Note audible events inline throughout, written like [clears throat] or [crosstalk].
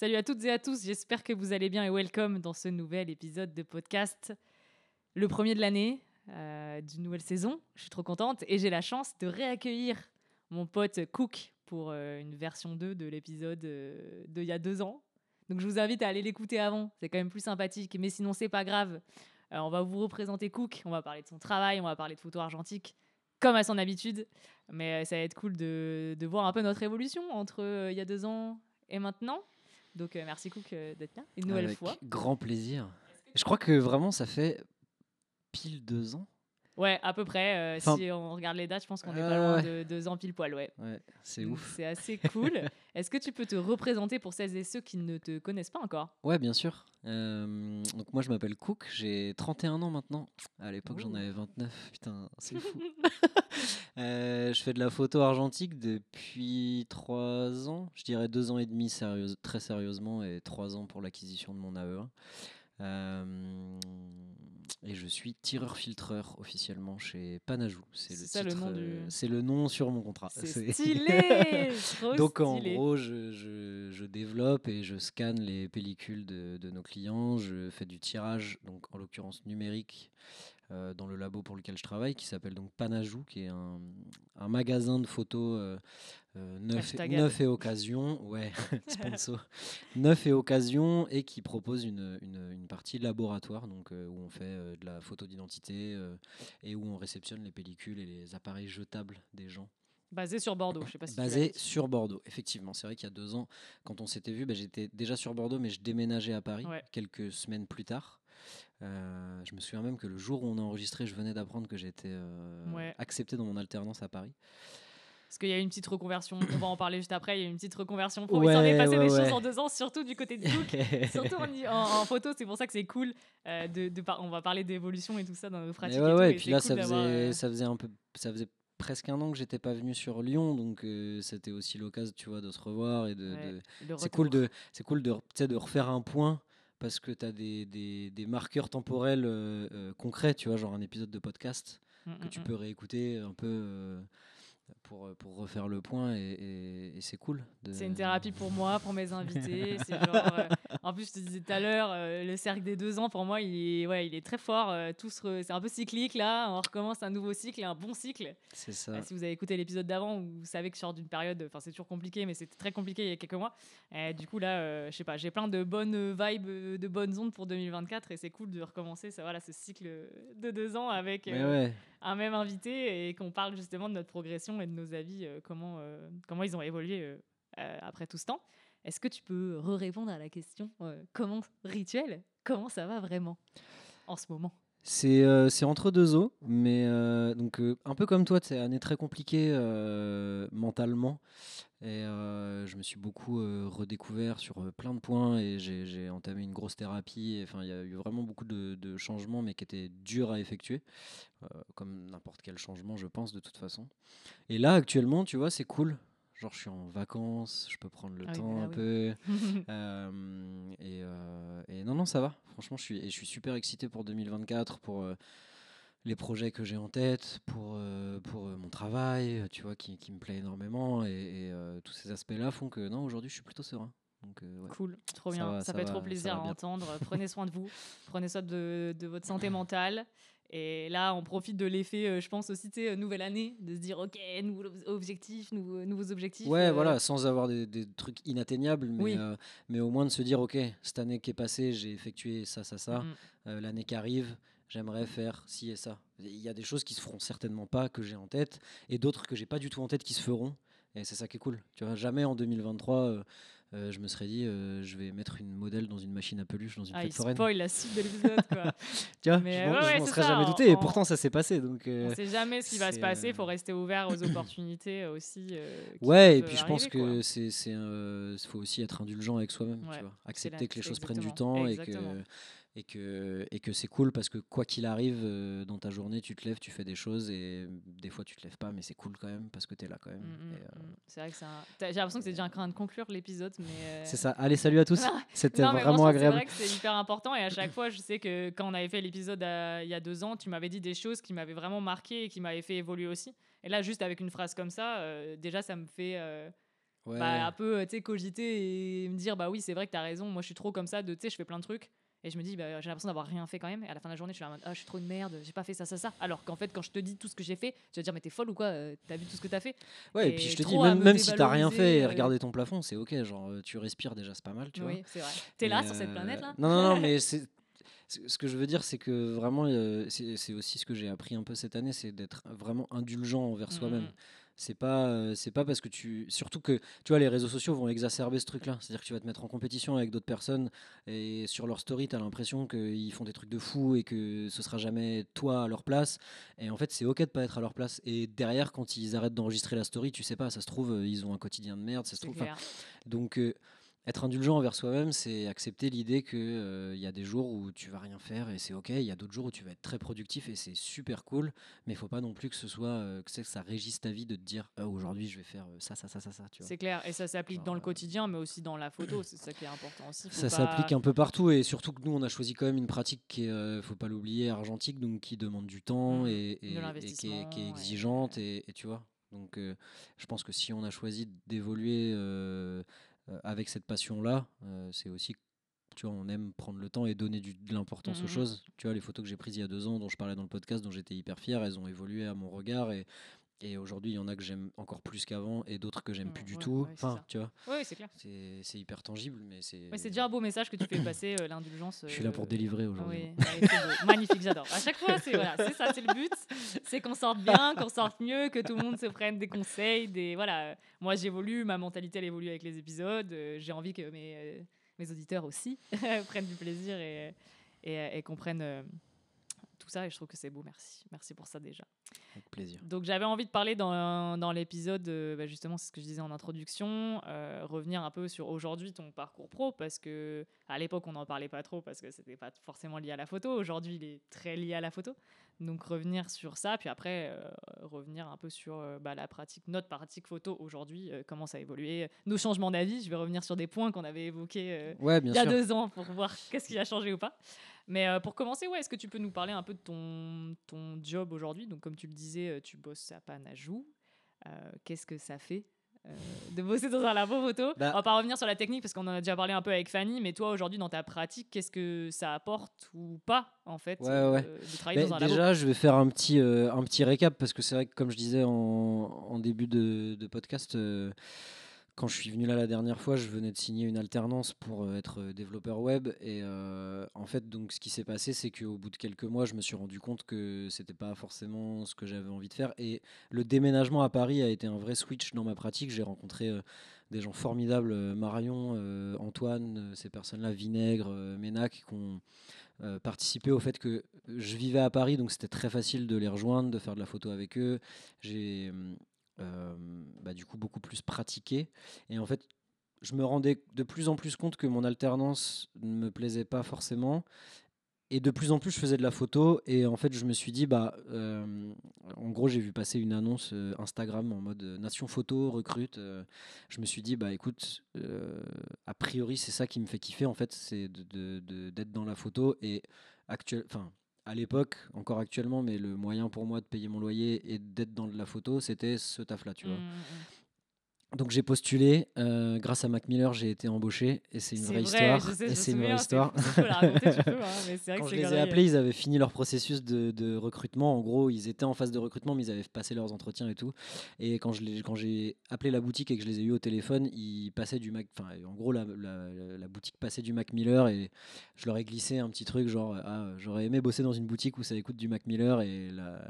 Salut à toutes et à tous, j'espère que vous allez bien et welcome dans ce nouvel épisode de podcast. Le premier de l'année, euh, d'une nouvelle saison. Je suis trop contente et j'ai la chance de réaccueillir mon pote Cook pour euh, une version 2 de l'épisode euh, d'il y a deux ans. Donc je vous invite à aller l'écouter avant, c'est quand même plus sympathique, mais sinon c'est pas grave. Euh, on va vous représenter Cook, on va parler de son travail, on va parler de photo argentique, comme à son habitude. Mais euh, ça va être cool de, voir un peu notre évolution entre il y a deux ans et maintenant. Donc euh, merci Cook euh, d'être là, une nouvelle Avec fois. Grand plaisir. Je crois que vraiment, ça fait pile deux ans. Ouais, à peu près. euh, Enfin- si on regarde les dates, je pense qu'on est pas loin ouais. de deux ans pile poil, ouais. Ouais, c'est ouf. C'est assez cool. [laughs] Est-ce que tu peux te représenter pour celles et ceux qui ne te connaissent pas encore? Ouais, bien sûr. Euh, donc moi, je m'appelle Cook, j'ai 31 ans maintenant. À l'époque, j'en avais 29. Putain, c'est fou. [laughs] Euh, je fais de la photo argentique depuis trois ans. Je dirais deux ans et demi sérieuse, très sérieusement et trois ans pour l'acquisition de mon AE1. Euh, et je suis tireur-filtreur officiellement chez Panajou. C'est le, titre, nom du- euh, C'est le nom sur mon contrat. C'est C'est- stylé [laughs] Trop Donc en stylé. gros, je, je- je développe et je scanne les pellicules de, de nos clients. Je fais du tirage, donc en l'occurrence numérique, euh, dans le labo pour lequel je travaille, qui s'appelle donc Panajou, qui est un, un magasin de photos euh, euh, neuf, et, neuf et occasion, ouais, [laughs] sponsor, neuf et occasion, et qui propose une, une- une partie laboratoire, donc où on fait de la photo d'identité et où on réceptionne les pellicules et les appareils jetables des gens. Basé sur Bordeaux, je sais pas si Basé sur Bordeaux, effectivement. C'est vrai qu'il y a deux ans, quand on s'était vu, bah, j'étais déjà sur Bordeaux, mais je déménageais à Paris Ouais. quelques semaines plus tard. Euh, je me souviens même que le jour où on a enregistré, je venais d'apprendre que j'étais euh, Ouais. accepté dans mon alternance à Paris. Parce qu'il y a eu une petite reconversion, on va en parler juste après, il y a eu une petite reconversion. Pro. il Ouais, s'en est passé ouais, des choses en deux ans, surtout du côté de Cook. [laughs] Surtout en, y- en- en photo, c'est pour ça que c'est cool. euh, de, on va parler d'évolution et tout ça dans nos pratiques. et, tout, et et puis là, cool ça d'avoir, faisait, euh, ça faisait un peu, ça faisait presque un an que j'étais pas venu sur Lyon, donc euh, c'était aussi l'occasion, tu vois, de se revoir et de, ouais, de- le C'est cool de, c'est cool de, de refaire un point parce que tu as des, des, des marqueurs temporels euh, euh, concrets, tu vois, genre un épisode de podcast Mm, que mm, tu mm. peux réécouter un peu euh, pour, euh, pour refaire le point et, et- et c'est cool. de- C'est une thérapie pour moi, pour mes invités. [laughs] genre, euh, en plus, je te disais tout à l'heure, euh, le cercle des deux ans, pour moi, il est, ouais, il est très fort. euh, re- C'est un peu cyclique là. On recommence un nouveau cycle et un bon cycle. C'est ça. Si vous avez écouté l'épisode d'avant, vous savez que je sors d'une période, enfin c'est toujours compliqué, mais c'était très compliqué il y a quelques mois. Et du coup là, je sais pas, j'ai plein de bonnes vibes, de bonnes ondes pour 2024 et c'est cool de recommencer ça, voilà, ce cycle de deux ans avec ouais, un même invité et qu'on parle justement de notre progression et de nos avis, euh, comment, euh, comment ils ont évolué euh, après tout ce temps. Est-ce que tu peux répondre à la question comment rituel, comment ça va vraiment en ce moment? C'est euh, c'est entre deux eaux, mais euh, donc euh, un peu comme toi, c'est année très compliquée mentalement. Et je me suis beaucoup redécouvert sur plein de points et j'ai entamé une grosse thérapie. Enfin, il y a eu vraiment beaucoup de, de changements, mais qui étaient durs à effectuer, comme n'importe quel changement, je pense, de toute façon. Et là, actuellement, tu vois, c'est cool. Genre, je suis en vacances, je peux prendre le Ah oui, temps bah un oui. peu. [laughs] Euh, et, euh, et non, non, ça va. Franchement, je suis, et je suis super excité pour 2024, pour euh, les projets que j'ai en tête, pour, pour mon travail, tu vois, qui, qui me plaît énormément. Et, et, tous ces aspects-là font que, non, aujourd'hui, je suis plutôt serein. Donc, ouais. Cool, trop Ça bien. va, ça, ça fait va, trop plaisir à entendre. Prenez soin de vous, prenez soin de, de votre santé [laughs] mentale. Et là, on profite de l'effet, euh, je pense aussi, tu sais, euh, nouvelle année, de se dire, ok, nouveaux objectifs, nouveaux, nouveaux objectifs. Ouais, euh, voilà, sans avoir des, des trucs inatteignables, mais, Oui. euh, mais au moins de se dire, ok, cette année qui est passée, j'ai effectué ça, ça, ça. mm, Euh, L'année qui arrive, j'aimerais faire ci et ça. Il y a des choses qui se feront certainement pas, que j'ai en tête, et d'autres que j'ai pas du tout en tête qui se feront. Et c'est ça qui est cool. Tu vois, jamais en 2023, euh, je me serais dit, euh, je vais mettre une modèle dans une machine à peluche, dans une Ah, il fête foraine. spoil la suite de l'épisode, quoi. [laughs] Tu vois, Mais je m'en ouais, serais ça, jamais douté, et pourtant ça s'est passé. Donc, euh, On sait jamais ce qui va se passer, il faut euh, rester ouvert aux [coughs] opportunités aussi. Ouais, et puis je pense que c'est, c'est, faut aussi être indulgent avec soi-même, Ouais, tu vois. accepter que les choses prennent du exactement- temps et que. Et que et que c'est cool parce que quoi qu'il arrive euh, dans ta journée, tu te lèves, tu fais des choses et des fois tu te lèves pas, mais c'est cool quand même parce que tu es là quand même. Mm, mm, euh, mm. C'est vrai que un- J'ai l'impression que c'est déjà en train de conclure l'épisode, mais. euh, C'est ça. Allez, salut à tous. [laughs] C'était vraiment agréable. C'est vrai que c'est hyper important et à chaque fois, je sais que quand on avait fait l'épisode il y a deux ans, tu m'avais dit des choses qui m'avaient vraiment marqué et qui m'avaient fait évoluer aussi. Et là, juste avec une phrase comme ça, déjà, ça me fait. Ouais. bah, un peu tu cogiter et me dire bah oui, c'est vrai que t'as raison, moi je suis trop comme ça, de tu sais, je fais plein de trucs. Et je me dis, bah, j'ai l'impression d'avoir rien fait quand même. Et à la fin de la journée, je suis là en mode, ah, je suis trop une merde, j'ai pas fait ça, ça, ça. Alors qu'en fait, quand je te dis tout ce que j'ai fait, tu vas te dire, mais t'es folle ou quoi euh, T'as vu tout ce que t'as fait Ouais, et Et puis je te dis, même, me même si t'as rien fait et euh. regarder ton plafond, c'est ok. Genre, euh, tu respires déjà, c'est pas mal, tu vois. Oui, c'est vrai. T'es là sur cette euh, planète là Non, non, non, [laughs] mais c'est. Ce que je veux dire, c'est que vraiment, euh, c'est c'est aussi ce que j'ai appris un peu cette année, c'est d'être vraiment indulgent envers soi-même. C'est pas, euh, c'est pas parce que tu. Surtout que, tu vois, les réseaux sociaux vont exacerber ce truc-là. C'est-à-dire que tu vas te mettre en compétition avec d'autres personnes et sur leur story, tu as l'impression qu'ils font des trucs de fou et que ce sera jamais toi à leur place. Et en fait, c'est ok de pas être à leur place. Et derrière, quand ils arrêtent d'enregistrer la story, tu sais pas, ça se trouve, euh, ils ont un quotidien de merde. Ça se trouve. donc, euh, être indulgent envers soi-même, c'est accepter l'idée qu'il y a des jours où tu vas rien faire et c'est ok. Il y a d'autres jours où tu vas être très productif et c'est super cool. Mais il faut pas non plus que ce soit euh, que, ça régisse ta vie de te dire Ah, aujourd'hui je vais faire euh, ça, ça, ça, ça, ça. Tu vois. C'est clair. Et ça s'applique dans le euh, quotidien, mais aussi dans la photo. C'est ça qui est important aussi. Faut Ça pas- s'applique un peu partout et surtout que nous on a choisi quand même une pratique qui est, euh, faut pas l'oublier, argentique, donc qui demande du temps Mhm. et, et- De et qui, est, qui exigeante et, et tu vois. Donc euh, je pense que si on a choisi d'évoluer euh, euh, avec cette passion-là, euh, c'est aussi tu vois, on aime prendre le temps et donner du, de l'importance Mhm. aux choses. Tu vois, les photos que j'ai prises il y a deux ans, dont je parlais dans le podcast, dont j'étais hyper fier, elles ont évolué à mon regard et, et aujourd'hui, il y en a que j'aime encore plus qu'avant et d'autres que j'aime plus du ouais, tout. ouais, enfin, tu vois, Oui, c'est clair. c'est hyper tangible, mais c'est. Ouais, c'est déjà un beau message que tu fais passer, euh, l'indulgence. Je suis là pour euh, délivrer aujourd'hui. Oui, magnifique, j'adore. À chaque fois, c'est voilà, ça, c'est le but, c'est qu'on sorte bien, qu'on sorte mieux, que tout le monde se prenne des conseils, des voilà. euh, Moi, j'évolue, ma mentalité elle évolue avec les épisodes. J'ai envie que mes mes auditeurs aussi [laughs] prennent du plaisir et et, et comprennent tout ça. Et je trouve que c'est beau. Merci, merci pour ça déjà. Avec plaisir. Donc j'avais envie de parler dans, dans l'épisode, euh, bah, justement, c'est ce que je disais en introduction, euh, revenir un peu sur aujourd'hui ton parcours pro, parce que à l'époque on n'en parlait pas trop, parce que c'était pas forcément lié à la photo. Aujourd'hui il est très lié à la photo. Donc revenir sur ça, puis après euh, revenir un peu sur euh, bah, la pratique, notre pratique photo aujourd'hui, euh, comment ça a évolué, nos changements d'avis. Je vais revenir sur des points qu'on avait évoqués Ouais, il y a sûr. deux ans pour voir [laughs] qu'est-ce qui a changé ou pas. Mais pour commencer, ouais, est-ce que tu peux nous parler un peu de ton, ton job aujourd'hui? Donc, comme tu le disais, tu bosses à Panajou. Qu'est-ce que ça fait? Euh, de bosser dans un labo photo. Bah- On va pas revenir sur la technique parce qu'on en a déjà parlé un peu avec Fanny, mais toi aujourd'hui dans ta pratique, qu'est-ce que ça apporte ou pas en fait Ouais, euh, ouais. de travailler Mais dans un labo? déjà, je vais faire un petit, euh, un petit récap parce que c'est vrai que, comme je disais en, en début de, de podcast, quand je suis venu là la dernière fois, je venais de signer une alternance pour euh, être euh, développeur web. Et euh, en fait, donc, ce qui s'est passé, c'est qu'au bout de quelques mois, je me suis rendu compte que c'était pas forcément ce que j'avais envie de faire. Et le déménagement à Paris a été un vrai switch dans ma pratique. J'ai rencontré des gens formidables, Marion, Antoine, ces personnes-là, Vinaigre, Ménac, qui ont participé au fait que je vivais à Paris, donc c'était très facile de les rejoindre, de faire de la photo avec eux. Bah, du coup beaucoup plus pratiqué. Et en fait, je me rendais de plus en plus compte que mon alternance ne me plaisait pas forcément. Et de plus en plus, je faisais de la photo. Et en fait, je me suis dit, bah, euh, en gros, j'ai vu passer une annonce euh, Instagram en mode euh, Nation Photo recrute. euh, je me suis dit, bah, écoute, euh, a priori, c'est ça qui me fait kiffer. En fait, c'est d'être dans la photo. Et actuel, à l'époque, encore actuellement, mais le moyen pour moi de payer mon loyer et d'être dans la photo, c'était ce taf-là, tu vois. Donc j'ai postulé, euh, grâce à Mac Miller, j'ai été embauché et c'est une vraie histoire. sais, et c'est une vraie histoire. Si tu peux la raconter, tu peux, hein, mais c'est vrai [laughs] Quand que je les ai appelés, ils avaient fini leur processus de, de recrutement. En gros, ils étaient en phase de recrutement, mais ils avaient passé leurs entretiens et tout. Et quand je les- quand j'ai appelé la boutique et que je les ai eus au téléphone, ils passaient du Mac. Enfin, en gros, la, la- la boutique passait du Mac Miller et je leur ai glissé un petit truc genre ah, j'aurais aimé bosser dans une boutique où ça écoute du Mac Miller et la-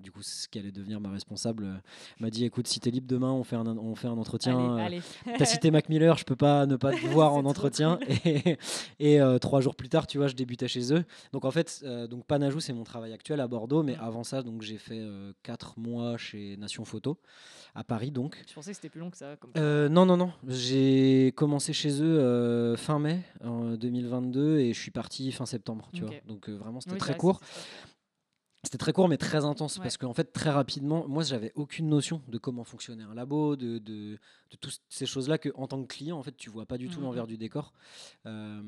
du coup, ce qui allait devenir ma responsable euh, m'a dit écoute, si t'es libre demain, on fait un, on fait un entretien. euh, Allez, allez. T'as cité Mac Miller, je peux pas ne pas te [laughs] voir en entretien. [laughs] Et, et, euh, trois jours plus tard, tu vois, je débutais chez eux. Donc en fait, euh, donc Panajou, c'est mon travail actuel à Bordeaux, mais Mm. avant ça, donc j'ai fait quatre mois chez Nation Photo à Paris, donc. Je pensais que c'était plus long que ça. Comme... Non, non, non. J'ai commencé chez eux fin mai en 2022 et je suis parti fin septembre, tu vois. Donc vraiment, c'était Oui, très court. C'était très court mais très intense parce qu'en fait très rapidement, moi j'avais aucune notion de comment fonctionnait un labo, de, de, de toutes ces choses-là que en tant que client en fait tu vois pas du tout Mhm. l'envers du décor. Euh,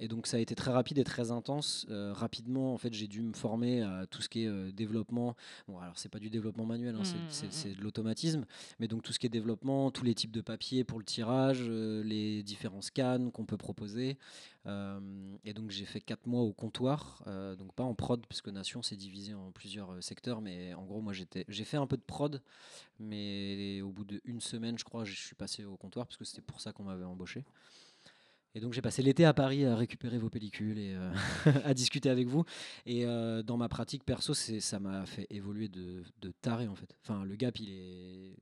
et donc ça a été très rapide et très intense. Euh, rapidement en fait j'ai dû me former à tout ce qui est euh, développement. Bon alors c'est pas du développement manuel, hein, c'est- Mhm, c'est de l'automatisme, mais donc tout ce qui est développement, tous les types de papier pour le tirage, les différents scans qu'on peut proposer. Euh, et donc j'ai fait 4 mois au comptoir, euh, donc pas en prod, parce que Nation c'est divisé en plusieurs euh, secteurs, mais en gros moi j'ai fait un peu de prod, mais au bout d'une semaine je crois je suis passé au comptoir, parce que c'était pour ça qu'on m'avait embauché. Et donc j'ai passé l'été à Paris à récupérer vos pellicules et [laughs] à discuter avec vous. Et dans ma pratique perso, ça m'a fait évoluer de, de taré en fait. Enfin le gap il est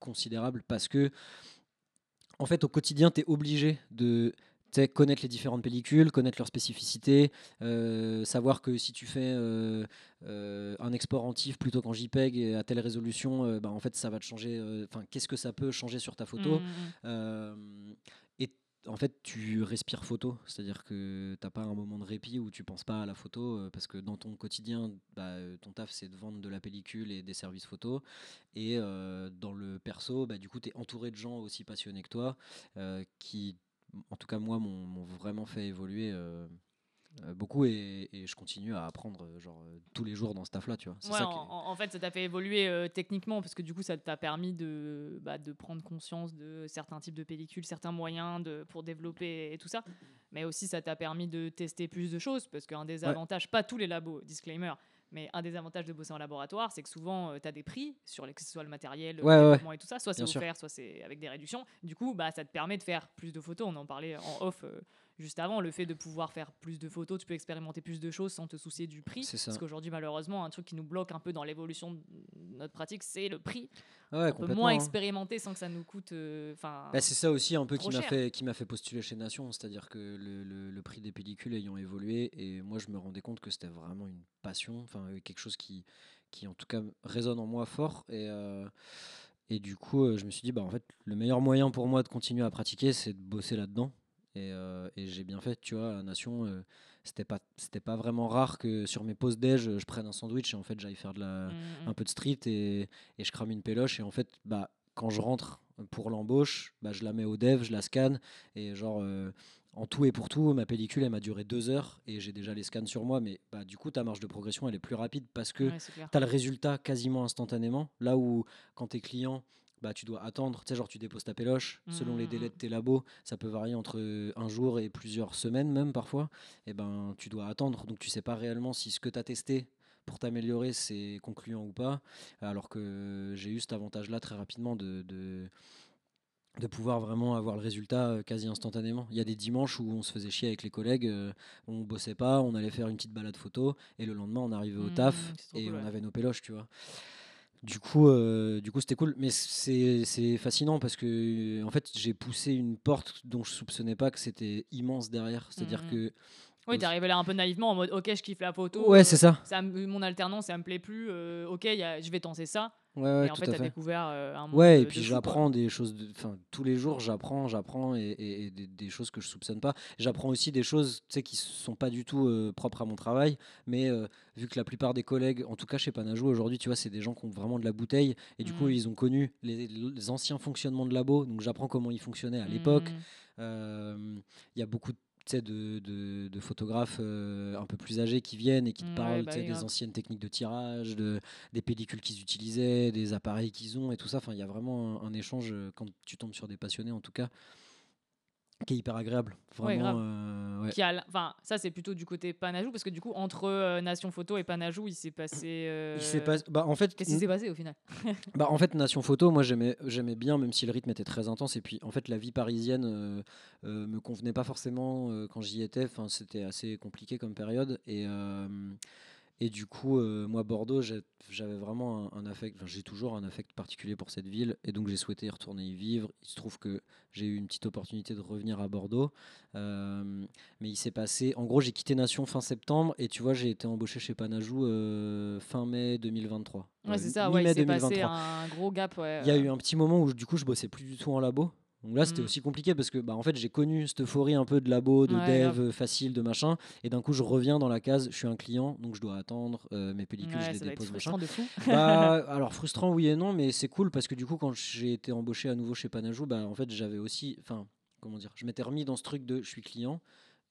considérable parce que en fait au quotidien tu es obligé de sais, connaître les différentes pellicules, connaître leurs spécificités, euh, savoir que si tu fais euh, euh, un export en TIFF plutôt qu'en JPEG et à telle résolution, bah, en fait ça va te changer. Enfin, qu'est-ce que ça peut changer sur ta photo mhm. euh, et en fait, tu respires photo, c'est-à-dire que t'as pas un moment de répit où tu penses pas à la photo, parce que dans ton quotidien, bah, ton taf c'est de vendre de la pellicule et des services photo, et euh, dans le perso, bah, du coup, tu es entouré de gens aussi passionnés que toi, euh, qui, en tout cas moi, m'ont vraiment fait évoluer. euh, euh, beaucoup et, et je continue à apprendre euh, genre tous les jours dans ce taf là tu vois c'est Ouais, ça en, est- fait, ça t'a fait évoluer techniquement parce que du coup, ça t'a permis de, bah, de prendre conscience de certains types de pellicules, certains moyens de, pour développer et tout ça. Mais aussi, ça t'a permis de tester plus de choses parce qu'un des Ouais. avantages, pas tous les labos, disclaimer, mais un des avantages de bosser en laboratoire, c'est que souvent, tu as des prix sur les, que ce soit le matériel, le Ouais, et tout ça. Soit c'est Bien sûr. offert, soit c'est avec des réductions. Du coup, bah, ça te permet de faire plus de photos. On en parlait en off. euh, Juste avant, le fait de pouvoir faire plus de photos, tu peux expérimenter plus de choses sans te soucier du prix. Parce qu'aujourd'hui, malheureusement, un truc qui nous bloque un peu dans l'évolution de notre pratique, c'est le prix. Ouais, On peut moins hein. expérimenter sans que ça nous coûte. euh, Bah, c'est ça aussi un peu qui m'a fait qui m'a fait postuler chez Nation, c'est-à-dire que le, le- le prix des pellicules ayant évolué et moi je me rendais compte que c'était vraiment une passion, enfin euh, quelque chose qui qui en tout cas résonne en moi fort et euh, et du coup euh, je me suis dit bah en fait le meilleur moyen pour moi de continuer à pratiquer c'est de bosser là-dedans et, euh, et j'ai bien fait tu vois à Nation euh, c'était pas c'était pas vraiment rare que sur mes pauses déj je prenne un sandwich et en fait j'aille faire de la mm, mm. un peu de street et, et je crame une péloche et en fait bah quand je rentre pour l'embauche bah, je la mets au dev je la scanne et genre euh, en tout et pour tout ma pellicule elle m'a duré deux heures et j'ai déjà les scans sur moi mais bah, du coup ta marge de progression elle est plus rapide parce que Ouais, tu as le résultat quasiment instantanément là où quand tu es client bah, tu dois attendre, tu sais, genre tu déposes ta péloche, selon les Mhm, délais de tes labos, ça peut varier entre un jour et plusieurs semaines même parfois, et ben tu dois attendre, donc tu sais pas réellement si ce que tu as testé pour t'améliorer c'est concluant ou pas, alors que j'ai eu cet avantage-là très rapidement de, de, de pouvoir vraiment avoir le résultat euh, quasi instantanément. Il y a des dimanches où on se faisait chier avec les collègues, euh, on bossait pas, on allait faire une petite balade photo, et le lendemain on arrivait au taf trop et cool, on ouais. avait nos péloches, tu vois. Du coup, euh, du coup, c'était cool, mais c'est fascinant parce que en fait, j'ai poussé une porte dont je soupçonnais pas que c'était immense derrière. C'est-à-dire Mhm. que Oui, t'es arrivé là un peu naïvement en mode ok, je kiffe la photo. ouais, euh, c'est ça. ça mon alternance, ça me plaît plus. euh, ok, y a- je vais tenter ça. Ouais, ouais, et en tout fait, t'as découvert euh, un monde Ouais, de- et puis de j'apprends des choses, de- enfin tous les jours j'apprends, j'apprends et, et- et des, des choses que je soupçonne pas. J'apprends aussi des choses, tu sais, qui sont pas du tout euh, propres à mon travail, mais euh, vu que la plupart des collègues, en tout cas chez Panajou aujourd'hui, tu vois, c'est des gens qui ont vraiment de la bouteille et du coup Mhm. ils ont connu les, les anciens fonctionnements de labo, donc j'apprends comment ils fonctionnaient à l'époque. Mhm. Euh, Il y a beaucoup sais, de, de- de photographes euh, un peu plus âgés qui viennent et qui te Ouais, parlent bah des anciennes techniques de tirage, de, des pellicules qu'ils utilisaient, des appareils qu'ils ont et tout ça. Enfin, il y a vraiment un, un échange euh, quand tu tombes sur des passionnés, en tout cas, qui est hyper agréable. Vraiment, euh, ouais. Qui a Enfin, ça, c'est plutôt du côté Panajou, parce que du coup, entre euh, Nation Photo et Panajou, il s'est passé. euh, Il s'est bah, en fait, Qu'est-ce qui s'est passé au final? [laughs] Bah, en fait, Nation Photo, moi j'aimais, j'aimais bien, même si le rythme était très intense. Et puis, en fait, la vie parisienne me convenait pas forcément quand j'y étais. Enfin, c'était assez compliqué comme période. Et, et du coup, euh, moi, Bordeaux, j'avais vraiment un, un affect, enfin, j'ai toujours un affect particulier pour cette ville. Et donc, j'ai souhaité y retourner y vivre. Il se trouve que j'ai eu une petite opportunité de revenir à Bordeaux. Euh, mais il s'est passé. En gros, j'ai quitté Nation fin septembre. Et tu vois, j'ai été embauché chez Panajou euh, fin mai 2023. Ouais, c'est ça, ouais, il s'est passé 2023. un gros gap. Ouais, Il y a eu un petit moment où du coup je bossais plus du tout en labo. Donc là, c'était Mm. aussi compliqué parce que bah, en fait, j'ai connu cette euphorie un peu de labo, de Ouais, dev grave. facile, de machin. Et d'un coup, je reviens dans la case, je suis un client, donc je dois attendre euh, mes pellicules, Ouais, je les dépose, machin. de fou. Bah, [laughs] alors frustrant oui et non, mais c'est cool parce que du coup quand j'ai été embauché à nouveau chez Panajou, bah en fait j'avais aussi, enfin comment dire, je m'étais remis dans ce truc de je suis client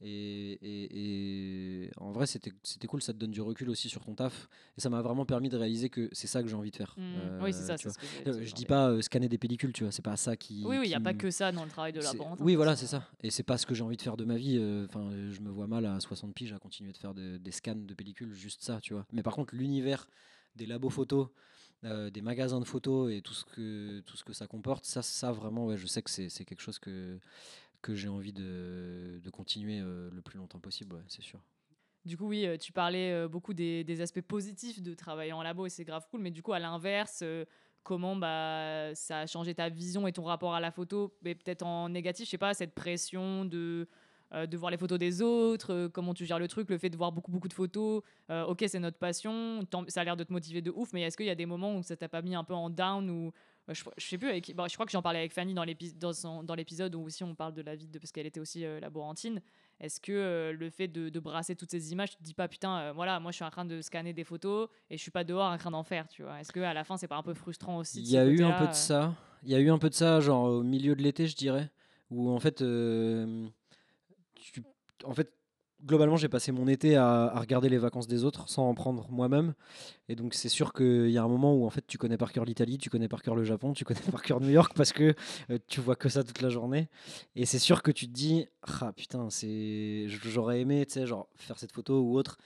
et, et- et en vrai c'était cool, ça te donne du recul aussi sur ton taf et ça m'a vraiment permis de réaliser que c'est ça que j'ai envie de faire. Mm. oui, c'est Euh, ça. tu c'est vois. ce que j'allais Euh, je dis pas euh, scanner des pellicules, tu vois, c'est pas ça qui. Oui, oui, il n'y a pas que ça dans le travail de c'est- laborantin. Oui, de voilà, c'est ça. Et c'est pas ce que j'ai envie de faire de ma vie. Enfin, euh, je me vois mal à 60 piges à continuer de faire de- des scans de pellicules, juste ça, tu vois. Mais par contre, l'univers des labos photos, euh, des magasins de photos et tout ce que tout ce que ça comporte, ça, ça vraiment, ouais, je sais que c'est c'est quelque chose que que j'ai envie de, de continuer euh, le plus longtemps possible, c'est sûr. Du coup, oui, euh, tu parlais euh, beaucoup des, aspects positifs de travailler en labo et c'est grave cool. Mais du coup, à l'inverse, comment bah, ça a changé ta vision et ton rapport à la photo Mais peut-être en négatif, je sais pas, cette pression de, de voir les photos des autres, comment tu gères le truc, le fait de voir beaucoup, beaucoup de photos. ok, c'est notre passion, ça a l'air de te motiver de ouf, mais est-ce qu'il y a des moments où ça t'a pas mis un peu en down euh, je, je sais plus, avec, bon, je crois que j'en parlais avec Fanny dans l'épisode où aussi on parle de la vie de parce qu'elle était aussi euh, laborantine. Est-ce que euh, le fait de, de brasser toutes ces images, tu te dis pas putain, euh, voilà, moi je suis en train de scanner des photos et je suis pas dehors en train d'en faire, tu vois Est-ce que à la fin c'est pas un peu frustrant aussi Il y a eu un peu de ça. Il y a eu un peu de ça, genre au milieu de l'été, je dirais, où en fait, euh, tu- en fait, globalement, j'ai passé mon été à, à regarder les vacances des autres sans en prendre moi-même. Et donc, c'est sûr qu'il y a un moment où en fait, tu connais par cœur l'Italie, tu connais par cœur le Japon, tu connais [laughs] par cœur New York parce que euh, tu vois que ça toute la journée. Et c'est sûr que tu te dis, ah putain, c'est, j'aurais aimé, tu sais, genre faire cette photo ou autre.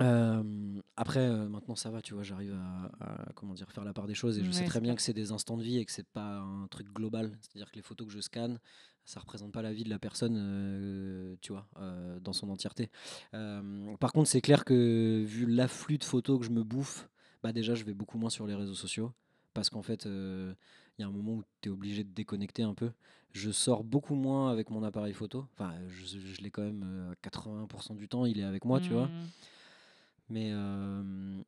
Euh, après, euh, maintenant ça va, tu vois, j'arrive à, à, comment dire, faire la part des choses et je sais très bien que c'est des instants de vie et que c'est pas un truc global. C'est-à-dire que les photos que je scanne, ça représente pas la vie de la personne, euh, tu vois, euh, dans son entièreté. Euh, par contre, c'est clair que vu l'afflux de photos que je me bouffe, bah déjà, je vais beaucoup moins sur les réseaux sociaux parce qu'en fait, il y a un moment où tu es obligé de déconnecter un peu. Je sors beaucoup moins avec mon appareil photo. Enfin, je, je l'ai quand même euh, à 80% du temps, il est avec moi, tu vois. Hmm. Mais, euh,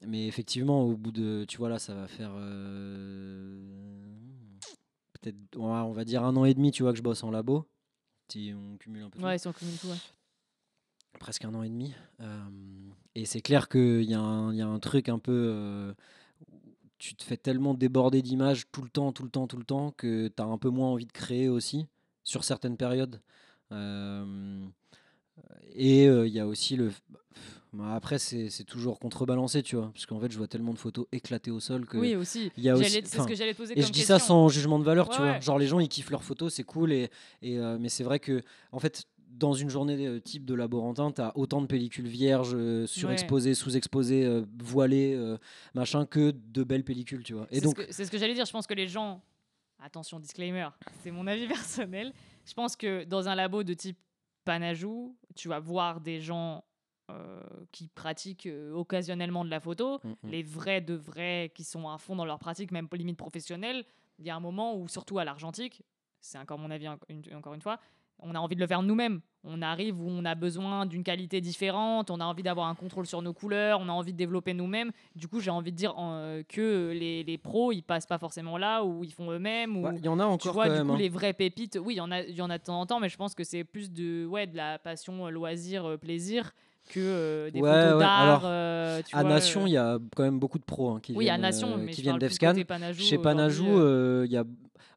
mais effectivement, au bout de, tu vois, là, ça va faire euh, peut-être, on va, dire un an et demi, tu vois, que je bosse en labo. Si on cumule un peu tout. Ouais, si on cumule tout, ouais. presque un an et demi. Euh, et c'est clair qu'il y, a un- il y a un truc un peu. euh, tu te fais tellement déborder d'images tout le temps, tout le temps, tout le temps, que tu as un peu moins envie de créer aussi, sur certaines périodes. Euh, et il y a aussi le. Bah, Après, c'est c'est toujours contrebalancé, tu vois, parce qu'en fait, je vois tellement de photos éclatées au sol que. Oui, aussi. y a aussi- C'est ce que j'allais poser Et comme je dis question. ça sans jugement de valeur, tu vois. ouais. Genre les gens ils kiffent leurs photos, c'est cool. Et, et, euh, mais c'est vrai que en fait, dans une journée euh, type de laborantin, tu as autant de pellicules vierges, euh, surexposées, sous-exposées, euh, voilées, machin, que de belles pellicules, tu vois. Et C'est donc, ce que, c'est ce que j'allais dire. Je pense que les gens, attention, disclaimer, c'est mon avis [laughs] personnel. Je pense que dans un labo de type Panajou, tu vas voir des gens qui pratiquent euh, occasionnellement de la photo, Mm, mm. les vrais de vrais qui sont à fond dans leur pratique, même limite professionnelle. Il y a un moment où, surtout à l'argentique, c'est encore mon avis une- encore une fois, on a envie de le faire nous-mêmes. On arrive où on a besoin d'une qualité différente, on a envie d'avoir un contrôle sur nos couleurs, on a envie de développer nous-mêmes. Du coup, j'ai envie de dire euh, que les, les pros, ils passent pas forcément là, ou ils font eux-mêmes, ouais, il y en a tu encore vois, quand du même. coup, hein. les vraies pépites, oui, il y en a, y en a de temps en temps, mais je pense que c'est plus de, ouais, de la passion, euh, loisir, euh, plaisir, que euh, des Ouais, photos ouais, d'art. alors, euh, À vois, Nation, euh, il y a quand même beaucoup de pros hein, qui oui, viennent, à Nation, mais qui viennent Chez Panajou, il y a.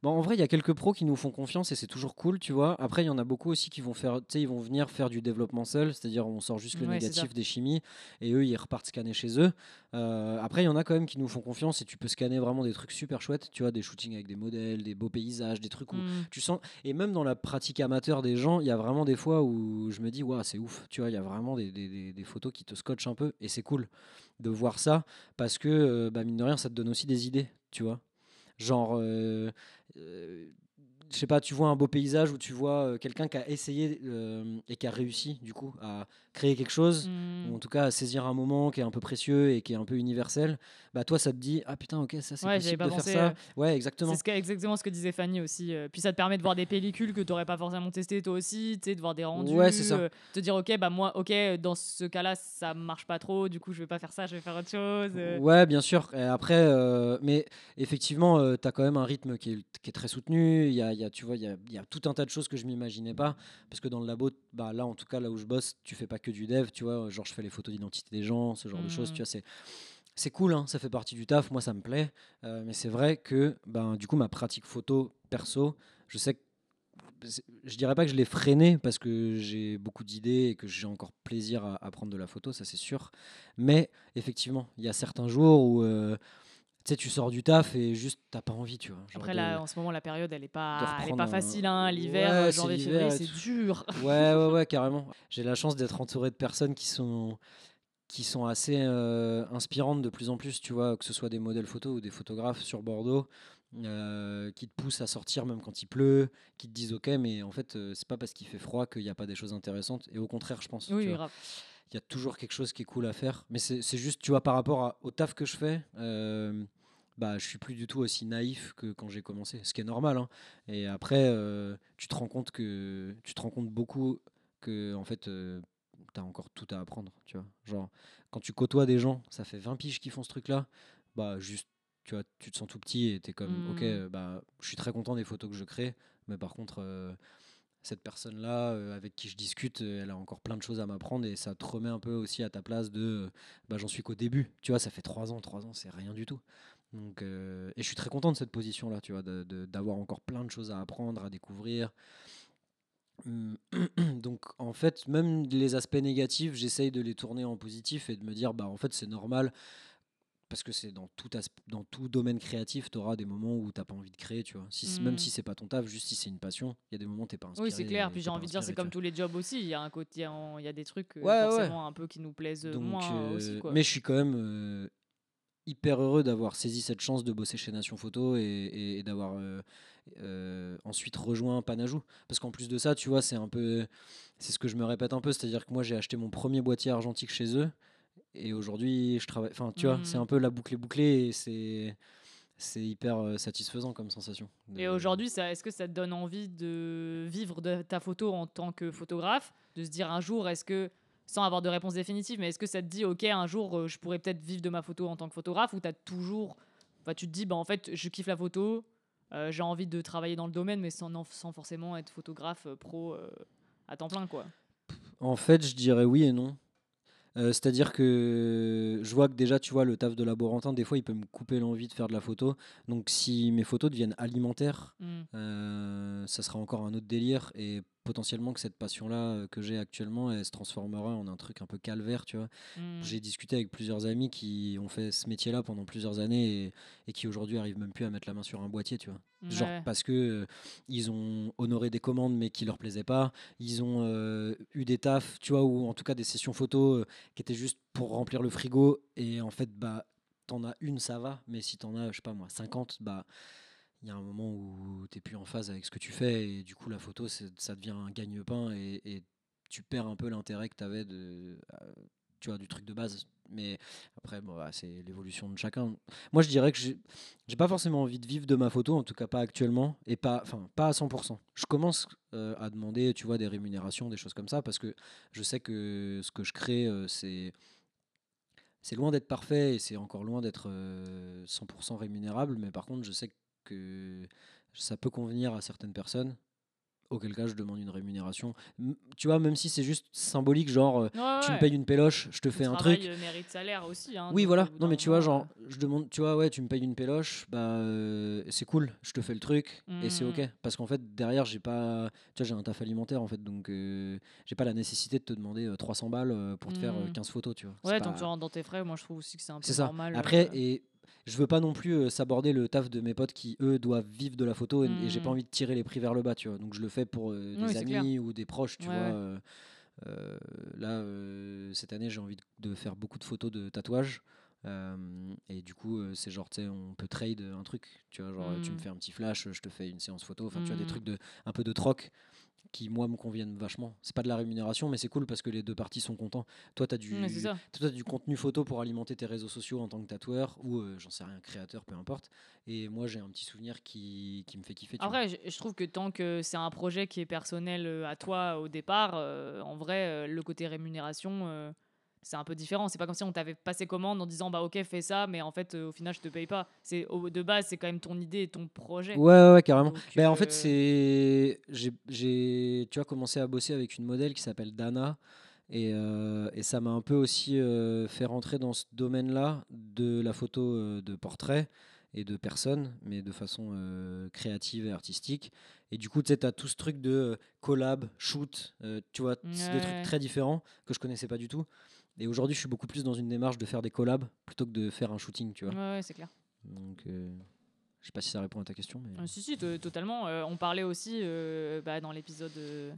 Bon, en vrai, il y a quelques pros qui nous font confiance et c'est toujours cool, tu vois. Après, il y en a beaucoup aussi qui vont faire, tu sais, ils vont venir faire du développement seul, c'est-à-dire on sort juste le Ouais, négatif des chimies et eux, ils repartent scanner chez eux. Euh, après, il y en a quand même qui nous font confiance et tu peux scanner vraiment des trucs super chouettes, tu vois, des shootings avec des modèles, des beaux paysages, des trucs où hmm. tu sens. Et même dans la pratique amateur des gens, il y a vraiment des fois où je me dis, waouh, c'est ouf, tu vois, il y a vraiment des, des- des- des photos qui te scotchent un peu et c'est cool de voir ça parce que, euh, bah, mine de rien, ça te donne aussi des idées, tu vois. Genre, euh, euh, je sais pas, tu vois un beau paysage où tu vois euh, quelqu'un qui a essayé euh, et qui a réussi, du coup, à créer quelque chose. Hmm. Ou en tout cas saisir un moment qui est un peu précieux et qui est un peu universel, bah toi ça te dit ah putain ok ça c'est Ouais, possible de faire ça. euh, Ouais exactement. C'est ce exactement ce que disait Fanny aussi. euh, puis ça te permet de voir des pellicules que tu n'aurais pas forcément testées toi aussi, tu sais, de voir des rendus. Ouais, ça. euh, te dire, ok, bah moi, ok, dans ce cas-là, ça marche pas trop, du coup, je vais pas faire ça, je vais faire autre chose. euh. Ouais, bien sûr. Et après, mais effectivement, tu as quand même un rythme qui est, qui est très soutenu. Il y a, y tu vois, il y a, il y a tout un tas de choses que je m'imaginais pas. Parce que dans le labo, bah, là, en tout cas, là où je bosse, tu fais pas que du dev, tu vois. Genre, je fais les photos d'identité des gens, ce genre de choses, tu vois. C'est, c'est cool, hein, ça fait partie du taf. Moi, ça me plaît. Euh, mais c'est vrai que, ben, du coup, ma pratique photo perso, je sais que je dirais pas que je l'ai freiné parce que j'ai beaucoup d'idées et que j'ai encore plaisir à, à prendre de la photo, ça c'est sûr. Mais effectivement, il y a certains jours où euh, tu sais, tu sors du taf et juste t'as pas envie, tu vois. Après, de- là, en ce moment, la période, elle est pas, elle est pas facile. Hein. L'hiver, Ouais, euh, c'est janvier, février, c'est dur. Ouais, ouais, ouais, carrément. J'ai la chance d'être entouré de personnes qui sont qui sont assez euh, inspirantes de plus en plus, tu vois, que ce soit des modèles photos ou des photographes sur Bordeaux, euh, qui te poussent à sortir même quand il pleut, qui te disent ok, mais en fait, euh, c'est pas parce qu'il fait froid qu'il n'y a pas des choses intéressantes. Et au contraire, je pense. tu Oui, grave. Il y a toujours quelque chose qui est cool à faire. Mais c'est juste, tu vois, par rapport à- au taf que je fais, euh, bah, je suis plus du tout aussi naïf que quand j'ai commencé, ce qui est normal. hein. Et après, euh, tu te rends compte que tu te rends compte beaucoup que en fait, tu as encore tout à apprendre. Tu vois, genre quand tu côtoies des gens, ça fait 20 piges qui font ce truc-là, bah juste, tu vois, tu te sens tout petit et tu es comme, ok, euh, bah, je suis très content des photos que je crée, mais par contre. Cette personne-là euh, avec qui je discute, euh, elle a encore plein de choses à m'apprendre et ça te remet un peu aussi à ta place de euh, bah, j'en suis qu'au début. Tu vois, ça fait trois ans, trois ans, c'est rien du tout. Donc, et je suis très content de cette position-là, tu vois, d'avoir encore plein de choses à apprendre, à découvrir. Hum, [clears throat] Donc, en fait, même les aspects négatifs, j'essaye de les tourner en positif et de me dire, bah, en fait, c'est normal parce que c'est dans tout, dans tout domaine créatif, tu auras des moments où tu n'as pas envie de créer, tu vois. Si, c'est- Même si c'est pas ton taf, juste si c'est une passion, il y a des moments où tu pas inspiré. Oui, c'est clair. Puis t'es j'ai envie de dire, c'est comme tous les jobs aussi. Il y a un côté, il y a- des trucs euh, ouais. forcément un peu qui nous plaisent Donc, moins euh, aussi. Quoi. mais je suis quand même euh, hyper heureux d'avoir saisi cette chance de bosser chez Nation Photo et, et- et d'avoir euh, ensuite rejoint Panajou. Parce qu'en plus de ça, tu vois, c'est un peu, c'est ce que je me répète un peu, c'est-à-dire que moi j'ai acheté mon premier boîtier argentique chez eux et aujourd'hui je travaille. Enfin, tu vois, c'est Mm. un peu la boucle est bouclée et c'est c'est hyper euh, satisfaisant comme sensation. Et aujourd'hui, est-ce que ça te donne envie de vivre de ta photo en tant que photographe? De se dire un jour, est-ce que, sans avoir de réponse définitive, mais est-ce que ça te dit, ok, un jour, euh, je pourrais peut-être vivre de ma photo en tant que photographe Ou as toujours. Enfin, tu te dis, bah, en fait, je kiffe la photo, euh, j'ai envie de travailler dans le domaine, mais sans, sans forcément être photographe pro euh, à temps plein, quoi? En fait, je dirais oui et non. Euh, C'est-à-dire que je vois que déjà, tu vois, le taf de laborantin, des fois, il peut me couper l'envie de faire de la photo. Donc, si mes photos deviennent alimentaires, Mm. euh, ça sera encore un autre délire. Et potentiellement que cette passion-là euh, que j'ai actuellement, elle se transformera en un truc un peu calvaire, tu vois. Mm. J'ai discuté avec plusieurs amis qui ont fait ce métier-là pendant plusieurs années et, et qui aujourd'hui arrivent même plus à mettre la main sur un boîtier, tu vois. Genre parce que euh, ils ont honoré des commandes mais qui leur plaisaient pas. Ils ont euh, eu des tafs, tu vois, ou en tout cas des sessions photos euh, qui étaient juste pour remplir le frigo. Et en fait, bah, t'en as une, ça va. Mais si t'en as, je sais pas moi, 50, bah, il y a un moment où t'es plus en phase avec ce que tu fais. Et du coup, la photo, ça devient un gagne-pain et, tu perds un peu l'intérêt que t'avais de, euh, tu vois, du truc de base. Mais après, bah, c'est l'évolution de chacun. Moi, je dirais que j'ai pas forcément envie de vivre de ma photo, en tout cas pas actuellement, et pas, enfin, pas à 100%. Je commence euh, à demander, tu vois, des rémunérations, des choses comme ça, parce que je sais que ce que je crée, euh, c'est c'est loin d'être parfait et c'est encore loin d'être euh, 100% rémunérable, mais par contre, je sais que ça peut convenir à certaines personnes. Auquel cas, je demande une rémunération. M- Tu vois, même si c'est juste symbolique, genre, euh, Ouais, tu me payes une péloche, je te Le fais un truc. euh, mérite salaire aussi. hein, Oui, donc, voilà. Non, mais tu vois, genre, je demande, tu vois, ouais, tu me payes une péloche, bah, euh, c'est cool, je te fais le truc et c'est ok. Mhm. Parce qu'en fait, derrière, j'ai pas, tu vois, j'ai un taf alimentaire en fait, donc euh, j'ai pas la nécessité de te demander euh, 300 balles euh, pour te faire euh, Mhm. 15 photos, tu vois. Ouais, tant pas- que tu rentres dans tes frais, moi je trouve aussi que c'est un peu c'est ça. normal. Après, euh, et je veux pas non plus euh, s'aborder le taf de mes potes qui, eux, doivent vivre de la photo et, et j'ai pas Mhm. envie de tirer les prix vers le bas, tu vois. Donc je le fais pour euh, des amis ou des proches, tu Ouais, vois. ouais. euh, là, euh, cette année, j'ai envie de, de faire beaucoup de photos de tatouages. et du coup, c'est genre, tu sais, on peut trade un truc. Tu vois, genre, tu me Mhm. fais un petit flash, je te fais une séance photo. Enfin, tu vois, des Mhm. trucs de, un peu de troc qui, moi, me conviennent vachement. C'est pas de la rémunération, mais c'est cool parce que les deux parties sont contents. Toi, tu as du, toi, t'as du contenu photo pour alimenter tes réseaux sociaux en tant que tatoueur ou, euh, j'en sais rien, créateur, peu importe. Et moi, j'ai un petit souvenir qui, qui me fait kiffer. vois. Après, je, je trouve que tant que c'est un projet qui est personnel euh, à toi au départ, euh, en vrai, le côté rémunération, c'est un peu différent. C'est pas comme si on t'avait passé commande en disant bah ok fais ça, mais en fait euh, au final je te paye pas. C'est au- de base c'est quand même ton idée et ton projet. Ouais, ouais, ouais, carrément. Donc, Ben, en euh, fait, c'est. J'ai, tu vois, commencé à bosser avec une modèle qui s'appelle Dana. Et, euh, et ça m'a un peu aussi fait rentrer dans ce domaine-là de la photo de portrait et de personnes, mais de façon créative et artistique. Et du coup, tu sais, tu as tout ce truc de euh, collab, shoot, euh, tu vois, c'est des trucs très différents que je connaissais pas du tout. Et aujourd'hui, je suis beaucoup plus dans une démarche de faire des collabs plutôt que de faire un shooting, tu vois. Ouais, ouais, c'est clair. Donc, euh, je sais pas si ça répond à ta question, mais. Euh, si, si, to- totalement. Euh, on parlait aussi euh, bah, dans l'épisode euh,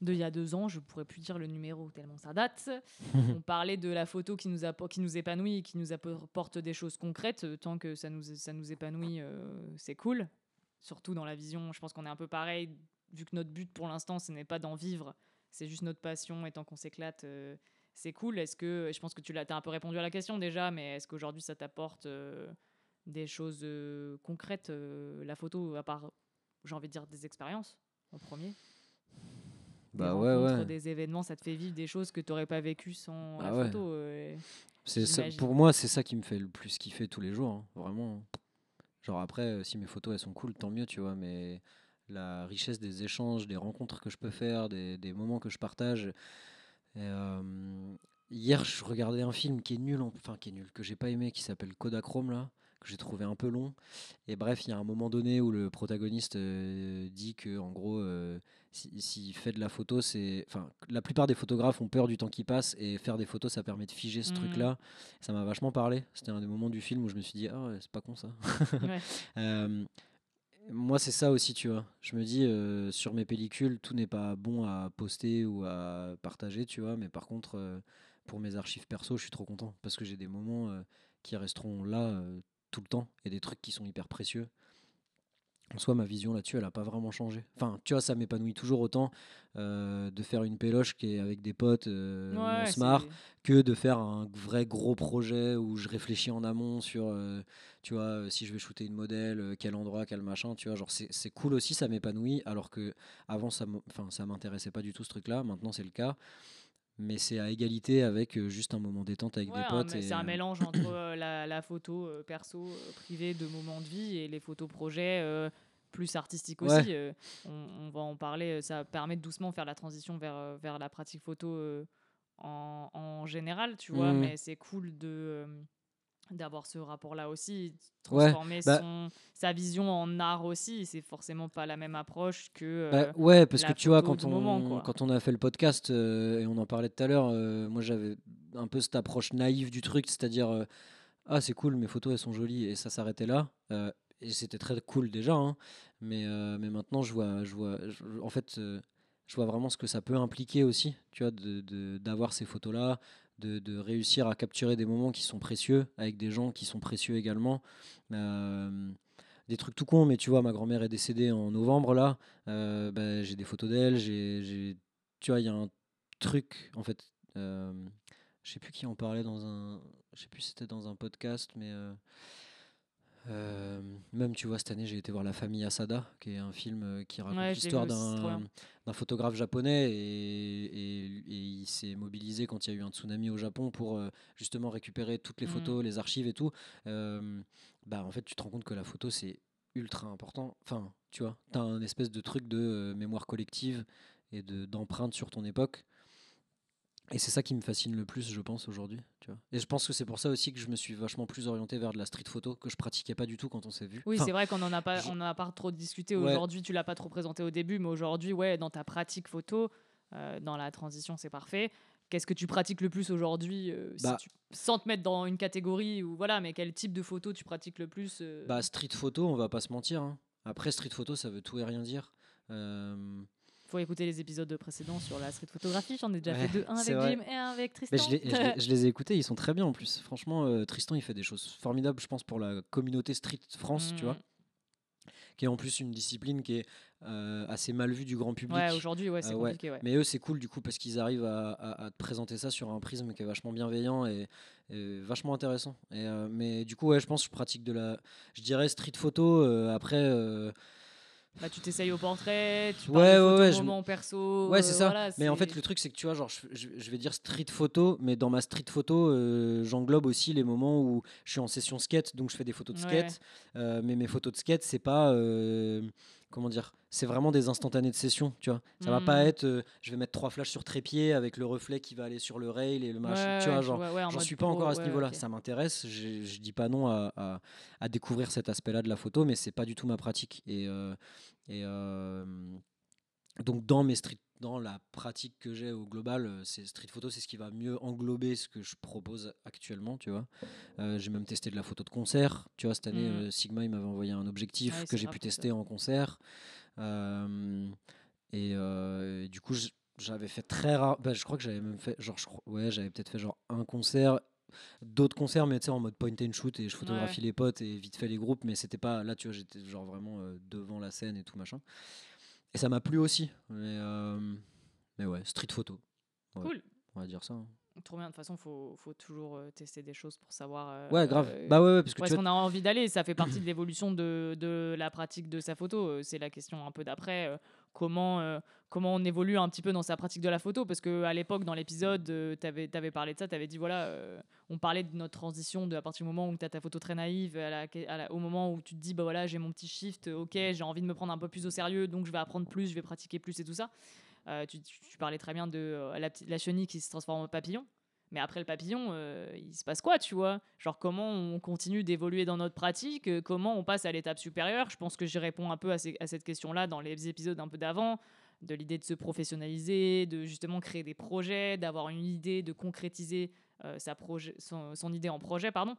de il y a deux ans, je pourrais plus dire le numéro tellement ça date. [laughs] on parlait de la photo qui nous, qui nous épanouit et qui nous apporte des choses concrètes. Tant que ça nous, ça nous épanouit, c'est cool. Surtout dans la vision, je pense qu'on est un peu pareil, vu que notre but pour l'instant, ce n'est pas d'en vivre, c'est juste notre passion et tant qu'on s'éclate. euh, c'est cool. Est-ce que, je pense que tu l'as, as un peu répondu à la question déjà, mais est-ce qu'aujourd'hui ça t'apporte euh, des choses euh, concrètes, la photo, à part, j'ai envie de dire, des expériences en premier? Bah des ouais, ouais. des événements, ça te fait vivre des choses que tu n'aurais pas vécues sans Ah la ouais. photo. C'est pour moi, c'est ça qui me fait le plus kiffer tous les jours, hein, vraiment. Genre après, euh, si mes photos elles sont cool, tant mieux, tu vois. Mais la richesse des échanges, des rencontres que je peux faire, des, moments que je partage. Euh, hier, je regardais un film qui est nul, en- enfin qui est nul, que j'ai pas aimé, qui s'appelle Kodachrome là, que j'ai trouvé un peu long. Et bref, il y a un moment donné où le protagoniste euh, dit que en gros, euh, si- s'il fait de la photo, c'est, enfin, la plupart des photographes ont peur du temps qui passe et faire des photos, ça permet de figer ce Mhm. truc-là. Ça m'a vachement parlé. C'était un des moments du film où je me suis dit, ah ouais, c'est pas con ça. Ouais. [laughs] Euh, moi, c'est ça aussi, tu vois. Je me dis, euh, sur mes pellicules, tout n'est pas bon à poster ou à partager, tu vois. Mais par contre, euh, pour mes archives perso, je suis trop content parce que j'ai des moments euh, qui resteront là tout le temps et des trucs qui sont hyper précieux. En soi, ma vision là-dessus, elle n'a pas vraiment changé. Enfin, tu vois, ça m'épanouit toujours autant euh, de faire une péloche qui est avec des potes, euh, où on Ouais, se marre, que de faire un vrai gros projet où je réfléchis en amont sur, euh, tu vois, euh, si je vais shooter une modèle, quel endroit, quel machin, tu vois, genre c'est cool aussi, ça m'épanouit, alors que avant ça m'intéressait pas du tout ce truc-là, maintenant c'est le cas, mais c'est à égalité avec euh, juste un moment détente avec Ouais, des un- potes. c'est un euh, mélange entre [clears throat] euh, la, la photo perso, privée de moments de vie et les photos projets plus artistiques Ouais. aussi. euh, on, on va en parler. Ça permet de doucement faire la transition vers, vers la pratique photo euh, en, en général, tu vois. Mhm. Mais c'est cool de. D'avoir ce rapport là aussi Ouais, transformer bah- son, sa vision en art aussi c'est forcément pas la même approche que Bah, euh, ouais, parce que tu vois, quand on, moment, quand on a fait le podcast, euh, et on en parlait tout à l'heure, euh, moi j'avais un peu cette approche naïve du truc, c'est-à-dire, euh, ah c'est cool, mes photos elles sont jolies, et ça s'arrêtait là. et c'était très cool déjà, hein, mais, mais maintenant je vois, je vois je- en fait, je vois vraiment ce que ça peut impliquer aussi, tu vois, de- de- d'avoir ces photos-là, de, réussir à capturer des moments qui sont précieux, avec des gens qui sont précieux également. Euh, des trucs tout cons, mais tu vois, ma grand-mère est décédée en novembre là. Euh, bah, j'ai des photos d'elle, j'ai, tu vois, il y a un truc en fait. euh, je sais plus qui en parlait dans un, je sais plus c'était dans un podcast, mais euh, même tu vois cette année j'ai été voir La Famille Asada, qui est un film euh, qui raconte Ouais, l'histoire d'un, photographe japonais et, et- et il s'est mobilisé quand il y a eu un tsunami au Japon pour euh, justement récupérer toutes les Mhm. photos, les archives et tout. Euh, bah en fait tu te rends compte que la photo c'est ultra important. Enfin, tu vois, tu as un espèce de truc de mémoire collective et de d'empreinte sur ton époque. Et c'est ça qui me fascine le plus, je pense, aujourd'hui. Tu vois. Et je pense que c'est pour ça aussi que je me suis vachement plus orienté vers de la street photo, que je pratiquais pas du tout quand on s'est vu. Oui, Enfin, c'est vrai qu'on en a pas, je- on en a pas trop discuté Ouais. aujourd'hui. Tu l'as pas trop présenté au début, mais aujourd'hui, ouais, dans ta pratique photo, euh, dans la transition, c'est parfait. Qu'est-ce que tu pratiques le plus aujourd'hui, euh, si Bah- tu- sans te mettre dans une catégorie ou voilà, mais quel type de photo tu pratiques le plus euh, Bah, street photo, on va pas se mentir. hein. Après, street photo, ça veut tout et rien dire. Euh, Faut écouter les épisodes précédents sur la street photographie. J'en ai déjà Ouais, fait deux, un avec vrai. Jim et un avec mais Tristan. je, les, je les- je les ai écoutés, ils sont très bien en plus. Franchement, euh, Tristan, il fait des choses formidables, je pense, pour la communauté street France, tu vois. Mm. Qui est en plus une discipline qui est euh, assez mal vue du grand public. Ouais, aujourd'hui, ouais, c'est Euh, ouais. compliqué. Ouais. Mais eux, c'est cool du coup parce qu'ils arrivent à, à- à te présenter ça sur un prisme qui est vachement bienveillant et, et vachement intéressant. Et, euh, mais du coup, ouais, je pense que je pratique de la, je dirais street photo. après, bah, tu t'essayes au portrait, tu Ouais, ouais, ouais, je perso. Ouais, euh, c'est ça. voilà, mais en fait, le truc, c'est que tu vois, genre, je, je- vais dire street photo, mais dans ma street photo, euh, j'englobe aussi les moments où je suis en session skate, donc je fais des photos de Ouais, skate. euh, mais mes photos de skate, c'est pas. Comment dire C'est vraiment des instantanés de session, tu vois. Ça va pas Mhm. être. euh, je vais mettre trois flashs sur trépied avec le reflet qui va aller sur le rail et le machin. ouais, tu vois, genre. ouais, ouais, en J'en mode suis pas pro, encore à ce niveau-là. Ça m'intéresse. Je, je dis pas non à, à- à découvrir cet aspect-là de la photo, mais c'est pas du tout ma pratique. Et, euh, et euh, donc dans mes street, dans la pratique que j'ai au global, euh, c'est street photo, c'est ce qui va mieux englober ce que je propose actuellement. Tu vois, Euh, j'ai même testé de la photo de concert. Tu vois, cette année, Mhm. euh, Sigma il m'avait envoyé un objectif Ouais, que j'ai pu ça. tester en concert. Euh, et, et du coup, j'avais fait très rare. bah, je crois que j'avais même fait, genre, je ouais, j'avais peut-être fait genre un concert, d'autres concerts, mais tu sais, en mode point and shoot et je photographie les potes et vite fait les groupes, mais c'était pas là, tu vois, j'étais genre vraiment devant la scène et tout machin. Et ça m'a plu aussi. Mais, euh, mais ouais, street photo. Ouais, Cool. On va dire ça. hein. Trop bien. De toute façon, faut, faut toujours euh, tester des choses pour savoir. euh, Ouais, grave. euh, bah ouais, ouais, parce que où tu est-ce vois, qu'on a envie d'aller Ça fait [clears throat] partie de l'évolution de, de la pratique de sa photo. C'est la question un peu d'après. Euh, comment, euh, comment on évolue un petit peu dans sa pratique de la photo Parce qu'à l'époque, dans l'épisode, tu avais, parlé de ça. Tu avais dit, voilà, euh, on parlait de notre transition de à partir du moment où tu as ta photo très naïve, à la- à au moment où tu te dis, bah voilà, j'ai mon petit shift, euh, ok, j'ai envie de me prendre un peu plus au sérieux, donc je vais apprendre plus, je vais pratiquer plus et tout ça. Euh, tu, parlais très bien de euh, la chenille qui se transforme en papillon. Mais après le papillon, euh, il se passe quoi, tu vois? Genre comment on continue d'évoluer dans notre pratique, euh, comment on passe à l'étape supérieure? Je pense que j'y réponds un peu à, ces- à cette question-là dans les épisodes un peu d'avant, de l'idée de se professionnaliser, de justement créer des projets, d'avoir une idée, de concrétiser euh, sa projet, son, son idée en projet, pardon.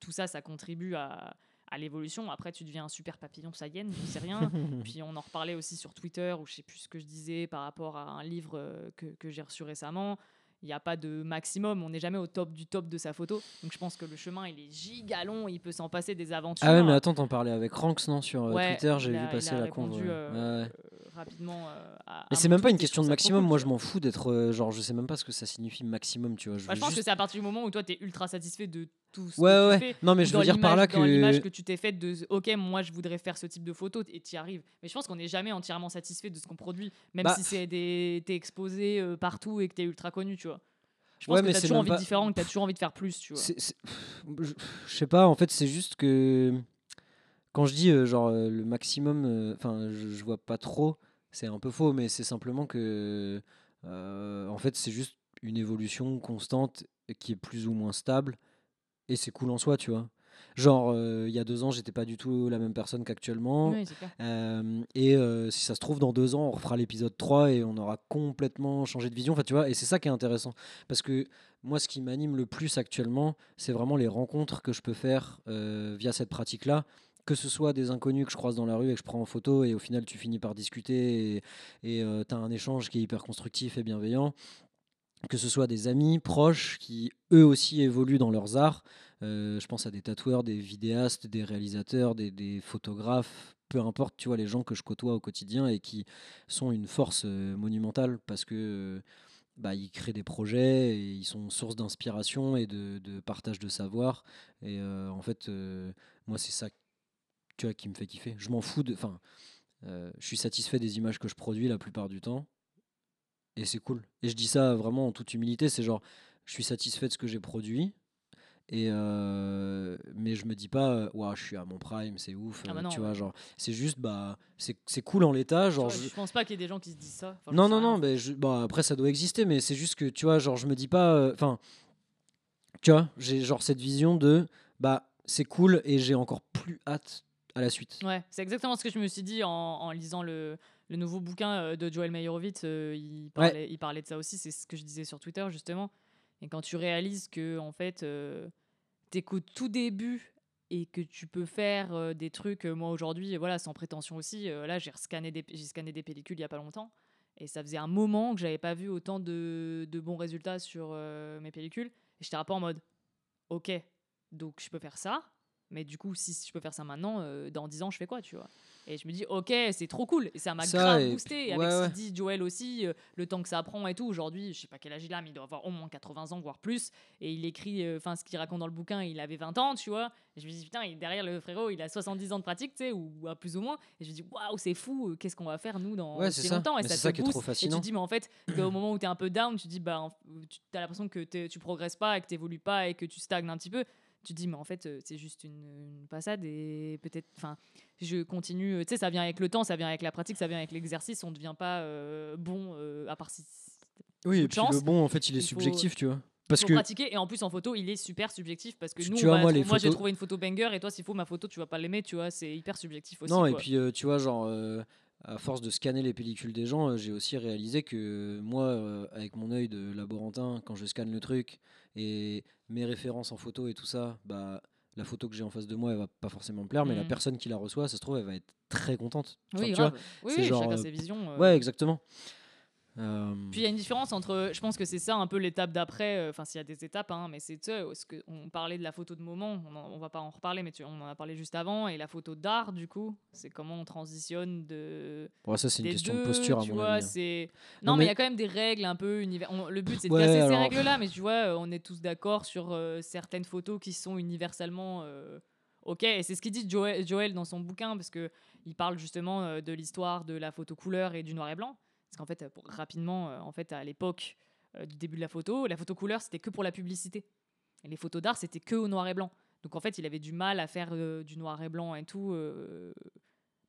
Tout ça, ça contribue à, à l'évolution. Après, tu deviens un super papillon, est, je sais rien. [laughs] Puis on en reparlait aussi sur Twitter, où je sais plus ce que je disais par rapport à un livre que, que j'ai reçu récemment. Il n'y a pas de maximum, on n'est jamais au top du top de sa photo. Donc je pense que le chemin, il est gigalon, il peut s'en passer des aventures. Ah ouais, mais attends, t'en parlais avec Ranks, non Sur euh, Ouais, Twitter, j'ai vu passer la euh, Ouais, ouais. euh, rapidement. euh, à- Mais c'est même pas une question de maximum. Moi, je m'en fous d'être. euh, genre, je sais même pas ce que ça signifie maximum, tu vois. Je Bah, je pense juste- que c'est à partir du moment où toi, tu es ultra satisfait de tout ce Ouais, que ouais. tu fais. Non, mais je veux dire par là l'image- dans l'image que que. tu t'es faite de OK, moi je voudrais faire ce type de photo et tu y arrives. Mais je pense qu'on n'est jamais entièrement satisfait de ce qu'on produit, même Bah, si c'est des t'es exposé euh, partout et que t'es ultra connu, tu vois. Je pense Ouais, que t'as toujours envie de différent, que t'as toujours envie de faire plus, tu vois. je sais pas, en fait, c'est juste que. Quand je dis euh, genre euh, le maximum, euh, enfin, je, je vois pas trop, c'est un peu faux, mais c'est simplement que. en fait, c'est juste une évolution constante qui est plus ou moins stable. Et c'est cool en soi, tu vois. Genre, euh, il y a deux ans, j'étais pas du tout la même personne qu'actuellement. Oui. Euh, et euh, si ça se trouve, dans deux ans, on refera l'épisode 3 et on aura complètement changé de vision. Enfin, tu vois, et c'est ça qui est intéressant. Parce que moi, ce qui m'anime le plus actuellement, c'est vraiment les rencontres que je peux faire via cette pratique-là. Que ce soit des inconnus que je croise dans la rue et que je prends en photo, et au final, tu finis par discuter et tu as un échange qui est hyper constructif et bienveillant. Que ce soit des amis proches qui, eux aussi, évoluent dans leurs arts. Euh, je pense à des tatoueurs, des vidéastes, des réalisateurs, des, photographes, peu importe, tu vois, les gens que je côtoie au quotidien et qui sont une force euh, monumentale parce que euh, bah, ils créent des projets et ils sont source d'inspiration et de, partage de savoir. Et euh, en fait, euh, moi, c'est ça tu vois, qui me fait kiffer. Je m'en fous de. Enfin, euh, je suis satisfait des images que je produis la plupart du temps. Et c'est cool. Et je dis ça vraiment en toute humilité. C'est genre, je suis satisfait de ce que j'ai produit. Et euh, mais je me dis pas, euh, je suis à mon prime, c'est ouf. Ah bah non, tu vois, ouais. genre, c'est juste, bah, c'est cool en l'état. Genre, je- je... pense pas qu'il y ait des gens qui se disent ça. Enfin, non, non, non, mais je- bah, après ça doit exister, mais c'est juste que tu vois, genre, je me dis pas, euh, enfin, tu vois, j'ai genre cette vision de, bah, c'est cool et j'ai encore plus hâte à la suite. Ouais, c'est exactement ce que je me suis dit en, en lisant le, le nouveau bouquin euh, de Joel Meyerowitz. euh, il, parlait, il parlait de ça aussi, c'est ce que je disais sur Twitter justement. Et quand tu réalises que en fait, euh, t'es qu'au tout début et que tu peux faire euh, des trucs, moi aujourd'hui, voilà, sans prétention aussi. là, j'ai scanné des, scanné des pellicules il y a pas longtemps. Et ça faisait un moment que j'avais pas vu autant de, de bons résultats sur mes pellicules. Et j'étais un peu en mode, ok, donc je peux faire ça. Mais du coup, si je peux faire ça maintenant, euh, dans 10 ans, je fais quoi, tu vois? Et je me dis, ok, c'est trop cool. Et ça m'a Ça, grave et boosté. Et ouais, avec ouais. ce qu'il dit Joël aussi, euh, le temps que ça prend et tout. Aujourd'hui, je sais pas quel âge il a, mais il doit avoir au moins 80 ans, voire plus. Et il écrit, euh, enfin, ce qu'il raconte dans le bouquin, il avait 20 ans, tu vois. Et je me dis, putain, derrière le frérot, il a 70 ans de pratique, tu sais, ou, ou à plus ou moins. Et je me dis, waouh, c'est fou, qu'est-ce qu'on va faire, nous, dans Ouais, c'est si ça. longtemps? Et ça c'est te ça qui est trop booste. Et fascinant. tu dis, mais en fait, [clears throat] qu'au moment où tu es un peu down, tu dis, bah, tu as l'impression que tu progresses pas et que tu évolues pas et que tu stagnes un petit peu. Tu te dis, mais en fait, euh, c'est juste une, une passade et peut-être. Enfin, je continue. Tu sais, ça vient avec le temps, ça vient avec la pratique, ça vient avec l'exercice. On ne devient pas euh, bon, euh, à part si. Oui, et puis chance. le bon, en fait, il est Il faut- subjectif, tu vois. Parce que pratiquer et en plus en photo il est super subjectif parce que Tu- nous tu vois, moi, moi j'ai trouvé une photo banger et toi s'il faut ma photo tu vas pas l'aimer tu vois c'est hyper subjectif aussi non, et puis euh, tu vois, genre, euh, à force de scanner les pellicules des gens, euh, j'ai aussi réalisé que euh, moi, euh, avec mon œil de laborantin, quand je scanne le truc et mes références en photo et tout ça, bah la photo que j'ai en face de moi, elle va pas forcément me plaire, mais la Mhm. personne qui la reçoit, ça se trouve, elle va être très contente. Enfin, oui tu vois, oui, c'est oui, genre, chacun euh, ses visions euh. Ouais, exactement. Euh, Puis il y a une différence entre, je pense que c'est ça un peu l'étape d'après, euh, enfin s'il y a des étapes, hein, mais c'est ce que on parlait de la photo de moment, on, en- on va pas en reparler, mais tu- on en a parlé juste avant, et la photo d'art du coup, c'est comment on transitionne de bon, ça, c'est une question deux, de posture, à tu mon vois, avis. hein. c'est Non, non, mais il y a quand même des règles un peu univers. on- Le but c'est de Ouais, casser ces règles-là, mais tu vois, euh, on est tous d'accord sur euh, certaines photos qui sont universellement euh, ok. Et c'est ce qu'il dit Joël, Joël dans son bouquin parce que il parle justement euh, de l'histoire de la photo couleur et du noir et blanc. Parce qu'en fait, euh, rapidement, euh, en fait, à l'époque euh, du début de la photo, la photo couleur c'était que pour la publicité. Et les photos d'art c'était que au noir et blanc. Donc en fait, il avait du mal à faire du noir et blanc et tout.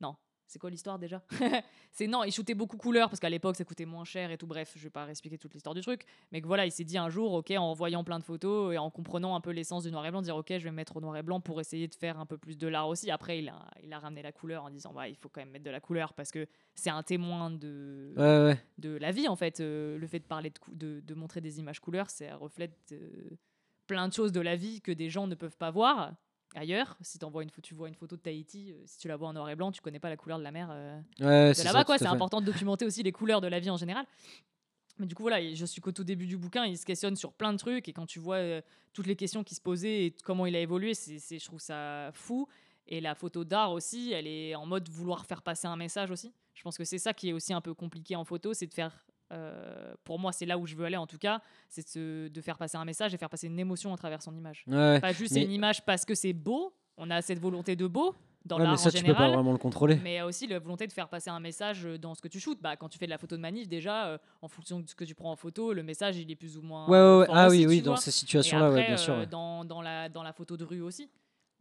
Non, c'est quoi l'histoire déjà? [laughs] C'est non, il shootait beaucoup couleur parce qu'à l'époque ça coûtait moins cher et tout. Bref, je vais pas expliquer toute l'histoire du truc, mais que voilà, il s'est dit un jour, ok, en voyant plein de photos et en comprenant un peu l'essence du noir et blanc, dire ok, je vais me mettre au noir et blanc pour essayer de faire un peu plus de l'art aussi. Après, il a, il a ramené la couleur en disant bah il faut quand même mettre de la couleur parce que c'est un témoin de Ouais, ouais. de la vie en fait. Euh, le fait de parler de, cou- de, de montrer des images couleurs, c'est un reflet de plein de choses de la vie que des gens ne peuvent pas voir ailleurs. Si une, tu vois une photo de Tahiti, euh, si tu la vois en noir et blanc, tu connais pas la couleur de la mer. euh, Ouais, de c'est là-bas c'est important de documenter aussi les couleurs de la vie en général. Mais du coup voilà je suis qu'au tout début du bouquin il se questionne sur plein de trucs. Et quand tu vois euh, toutes les questions qui se posaient et comment il a évolué c'est- je trouve ça fou. Et la photo d'art aussi elle est en mode vouloir faire passer un message aussi. Je pense que c'est ça qui est aussi un peu compliqué en photo c'est de faire euh, pour moi c'est là où je veux aller en tout cas c'est de, faire passer un message et faire passer une émotion à travers son image Ouais, pas juste mais- une image parce que c'est beau on a cette volonté de beau dans Ouais, l'art mais ça, en tu peux général pas vraiment le contrôler. mais il y a aussi la volonté de faire passer un message euh, dans ce que tu shootes. Bah, quand tu fais de la photo de manif, déjà, euh, en fonction de ce que tu prends en photo, le message, il est plus ou moins. Ouais, ouais, ouais. fort Ah oui, oui, dans vois. ces situations-là, bien sûr. euh, dans, la, dans la photo de rue aussi.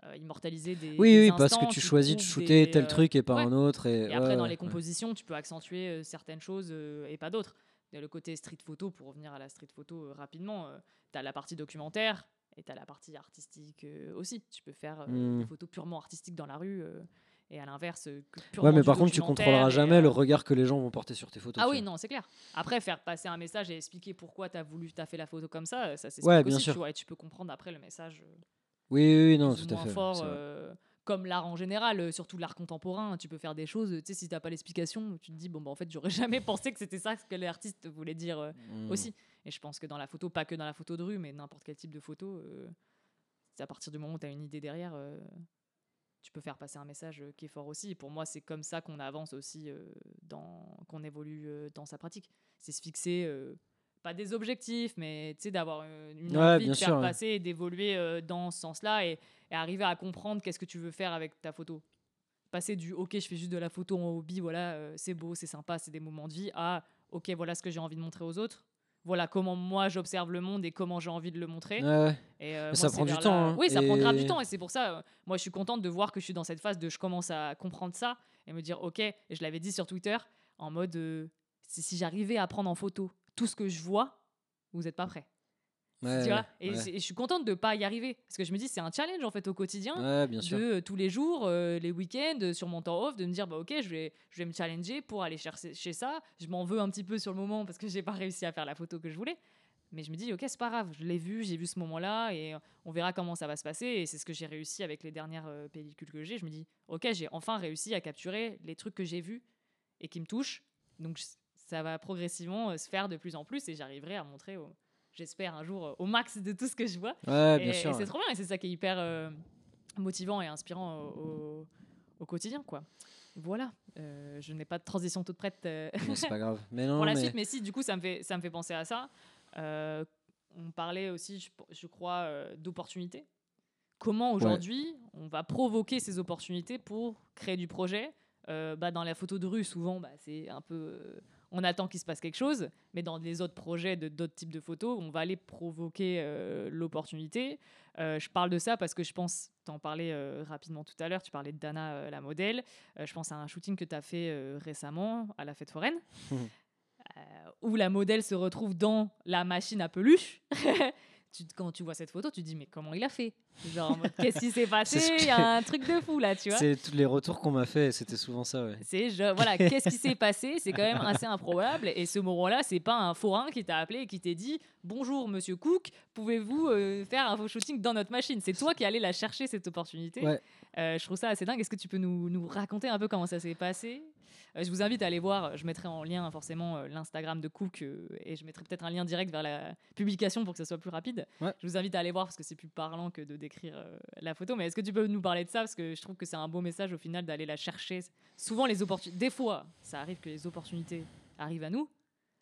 Euh, immortaliser des. Oui, des oui, parce que tu choisis de shooter des, tel euh, truc et pas ouais. un autre. Et, Et après, dans les compositions, tu peux accentuer euh, certaines choses euh, et pas d'autres. Le côté street photo, pour revenir à la street photo euh, rapidement, tu as la partie documentaire et tu as la partie artistique euh, aussi. Tu peux faire euh, Hmm. des photos purement artistiques dans la rue euh, et à l'inverse, euh, Ouais, mais par contre, tu contrôleras jamais euh, le regard que les gens vont porter sur tes photos. Ah oui, vois. non, c'est clair. Après, faire passer un message et expliquer pourquoi tu as voulu, tu as fait la photo comme ça, euh, ça s'explique Ouais, bien aussi, sûr. tu vois, et tu peux comprendre après le message euh, Oui, oui, oui, non, tout à fait. fort, euh, comme l'art en général, euh, surtout l'art contemporain. Tu peux faire des choses, tu sais, si t'as pas l'explication, tu te dis, bon, bah, en fait, j'aurais [laughs] jamais pensé que c'était ça ce que l'artiste voulait dire euh, Mm. aussi. Et je pense que dans la photo, pas que dans la photo de rue, mais n'importe quel type de photo, euh, c'est à partir du moment où tu as une idée derrière, euh, tu peux faire passer un message qui est fort aussi. Et pour moi, c'est comme ça qu'on avance aussi, dans, qu'on évolue dans sa pratique. C'est se fixer, pas des objectifs, mais tu sais, d'avoir euh, une Ouais, envie de faire sûr, ouais. passer et d'évoluer euh, dans ce sens-là et, et arriver à comprendre qu'est-ce que tu veux faire avec ta photo. Passer du ok, je fais juste de la photo en hobby, voilà, euh, c'est beau, c'est sympa, c'est des moments de vie, à ok, voilà ce que j'ai envie de montrer aux autres. Voilà comment moi j'observe le monde et comment j'ai envie de le montrer. Ouais. Et, euh, moi, ça prend du temps, hein, Oui, ça prend grave du temps. Et c'est pour ça, moi, je suis contente de voir que je suis dans cette phase de je commence à comprendre ça et me dire, OK, et je l'avais dit sur Twitter, en mode, si, si j'arrivais à prendre en photo tout ce que je vois, vous n'êtes pas prêts. Ouais, tu vois ouais, et, ouais. et je suis contente de pas y arriver. Parce que je me dis, c'est un challenge, en fait, au quotidien Ouais, bien sûr. de euh, tous les jours, euh, les week-ends, euh, sur mon temps off, de me dire bah ok, je vais, je vais me challenger pour aller chercher chez ça. Je m'en veux un petit peu sur le moment parce que j'ai pas réussi à faire la photo que je voulais. Mais je me dis ok, c'est pas grave, je l'ai vu, j'ai vu ce moment-là et euh, on verra comment ça va se passer. Et c'est ce que j'ai réussi avec les dernières pellicules que j'ai. Je me dis ok, j'ai enfin réussi à capturer les trucs que j'ai vus et qui me touchent. Donc ça va progressivement euh, se faire de plus en plus et j'arriverai à montrer, au- j'espère un jour, euh, au max de tout ce que je vois. Ouais, Et, bien et sûr. c'est ouais. trop bien et c'est ça qui est hyper euh, motivant et inspirant au, au- au quotidien quoi. Voilà, euh, je n'ai pas de transition toute prête euh, c'est pas grave. Mais [laughs] non, pour la mais- suite, mais si, du coup, ça me fait, ça me fait penser à ça. On parlait aussi, je, je crois, d'opportunités. Comment aujourd'hui on va provoquer ces opportunités pour créer du projet? Euh, bah, Dans la photo de rue, souvent, bah, c'est un peu. On attend qu'il se passe quelque chose, mais dans les autres projets de d'autres types de photos, on va aller provoquer euh, l'opportunité. Euh, je parle de ça parce que je pense, tu en parlais euh, rapidement tout à l'heure, tu parlais de Dana, la modèle. Je pense à un shooting que tu as fait récemment à la fête foraine, [laughs] où la modèle se retrouve dans la machine à peluche. [laughs] Tu- quand tu vois cette photo, tu te dis mais comment il a fait? Genre [laughs] qu'est-ce qui s'est passé? Il y a un truc de fou là, tu vois. C'est tous les retours qu'on m'a fait, c'était souvent ça, ouais. C'est voilà, qu'est-ce qui s'est [laughs] passé? C'est quand même assez improbable. Et ce moment-là, c'est pas un forain qui t'a appelé et qui t'a dit bonjour Monsieur Cook, pouvez-vous euh, faire un faux shooting dans notre machine? C'est toi qui allais la chercher cette opportunité. Ouais. Euh, je trouve ça assez dingue. Est-ce que tu peux nous, nous raconter un peu comment ça s'est passé? Je vous invite à aller voir. Je mettrai en lien forcément euh, l'Instagram de Cook euh, et je mettrai peut-être un lien direct vers la publication pour que ça soit plus rapide. Ouais. Je vous invite à aller voir parce que c'est plus parlant que de décrire euh, la photo. Mais est-ce que tu peux nous parler de ça? Parce que je trouve que c'est un beau message au final d'aller la chercher. Souvent, les opportunités. Des fois, ça arrive que les opportunités arrivent à nous.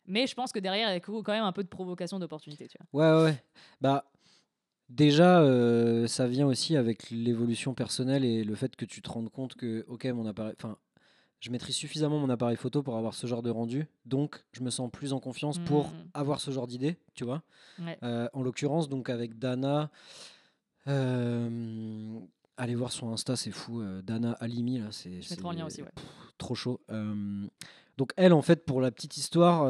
Mais je pense que derrière, il y a quand même un peu de provocation d'opportunités. Tu vois. Ouais, ouais, ouais. Bah, déjà, euh, ça vient aussi avec l'évolution personnelle et le fait que tu te rendes compte que, ok, mon appareil, enfin, je maîtrise suffisamment mon appareil photo pour avoir ce genre de rendu, donc je me sens plus en confiance pour Mhm. avoir ce genre d'idée, tu vois. Ouais. Euh, en l'occurrence, donc avec Dana, euh, allez voir son Insta, c'est fou. euh, Dana Alimi, là, c'est Je en lien aussi. Ouais. trop chaud. Donc elle, en fait, pour la petite histoire,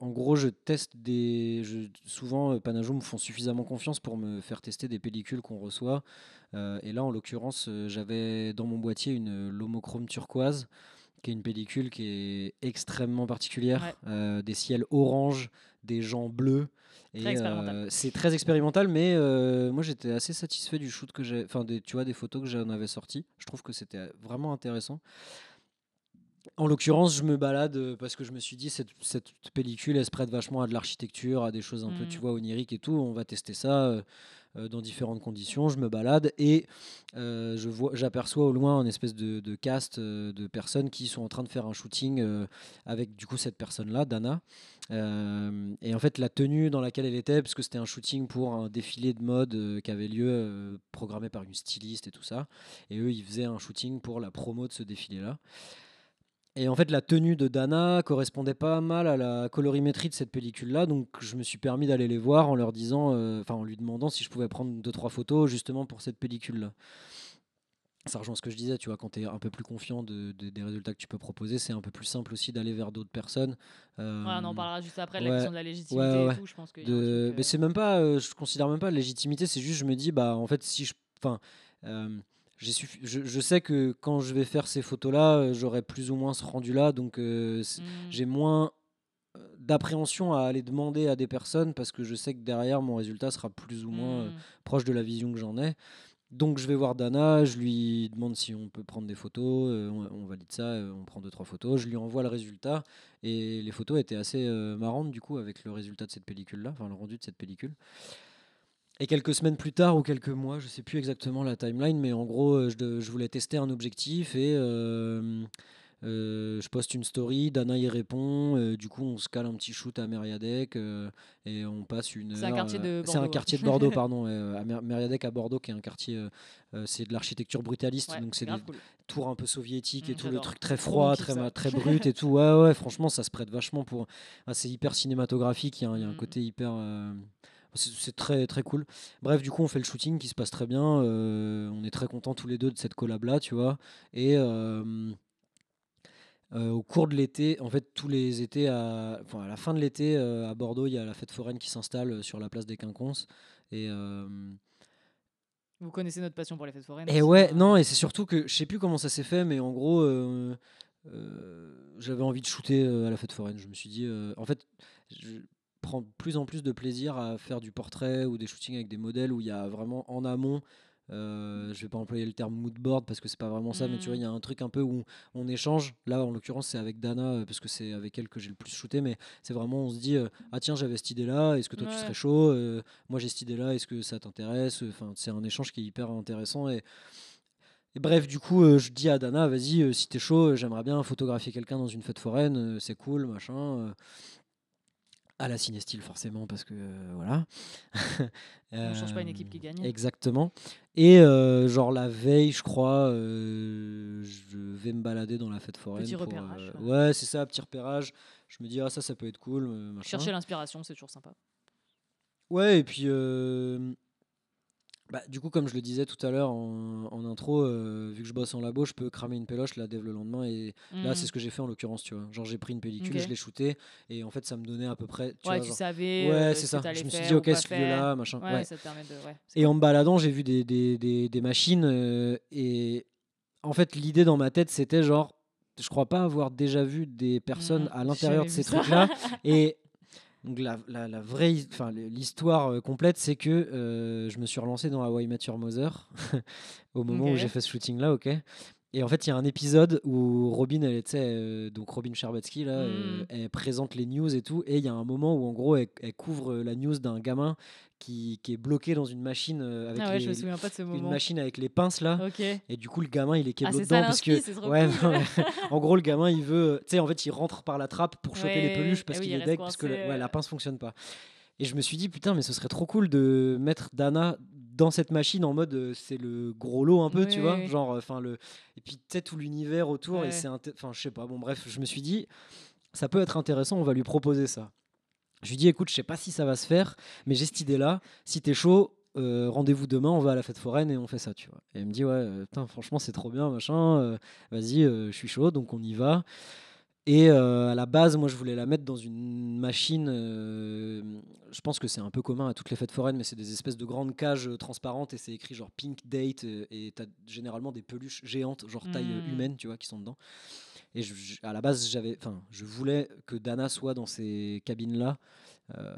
en gros, je teste des... je- souvent, euh, Panajo me font suffisamment confiance pour me faire tester des pellicules qu'on reçoit. Euh, et là, en l'occurrence, euh, j'avais dans mon boîtier une Lomochrome turquoise, qui est une pellicule qui est extrêmement particulière. Ouais. Euh, des ciels orange, des gens bleus. Très euh, c'est très expérimental, mais euh, moi j'étais assez satisfait du shoot que j'ai, enfin des, tu vois des photos que j'en avais sorties. Je trouve que c'était vraiment intéressant. En l'occurrence, je me balade parce que je me suis dit cette, cette pellicule, elle se prête vachement à de l'architecture, à des choses un peu, tu Mhm. vois, oniriques et tout. On va tester ça dans différentes conditions. Je me balade et euh, je vois, j'aperçois au loin un espèce de, de cast euh, de personnes qui sont en train de faire un shooting euh, avec du coup cette personne-là, Dana. Euh, et en fait, la tenue dans laquelle elle était, parce que c'était un shooting pour un défilé de mode euh, qui avait lieu, euh, programmé par une styliste et tout ça. Et eux, ils faisaient un shooting pour la promo de ce défilé-là. Et en fait, la tenue de Dana correspondait pas mal à la colorimétrie de cette pellicule-là, donc je me suis permis d'aller les voir en leur disant, euh, enfin en lui demandant si je pouvais prendre deux trois photos justement pour cette pellicule-là. Ça rejoint ce que je disais, tu vois, quand tu es un peu plus confiant de- de- des résultats que tu peux proposer, c'est un peu plus simple aussi d'aller vers d'autres personnes. Euh, Ouais, on en parlera juste après, ouais. la question de la légitimité Ouais, ouais, et tout. Je pense de... un truc, mais euh, c'est même pas euh, je considère même pas légitimité c'est juste je me dis bah en fait si je enfin euh, suffi- je, je sais que quand je vais faire ces photos là j'aurai plus ou moins ce rendu là donc euh, hmm. j'ai moins euh, d'appréhension à aller demander à des personnes parce que je sais que derrière mon résultat sera plus ou moins euh, Hmm. proche de la vision que j'en ai donc je vais voir Dana, je lui demande si on peut prendre des photos, euh, on, on valide ça, euh, on prend deux trois photos, je lui envoie le résultat et les photos étaient assez euh, marrantes du coup avec le résultat de cette pellicule là, enfin le rendu de cette pellicule. Et quelques semaines plus tard ou quelques mois, je sais plus exactement la timeline, mais en gros euh, je, voulais tester un objectif et euh, euh, je poste une story, Dana y répond, euh, du coup on se cale un petit shoot à Mériadec et on passe une C'est un quartier de C'est un Bordeaux, ouais. quartier de Bordeaux, [laughs] pardon, à Mériadec à Bordeaux, qui est un quartier, c'est de l'architecture brutaliste, Ouais, donc c'est des cool. tours un peu soviétiques et Mm, tout, le truc très froid, très, ça. ma- très [laughs] brut et tout. Ouais, ouais, franchement, ça se prête vachement pour. ah, c'est hyper cinématographique, il y a, un- il y a un Mm. côté hyper. C'est très très cool. Bref, du coup, on fait le shooting qui se passe très bien. euh, on est très contents tous les deux de cette collab là, tu vois. Et euh, euh, au cours de l'été, en fait, tous les étés, à, enfin, à la fin de l'été, euh, à Bordeaux, il y a la fête foraine qui s'installe sur la place des Quinconces. Et, euh, Vous connaissez notre passion pour les fêtes foraines. et aussi, ouais, hein. non, et c'est surtout que je sais plus comment ça s'est fait, mais en gros, j'avais envie de shooter à la fête foraine. Je me suis dit, en fait, je prends de plus en plus de plaisir à faire du portrait ou des shootings avec des modèles où il y a vraiment en amont. euh, je vais pas employer le terme mood board parce que c'est pas vraiment ça, mais tu vois, il y a un truc un peu où on échange. Là, en l'occurrence, c'est avec Dana euh, parce que c'est avec elle que j'ai le plus shooté, mais c'est vraiment, on se dit, euh, ah tiens, j'avais cette idée-là, est-ce que toi tu serais chaud Euh, Moi j'ai cette idée-là, est-ce que ça t'intéresse? Enfin, c'est un échange qui est hyper intéressant et Et bref, du coup, je dis à Dana, vas-y, si t'es chaud, j'aimerais bien photographier quelqu'un dans une fête foraine, c'est cool, machin. Euh. à la Cinestyle, forcément, parce que euh, voilà. [laughs] On change pas une Euh, équipe qui gagne. Exactement. Et euh, genre la veille, je crois, euh, je vais me balader dans la fête foraine. Petit pour, repérage, euh, ouais, c'est ça, petit repérage. Je me dis, ah, ça, ça peut être cool. euh. Chercher l'inspiration, c'est toujours sympa. Ouais, et puis, euh, bah, du coup, comme je le disais tout à l'heure en, en intro, euh, vu que je bosse en labo, je peux cramer une péloche, la dev le lendemain. Et là, Mm. c'est ce que j'ai fait en l'occurrence, tu vois. Genre, j'ai pris une pellicule, je l'ai shooté, et en fait, ça me donnait à peu près. Tu ouais, vois, tu genre- savais. ouais, euh, c'est ce ça. Je me suis dit, ok, ce lieu-là, machin. Ouais, ouais. ça te permet de. Et cool. en me baladant, j'ai vu des, des, des, des machines. euh, et en fait, l'idée dans ma tête, c'était genre, je crois pas avoir déjà vu des personnes Mhm. à l'intérieur de ces trucs-là. [laughs] et donc, la, la, la vraie, enfin, l'histoire euh, complète, c'est que euh, je me suis relancé dans Hawaii Your Mother [laughs] au moment où j'ai fait ce shooting-là, ok. Et en fait, il y a un épisode où Robin, elle était, euh, donc Robin Scherbatsky, là, euh, Mm. elle présente les news et tout. Et il y a un moment où, en gros, elle, elle couvre euh, la news d'un gamin qui, qui est bloqué dans une machine euh, avec Ah ouais, les- je me souviens pas de ce une machine avec les pinces là. Et du coup, le gamin, il est Ah, keblo c'est dedans parce que. ouais, cool. [laughs] en gros, le gamin, il veut. Tu sais, en fait, il rentre par la trappe pour choper les peluches parce eh oui, qu'il il est deg parce que la, coincé, ouais, euh. la pince fonctionne pas. Et je me suis dit, putain, mais ce serait trop cool de mettre Dana dans cette machine en mode euh, c'est le gros lot un peu, tu vois. oui. Genre, enfin, le. Et puis, tu sais, tout l'univers autour. Et c'est. Enfin, je sais pas. Bon, bref, je me suis dit, ça peut être intéressant, on va lui proposer ça. Je lui dis, écoute, je sais pas si ça va se faire, mais j'ai cette idée-là. Si t'es chaud, euh, rendez-vous demain, on va à la fête foraine et on fait ça, tu vois. Et elle me dit, ouais, euh, putain, franchement, c'est trop bien, machin. euh, Vas-y, je suis chaud, donc on y va. Et à la base, moi, je voulais la mettre dans une machine. je pense que c'est un peu commun à toutes les fêtes foraines, mais c'est des espèces de grandes cages transparentes et c'est écrit genre Pink Date. et t'as généralement des peluches géantes, genre taille euh, Mm. humaine, tu vois, qui sont dedans. Et je- à la base, j'avais, enfin, je voulais que Dana soit dans ces cabines-là. Euh,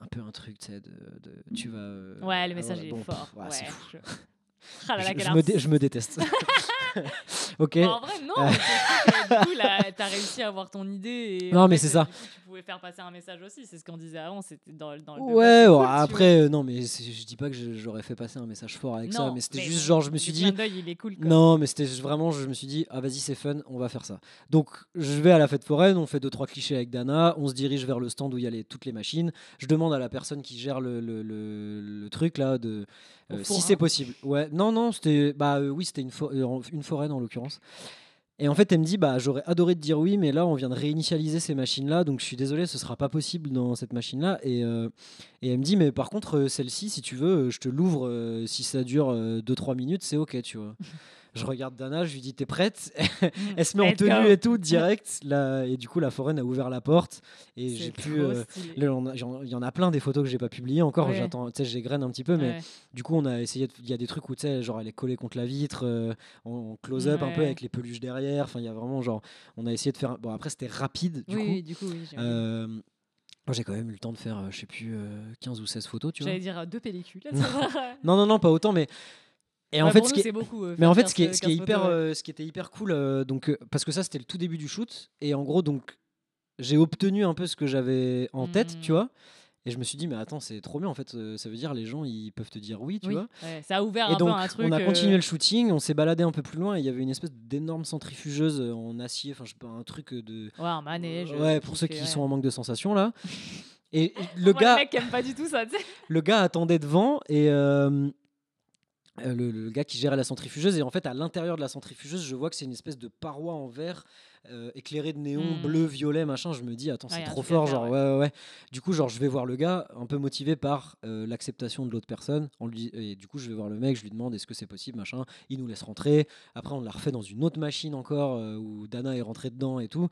un peu un truc, tu sais, de, de- tu vas. euh, Ouais, le ah, message est bon, fort. pff, ouais, c'est ouais, fou. je- [laughs] Ah là là, Je- je, me dé- je me déteste. [laughs] [laughs] ok. Bah, en vrai, non, du coup, là, t'as réussi à avoir ton idée. Et Non, mais c'est euh, ça. Coup, tu pouvais faire passer un message aussi. C'est ce qu'on disait avant. C'était dans, dans le. Ouais, cool, après, euh, non, mais je dis pas que j'aurais fait passer un message fort avec vois. ça, Non, mais c'était juste bon, genre, je me suis dit, il est cool. non, mais c'était vraiment, je me suis dit, ah vas-y, c'est fun, on va faire ça. Donc, je vais à la fête foraine, on fait deux trois clichés avec Dana, on se dirige vers le stand où il y a les- toutes les machines. Je demande à la personne qui gère le, le- le- le truc là de euh, si c'est possible. Ouais, non, non, c'était, bah euh, oui, c'était une, fo- euh, une foraine en l'occurrence. Et en fait, elle me dit, bah, j'aurais adoré te dire oui, mais là, on vient de réinitialiser ces machines-là, donc je suis désolé, ce sera pas possible dans cette machine-là. Et, euh, et elle me dit, mais par contre, celle-ci, si tu veux, je te l'ouvre, si ça dure 2-3 minutes, c'est ok, tu vois. [laughs] je regarde Dana, je lui dis, t'es prête [laughs] Elle se met en tenue et tout, [laughs] direct. Là, et du coup, la foraine a ouvert la porte. Et j'ai pu. euh, on Il y en a plein des photos que j'ai pas publiées encore. Ouais. J'attends, tu sais, j'égrène un petit peu, mais Ouais. du coup, on a essayé. de- Il y a des trucs où tu sais, genre elle est collée contre la vitre, euh, en, en close-up un peu avec les peluches derrière. Enfin, il y a vraiment genre, on a essayé de faire. Bon, après c'était rapide du oui, coup. oui, du coup, oui. Euh, j'ai quand même eu le temps de faire, je sais plus, euh, 15 ou 16 photos, tu vois. J'allais dire deux pellicules. [laughs] Non, non, non, pas autant, mais. Et en Ouais, fait, ce nous, qui est- beaucoup. euh, mais en fait, ce qui est, 15 ce qui est 15 hyper, photos, ouais. euh, ce qui était hyper cool, euh, donc euh, parce que ça c'était le tout début du shoot, et en gros donc j'ai obtenu un peu ce que j'avais en tête, tu Mhm. vois, et je me suis dit mais attends c'est trop bien en fait, euh, ça veut dire les gens ils peuvent te dire oui, tu Oui, vois. ouais, ça a ouvert Et un donc peu un truc. on a euh, continué le shooting, on s'est baladé un peu plus loin, et il y avait une espèce d'énorme centrifugeuse euh, en acier, enfin je sais pas un truc euh, de Ouais, un manège. ouais euh, pour ceux qui sont en manque de sensations là. Et [laughs] le Moi, gars, Le mec aime pas du tout ça, tu sais. le gars attendait devant et euh, le, le gars qui gérait la centrifugeuse. Et en fait à l'intérieur de la centrifugeuse je vois que c'est une espèce de paroi en verre euh, éclairée de néon Mm. bleu violet machin. Je me dis attends Ouais, c'est trop fort genre ouais. ouais ouais du coup genre je vais voir le gars un peu motivé par euh, l'acceptation de l'autre personne. On lui et du coup je vais voir le mec je lui demande est-ce que c'est possible machin. Il nous laisse rentrer. Après on l'a refait dans une autre machine encore où Dana est rentrée dedans et tout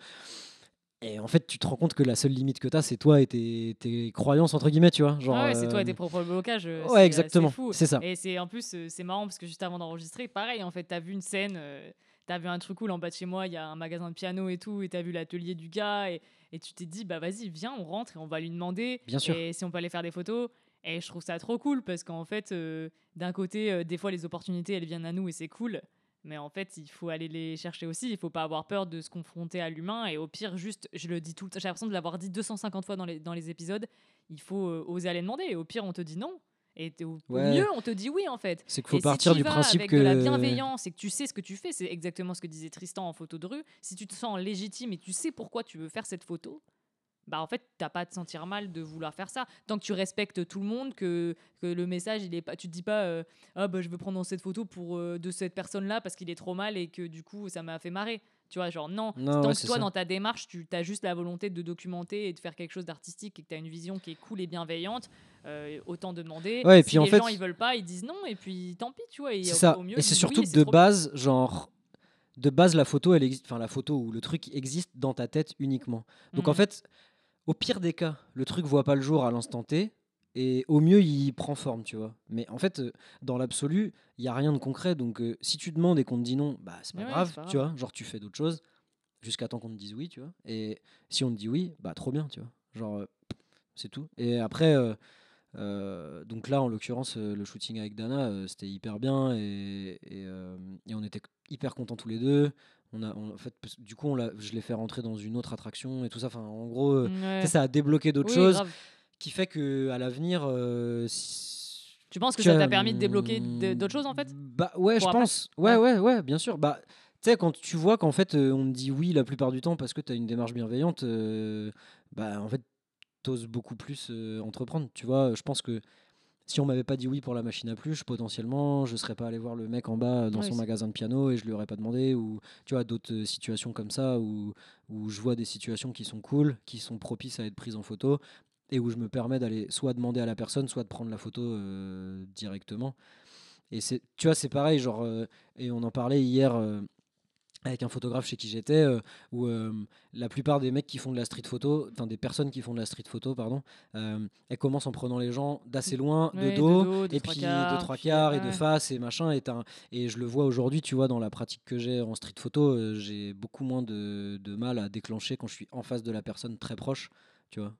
et en fait, tu te rends compte que la seule limite que tu as, c'est toi et tes, tes croyances, entre guillemets, tu vois. Genre, Ah ouais, c'est toi euh, et tes propres blocages. euh, Ouais, c'est exactement. C'est ça. Et c'est en plus, euh, c'est marrant parce que juste avant d'enregistrer, pareil, en fait, t'as vu une scène, euh, t'as vu un truc cool en bas de chez moi, il y a un magasin de piano et tout, et t'as vu l'atelier du gars, et, et tu t'es dit, bah vas-y, viens, on rentre et on va lui demander. Bien sûr. Et si on peut aller faire des photos. Et je trouve ça trop cool parce qu'en fait, euh, d'un côté, euh, des fois, les opportunités, elles viennent à nous et c'est cool. Mais en fait, il faut aller les chercher aussi. Il faut pas avoir peur de se confronter à l'humain. Et au pire, juste, je le dis tout le temps, j'ai l'impression de l'avoir dit 250 fois dans les, dans les épisodes, il faut euh, oser aller demander. Et au pire, on te dit non. Et au, au Ouais. mieux, on te dit oui en fait. C'est qu'il faut Et partir si tu du vas principe avec que de la bienveillance et que tu sais ce que tu fais, c'est exactement ce que disait Tristan en photo de rue. Si tu te sens légitime et tu sais pourquoi tu veux faire cette photo, bah en fait, t'as pas à te sentir mal de vouloir faire ça. Tant que tu respectes tout le monde, que, que le message, il est pas, tu te dis pas, euh, ah bah je veux prendre cette photo pour euh, de cette personne-là parce qu'il est trop mal et que du coup ça m'a fait marrer. Tu vois, genre non. Non, Tant ouais, que toi, ça. dans ta démarche, tu as juste la volonté de documenter et de faire quelque chose d'artistique et que tu as une vision qui est cool et bienveillante, euh, autant demander. Ouais, et si puis, en les fait- gens ils veulent pas, ils disent non et puis tant pis, tu vois. C'est ça. au mieux, et c'est surtout oui, que de bien. base, genre, de base, la photo, elle existe, enfin la photo ou le truc existe dans ta tête uniquement. Donc en Mhm. fait, au pire des cas, le truc voit pas le jour à l'instant T. Et au mieux, il prend forme, tu vois. Mais en fait, euh, dans l'absolu, il y a rien de concret. Donc, euh, si tu demandes et qu'on te dit non, bah c'est pas, Ouais, grave, tu vois. Genre, tu fais d'autres choses jusqu'à temps qu'on te dise oui, tu vois. Et si on te dit oui, bah trop bien, tu vois. Genre, euh, c'est tout. Et après, euh, donc là, en l'occurrence, le shooting avec Dana, c'était hyper bien et, et, et on était hyper contents tous les deux. On a, on- en fait, du coup, on l'a- je l'ai fait rentrer dans une autre attraction et tout ça. Enfin, en gros, euh, Ouais. ça a débloqué d'autres Oui, choses grave. qui fait que à l'avenir, euh, si- Tu penses que ça t'a permis de débloquer d- d'autres choses en fait? Bah ouais, je après pense? Ouais, Ouais. ouais, ouais, bien sûr. Bah, tu sais, quand tu vois qu'en fait, euh, on te dit oui la plupart du temps parce que tu as une démarche bienveillante, euh, bah en fait, t'oses beaucoup plus entreprendre. Tu vois, je pense que si on m'avait pas dit oui pour la machine à pluche, potentiellement, je serais pas allé voir le mec en bas dans son magasin de piano et je lui aurais pas demandé. Ou tu vois, d'autres euh, situations comme ça où, où je vois des situations qui sont cool, qui sont propices à être prises en photo et où je me permets d'aller soit demander à la personne, soit de prendre la photo euh, directement. Et c'est, tu vois, c'est pareil, genre, euh, et on en parlait hier euh, avec un photographe chez qui j'étais, euh, où euh, la plupart des mecs qui font de la street photo, enfin des personnes qui font de la street photo, pardon, euh, elles commencent en prenant les gens d'assez loin, Ouais, de dos, dos, de et puis quarts, de trois quarts et de face et machin. Et, un- et je le vois aujourd'hui, tu vois, dans la pratique que j'ai en street photo, j'ai beaucoup moins de, de mal à déclencher quand je suis en face de la personne très proche, tu vois.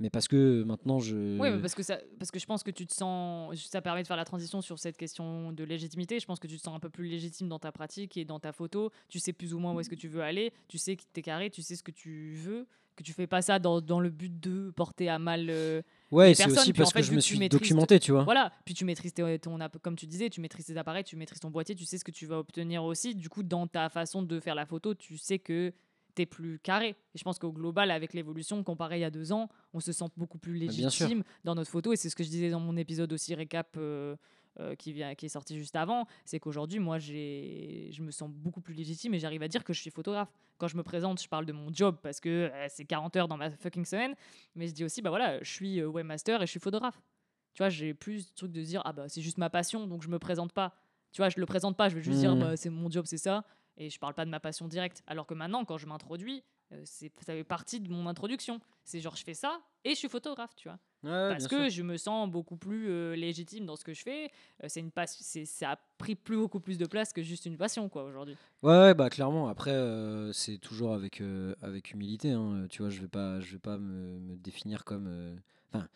Mais parce que maintenant, je. Oui, parce que, ça, parce que je pense que tu te sens. Ça permet de faire la transition sur cette question de légitimité. Je pense que tu te sens un peu plus légitime dans ta pratique et dans ta photo. Tu sais plus ou moins où est-ce que tu veux aller. Tu sais que t'es carré, tu sais ce que tu veux. Que tu fais pas ça dans, dans le but de porter à mal. euh, Ouais, c'est aussi en parce fait, que je me suis documenté, tu vois. Voilà, puis tu maîtrises ton, app- comme tu disais, tu maîtrises tes appareils, tu maîtrises ton boîtier, tu sais ce que tu vas obtenir aussi. Du coup, dans ta façon de faire la photo, tu sais que tu es plus carré. Et je pense qu'au global, avec l'évolution, comparé il y a deux ans, on se sent beaucoup plus légitime dans notre photo. Et c'est ce que je disais dans mon épisode aussi récap euh, euh, qui, vient, qui est sorti juste avant. C'est qu'aujourd'hui, moi, je me sens beaucoup plus légitime et j'arrive à dire que je suis photographe. Quand je me présente, je parle de mon job parce que euh, c'est 40 heures dans ma fucking semaine. Mais je dis aussi, bah voilà, je suis webmaster et je suis photographe. Tu vois, j'ai plus le truc de dire, ah bah c'est juste ma passion, donc je me présente pas. Tu vois, je le présente pas, je vais juste dire, Mhm. bah, c'est mon job, c'est ça. Et je parle pas de ma passion directe. Alors que maintenant, quand je m'introduis, euh, c'est ça fait partie de mon introduction. C'est genre, je fais ça et je suis photographe, tu vois. Ouais, Parce que je me sens beaucoup plus euh, légitime dans ce que je fais. Euh, c'est une c'est, ça a pris plus, beaucoup plus de place que juste une passion, quoi, aujourd'hui. Ouais, ouais, bah clairement. Après, euh, c'est toujours avec, avec humilité. hein. Tu vois, je vais pas, je vais pas me, me définir comme. Enfin,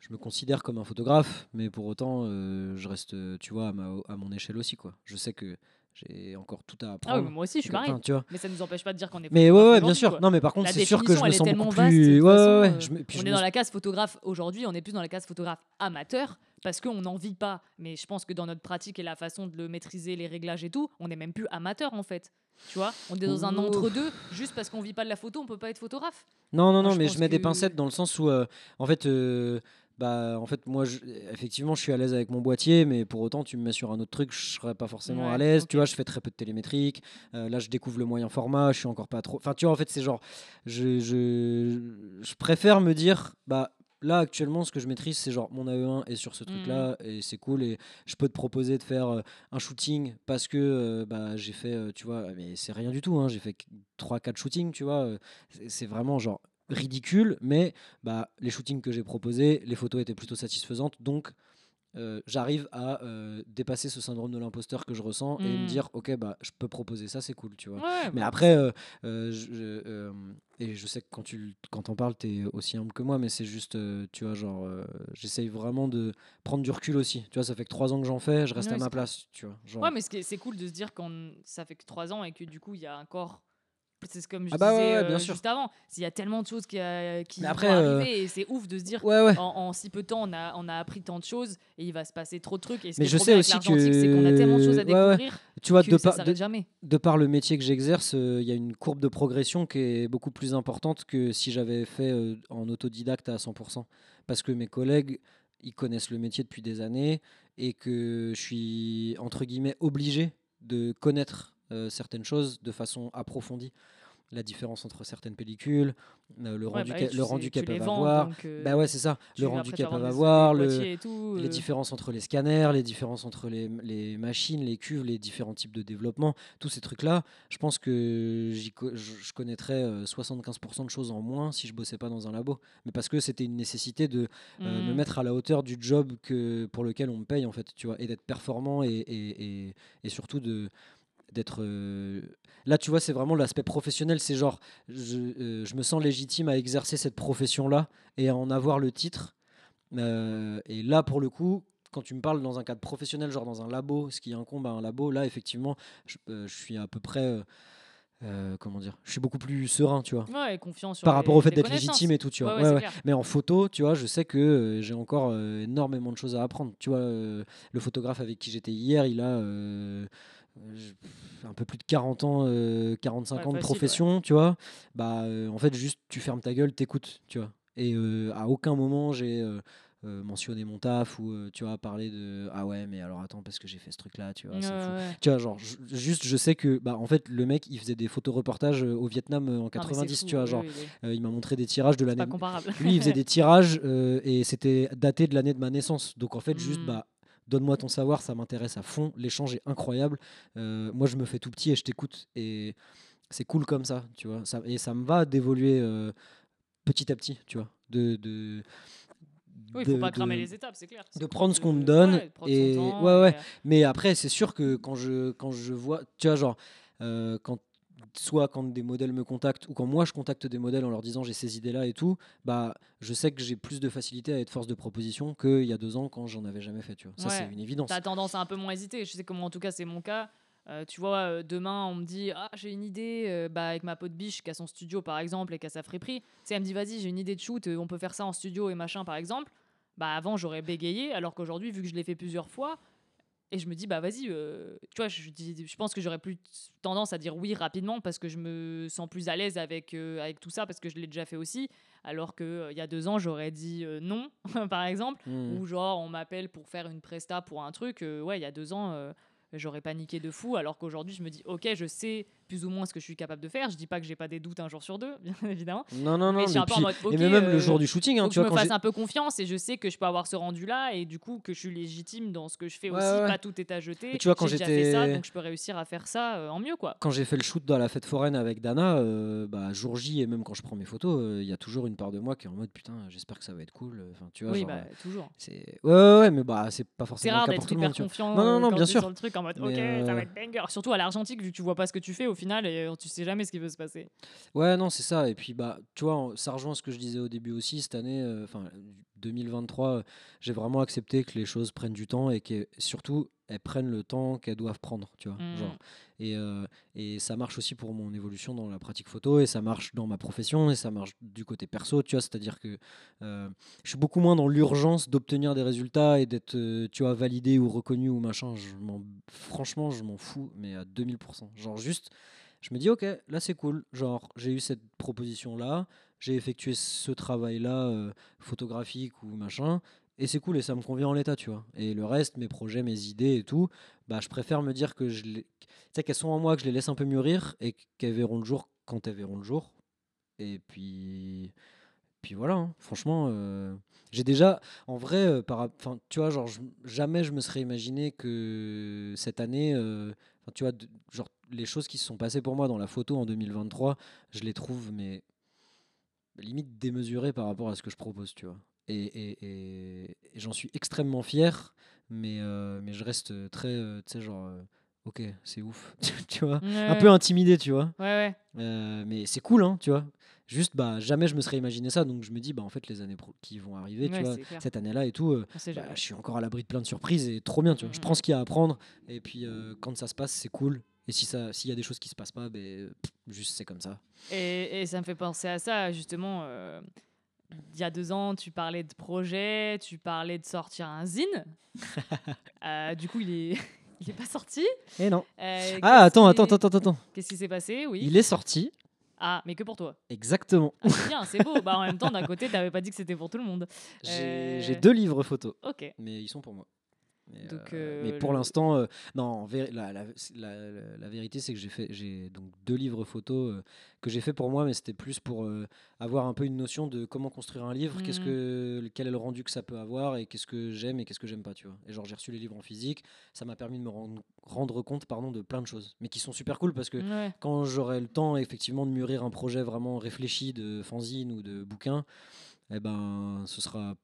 je me considère comme un photographe, mais pour autant, je reste, tu vois, à, ma- à mon échelle aussi, quoi. Je sais que j'ai encore tout à Ah oui, apprendre. moi aussi, je suis pareil. tu vois. Mais ça ne nous empêche pas de dire qu'on est Mais ouais, ouais, bien sûr. quoi. Non, mais par contre, c'est sûr que je me sens beaucoup plus. toute Ouais, ouais, façon, ouais. Je me- puis on je est me dans la case photographe aujourd'hui, on est plus dans la case photographe amateur parce qu'on n'en vit pas. Mais je pense que dans notre pratique et la façon de le maîtriser, les réglages et tout, on n'est même plus amateur en fait. Tu vois, on est dans un entre-deux. Juste parce qu'on vit pas de la photo, on peut pas être photographe. Non, non, non, mais je mets des pincettes dans le sens où, euh, en fait, euh, bah, en fait, moi, je- effectivement, je suis à l'aise avec mon boîtier, mais pour autant, tu me mets sur un autre truc, je serais pas forcément Ouais, à l'aise. Tu vois, je fais très peu de télémétrique. euh, là, je découvre le moyen format, je suis encore pas trop. Enfin, tu vois, en fait, c'est genre, je, je, je préfère me dire, bah. Là actuellement ce que je maîtrise c'est genre mon AE1 est sur ce truc là et c'est cool et je peux te proposer de faire euh, un shooting parce que euh, bah, j'ai fait euh, tu vois mais c'est rien du tout hein, j'ai fait 3 4 shootings tu vois c'est vraiment genre ridicule, mais bah, les shootings que j'ai proposés, les photos étaient plutôt satisfaisantes, donc euh, j'arrive à euh, dépasser ce syndrome de l'imposteur que je ressens et me Mm. dire ok bah je peux proposer ça, c'est cool, tu vois. Ouais, Mais bah, après, euh, je, et je sais que quand tu quand en parles, tu es aussi humble que moi, mais c'est juste, tu vois, genre, j'essaye vraiment de prendre du recul aussi. Tu vois, ça fait que trois ans que j'en fais, je reste Ouais, à ma place, tu vois. Genre, Ouais, mais c'est cool de se dire qu'on ça fait que trois ans et que du coup, il y a encore c'est ce- comme je Ah bah disais ouais, bien euh, sûr. juste avant. S'il y a tellement de choses qui, euh, qui vont après, euh, et c'est ouf de se dire Ouais, ouais. en, en si peu de temps on a, on a appris tant de choses et il va se passer trop de trucs. Et ce Mais je sais aussi l'Argentique, c'est qu'on a tellement de choses à que- découvrir Tu vois, que de ça par, de, jamais. de par le métier que j'exerce, euh, il y a une courbe de progression qui est beaucoup plus importante que si j'avais fait en autodidacte à 100%. Parce que mes collègues, ils connaissent le métier depuis des années et que je suis, entre guillemets, obligé de connaître certaines choses de façon approfondie. La différence entre certaines pellicules, euh, le Ouais, rendu bah qu'elles- le peuvent vends, avoir. euh, Bah ouais, c'est ça. Le rendu qu'elles peuvent avoir, le, tout, les euh, différences entre les scanners, les différences entre les, les machines, les cuves, les différents types de développement, tous ces trucs-là, je pense que co- je connaîtrais euh, 75% de choses en moins si je bossais pas dans un labo. Mais parce que c'était une nécessité de euh, me mm. mettre à la hauteur du job que, pour lequel on me paye, en fait, tu vois, et d'être performant et, et, et, et surtout de d'être euh, là tu vois c'est vraiment l'aspect professionnel c'est genre je, euh, je me sens légitime à exercer cette profession là et à en avoir le titre euh, et là, pour le coup, quand tu me parles dans un cadre professionnel, genre dans un labo, ce qui incombe à un labo, là, effectivement, je, je suis à peu près. euh, comment dire Je suis beaucoup plus serein, tu vois. Ouais, et confiant sur Par les- rapport au fait d'être légitime et tout, tu vois. Ouais, ouais, Ouais. Mais en photo, tu vois, je sais que euh, j'ai encore euh, énormément de choses à apprendre. Tu vois, le photographe avec qui j'étais hier, il a un peu plus de 40 ans, euh, 45 Ouais, ans de facile, profession, tu vois. Bah, euh, en fait, juste tu fermes ta gueule, t'écoutes, tu vois. Et euh, à aucun moment j'ai euh, mentionné mon taf ou tu vois parlé de ah ouais mais alors attends parce que j'ai fait ce truc là tu vois Ouais, fou. tu vois genre juste je sais que bah en fait le mec il faisait des photoreportages au Vietnam en Non, mais c'est 90 fou, tu vois oui, genre oui, il m'a montré des tirages de l'année lui, il faisait [laughs] des tirages et c'était daté de l'année de ma naissance. Donc en fait, juste, Mm. bah, donne-moi ton savoir, ça m'intéresse à fond. L'échange est incroyable. Euh, moi, je me fais tout petit et je t'écoute. Et c'est cool comme ça, tu vois. Ça, et ça me va d'évoluer euh, petit à petit, tu vois. De, de, Oui, il faut de- pas cramer de- les étapes, c'est clair. de prendre ce qu'on me de- donne ouais, et- temps ouais, ouais. euh, Mais après, c'est sûr que quand je, quand je vois, tu vois, genre, euh, quand, soit quand des modèles me contactent ou quand moi je contacte des modèles en leur disant j'ai ces idées-là et tout, bah, je sais que j'ai plus de facilité à être force de proposition qu'il y a deux ans quand j'en avais jamais fait, tu vois. Ça, Ouais. c'est une évidence. T'as tendance à un peu moins hésiter. Je sais que moi, en tout cas, c'est mon cas. Euh, tu vois, euh, demain, on me dit Ah, j'ai une idée euh, bah, avec ma pote biche qui a son studio, par exemple, et qui a sa friperie. Tu sais, elle me dit Vas-y, j'ai une idée de shoot, on peut faire ça en studio et machin, par exemple. Bah, avant, j'aurais bégayé, alors qu'aujourd'hui, vu que je l'ai fait plusieurs fois, et je me dis Bah, vas-y, euh, tu vois, je, dis- je pense que j'aurais plus tendance à dire oui rapidement parce que je me sens plus à l'aise avec, euh, avec tout ça, parce que je l'ai déjà fait aussi. Alors qu'il y a deux ans, j'aurais dit euh, non, [laughs] par exemple Hmm. ou genre on m'appelle pour faire une presta pour un truc, euh, ouais, il y a deux ans, euh, j'aurais paniqué de fou, alors qu'aujourd'hui, je me dis, ok, je sais plus ou moins ce que je suis capable de faire. Je dis pas que j'ai pas des doutes un jour sur deux, [laughs] bien évidemment. Non, non, non. mais je suis mais un peu en puis- mode, ok, et même euh, le jour du shooting, hein, tu je vois, me quand fasse un peu confiance et je sais que je peux avoir ce rendu là et du coup que je suis légitime dans ce que je fais Ouais, aussi, ouais. pas tout est à jeter. Mais tu vois, quand J'ai déjà fait ça, j'étais- donc je peux réussir à faire ça euh, en mieux, quoi. quand j'ai fait le shoot dans la fête foraine avec Dana, euh, bah, jour J et même quand je prends mes photos, euh, il y a toujours une part de moi qui est en mode putain, j'espère que ça va être cool. Enfin, tu vois, Oui, genre, bah, euh, toujours. c'est ouais, ouais, ouais, mais bah c'est pas C'est forcément le rare d'être hyper confiant Non, non, euh, non, bien sûr. sur le truc en mode, ok, ça euh, va être banger. Surtout à l'Argentique, vu que tu vois pas ce que tu fais au final et euh, tu sais jamais ce qui peut se passer. Ouais, non, c'est ça. Et puis, bah, tu vois, ça rejoint ce que je disais au début aussi. Cette année, euh, enfin, 2023, euh, j'ai vraiment accepté que les choses prennent du temps et que surtout, elles prennent le temps qu'elles doivent prendre, tu vois. Genre. Et, euh, et ça marche aussi pour mon évolution dans la pratique photo et ça marche dans ma profession et ça marche du côté perso, tu vois. C'est-à-dire que euh, je suis beaucoup moins dans l'urgence d'obtenir des résultats et d'être, euh, tu vois, validé ou reconnu ou machin. Je m'en- franchement, je m'en fous, mais à 2000%. Genre, juste, je me dis, ok, là c'est cool. Genre, j'ai eu cette proposition-là, j'ai effectué ce travail-là, euh, photographique ou machin, et c'est cool et ça me convient en l'état, tu vois. Et le reste, mes projets, mes idées et tout, bah, je préfère me dire que je qu'elles sont en moi, que je les laisse un peu mûrir et qu'elles verront le jour quand elles verront le jour. Et puis, puis voilà, hein. franchement, euh, j'ai déjà, en vrai, euh, par, enfin, tu vois, genre, jamais je me serais imaginé que cette année, tu vois, genre, les choses qui se sont passées pour moi dans la photo en 2023, je les trouve, mais limite démesurées par rapport à ce que je propose, tu vois. Et, et- et- et j'en suis extrêmement fier, mais, euh, mais je reste très, euh, tu sais, genre, euh, ok, c'est ouf, [laughs] tu vois. Un peu intimidé, tu vois. Ouais, ouais. Mais c'est cool, hein, tu vois. Juste, bah, jamais je me serais imaginé ça, donc je me dis, bah, en fait, les années qui vont arriver, tu vois, cette année-là et tout, bah, je suis encore à l'abri de plein de surprises et trop bien, tu vois. Je Mhm. prends ce qu'il y a à prendre, et puis quand ça se passe, c'est cool. Et si ça, s'il y a des choses qui se passent pas, ben, pff, juste c'est comme ça. Et, et ça me fait penser à ça, justement. euh, il y a deux ans, tu parlais de projet, tu parlais de sortir un zine. [laughs] Euh, du coup, il est, [laughs] il est pas sorti. Et non. Euh, Ah, attends, attends, attends, attends, attends. Qu'est-ce qui s'est passé? Oui. Il est sorti, Ah, mais que pour toi. exactement. Ah, c'est bien, c'est beau. Bah, en même temps, d'un côté, t'avais pas dit que c'était pour tout le monde. J'ai j'ai deux livres photos, Ok. mais ils sont pour moi. Mais, Donc, euh, euh, mais pour le- l'instant, euh, non, la, la- la- la- la vérité, c'est que j'ai fait, j'ai donc deux livres photos euh, que j'ai fait pour moi, mais c'était plus pour euh, avoir un peu une notion de comment construire un livre, qu'est-ce Mhm. que, quel est le rendu que ça peut avoir et qu'est-ce que j'aime et qu'est-ce que j'aime pas, tu vois. Et genre j'ai reçu les livres en physique, ça m'a permis de me rendre, rendre compte, pardon, de plein de choses, mais qui sont super cool parce que Ouais. quand j'aurai le temps effectivement de mûrir un projet vraiment réfléchi de fanzine ou de bouquin, eh ben, ce sera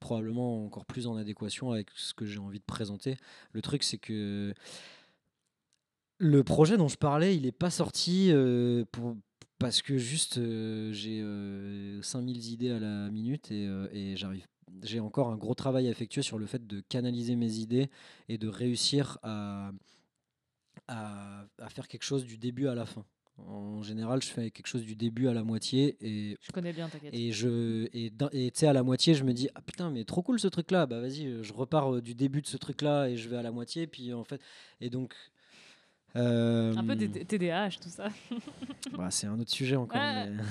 probablement encore plus en adéquation avec ce que j'ai envie de présenter. Le truc, c'est que le projet dont je parlais, il n'est pas sorti euh, parce que juste euh, j'ai euh, 5000 idées à la minute et, euh, et j'arrive. J'ai encore un gros travail à effectuer sur le fait de canaliser mes idées et de réussir à, à faire quelque chose du début à la fin. En général, je fais quelque chose du début à la moitié et Je connais bien, t'inquiète. et tu sais à la moitié je me dis ah putain mais trop cool ce truc là bah vas-y euh, je repars euh, du début de ce truc là et je vais à la moitié puis en fait et donc Un peu des TDAH, tout ça. [laughs] bah, c'est un autre sujet encore Ouais. mais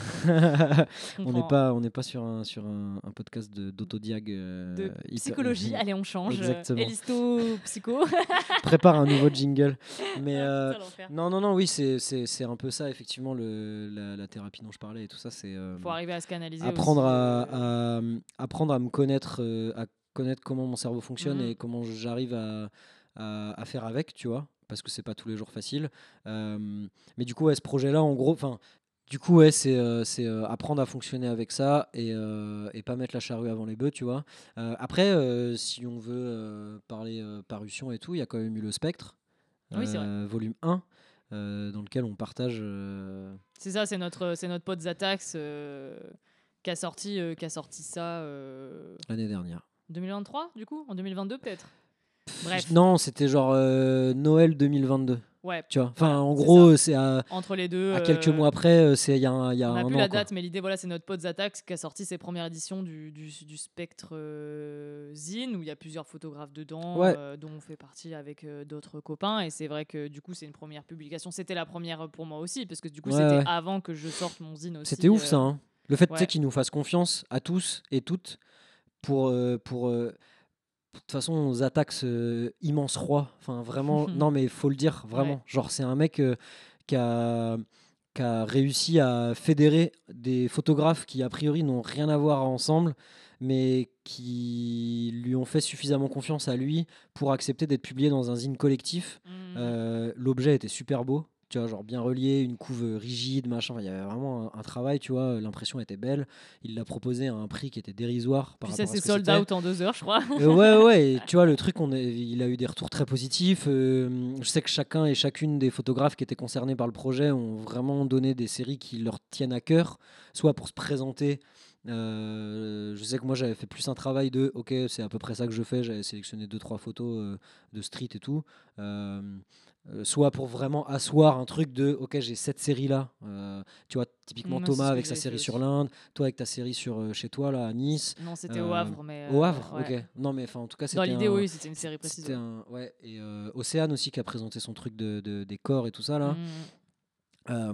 Je [laughs] on n'est pas on n'est pas sur un sur un, un podcast de d'autodiag euh, de hyper- psychologie. [laughs] Allez, on change. Exactement. Elisto, psycho. prépare un nouveau jingle mais Ah, euh, putain, non non non oui c'est un peu ça effectivement le la, la thérapie dont je parlais et tout ça c'est euh, Faut arriver à se canaliser. apprendre à, euh, à- apprendre à me connaître euh, à connaître comment mon cerveau fonctionne Mhm. et comment j'arrive à, à, à faire avec tu vois parce que c'est pas tous les jours facile. Euh, mais du coup ouais, ce projet là en gros enfin du coup ouais c'est euh, c'est euh, apprendre à fonctionner avec ça et, euh, et pas mettre la charrue avant les bœufs tu vois. Euh, après si on veut parler parution et tout il y a quand même eu le spectre Oui, volume 1 euh, dans lequel on partage C'est ça, c'est notre, c'est notre pote Zatax qui, a sorti, qui a sorti ça l'année dernière. 2023, du coup? En 2022, peut-être? Bref. Non, c'était genre euh, Noël 2022. Ouais, Tu vois. Enfin, Voilà, en gros, c'est à, entre les deux. à quelques euh, mois après. euh, C'est il y a un, y a On un plus an, la quoi. date, mais l'idée, voilà, c'est notre pote Zatax qui a sorti ses premières éditions du, du, du Spectre euh, Zine, où il y a plusieurs photographes dedans, Ouais. euh, dont on fait partie avec euh, d'autres copains. Et c'est vrai que du coup, c'est une première publication. C'était la première pour moi aussi, parce que du coup, Ouais, c'était ouais. avant que je sorte mon Zine aussi. C'était ouf euh, ça. hein. Le fait qu'ils nous fassent confiance à tous et toutes pour euh, pour euh, de toute façon, on attaque ce immense roi. Enfin, vraiment, [laughs] non, mais il faut le dire, vraiment. Ouais. Genre, c'est un mec euh, qui, a, qui a réussi à fédérer des photographes qui, a priori, n'ont rien à voir ensemble, mais qui lui ont fait suffisamment confiance à lui pour accepter d'être publié dans un zine collectif. mhm. Euh, L'objet était super beau, tu vois, genre bien relié, une couve euh, rigide, machin. Il y avait vraiment un, un travail, tu vois. L'impression était belle. Il l'a proposé à un prix qui était dérisoire. Par Puis ça, que sold out en deux heures, je crois. Euh, ouais, ouais, et [laughs] tu vois, le truc, on est- il a eu des retours très positifs. euh, je sais que chacun et chacune des photographes qui étaient concernés par le projet ont vraiment donné des séries qui leur tiennent à cœur, soit pour se présenter. euh, je sais que moi j'avais fait plus un travail de ok c'est à peu près ça que je fais j'avais sélectionné deux trois photos euh, de street et tout euh, euh, soit pour vraiment asseoir un truc de ok j'ai cette série là tu vois typiquement Thomas avec sa série sur l'Inde toi avec ta série sur euh, chez toi là à Nice Non, c'était au Euh, Havre, mais. au euh, Havre, ouais. ok. Non, mais enfin, en tout cas, c'était Dans l'idée, oui, c'était une série précise. Un, ouais. Et euh, Océane aussi qui a présenté son truc de, de- des corps et tout ça là. Mhm. Euh,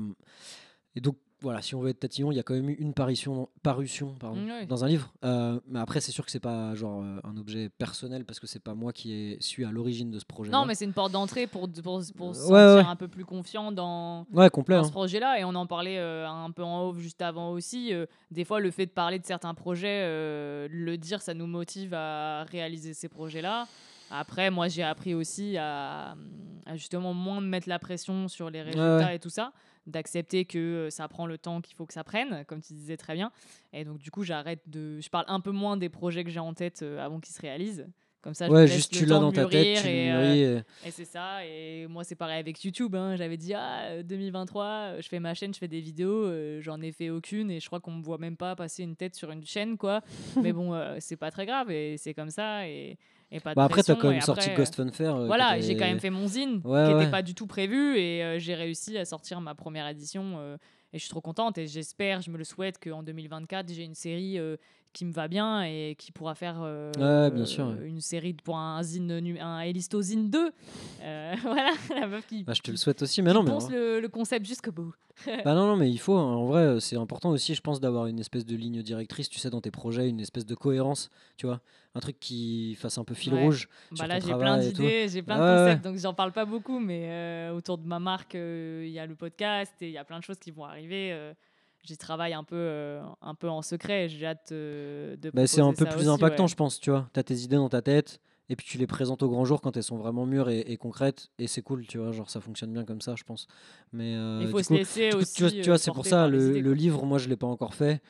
et donc voilà, si on veut être tatillon, il y a quand même eu une parution, parution pardon, ouais. dans un livre. Euh, mais après, c'est sûr que c'est pas genre euh, un objet personnel parce que c'est pas moi qui ai, suis à l'origine de ce projet. Non, mais c'est une porte d'entrée pour, pour, pour se Ouais, sentir ouais. un peu plus confiant dans, complet. dans hein. ce projet-là. Et on en parlait euh, un peu en off juste avant aussi. euh, des fois, le fait de parler de certains projets, le dire, ça nous motive à réaliser ces projets-là. Après, moi, j'ai appris aussi à, à justement moins me mettre la pression sur les résultats ouais. et tout ça, d'accepter que euh, ça prend le temps qu'il faut que ça prenne, comme tu disais très bien. Et donc, du coup, j'arrête de. Je parle un peu moins des projets que j'ai en tête euh, avant qu'ils se réalisent. Comme ça, je Ouais, laisse juste tu l'as dans ta tête, tu et, euh, et- et c'est ça. Et moi, c'est pareil avec YouTube. hein. J'avais dit, ah, euh, 2023, euh, je fais ma chaîne, je fais des vidéos. euh, J'en ai fait aucune et je crois qu'on me voit même pas passer une tête sur une chaîne, quoi. Mais [laughs] bon, euh, c'est pas très grave et c'est comme ça. Et, et pas de Bah après, t'as pression, quand même sorti Ghost Funfair. euh, Voilà, j'ai quand même fait mon zine Ouais, qui n'était ouais. pas du tout prévu et euh, j'ai réussi à sortir ma première édition euh, et je suis trop contente et j'espère, je me le souhaite qu'en 2024 j'ai une série euh, qui me va bien et qui pourra faire euh, Ouais, bien sûr, ouais. une série pour un zine un Elisto zine 2. Euh, [laughs] voilà, la meuf qui, Bah, je te le souhaite aussi, mais non, mais. pense le, le concept jusqu'au bout. [laughs] Bah non, non, mais il faut. hein. En vrai, euh, c'est important aussi, je pense, d'avoir une espèce de ligne directrice, tu sais, dans tes projets, une espèce de cohérence, tu vois. Un truc qui fasse un peu fil rouge. Bah sur là, j'ai plein d'idées, j'ai plein de concepts, donc j'en parle pas beaucoup, mais autour de ma marque, il y a le podcast et il y a plein de choses qui vont arriver. J'y travaille un peu, euh, un peu en secret. et J'ai hâte euh, de. Bah, c'est un peu plus aussi, impactant, ouais. je pense, tu vois. Tu as tes idées dans ta tête, et puis tu les présentes au grand jour quand elles sont vraiment mûres et, et concrètes, et c'est cool, tu vois. Genre, ça fonctionne bien comme ça, je pense. Mais euh, Il faut du se coup, laisser coup, aussi. tu vois, c'est pour ça, le, idées, le quoi. livre, moi, je l'ai pas encore fait.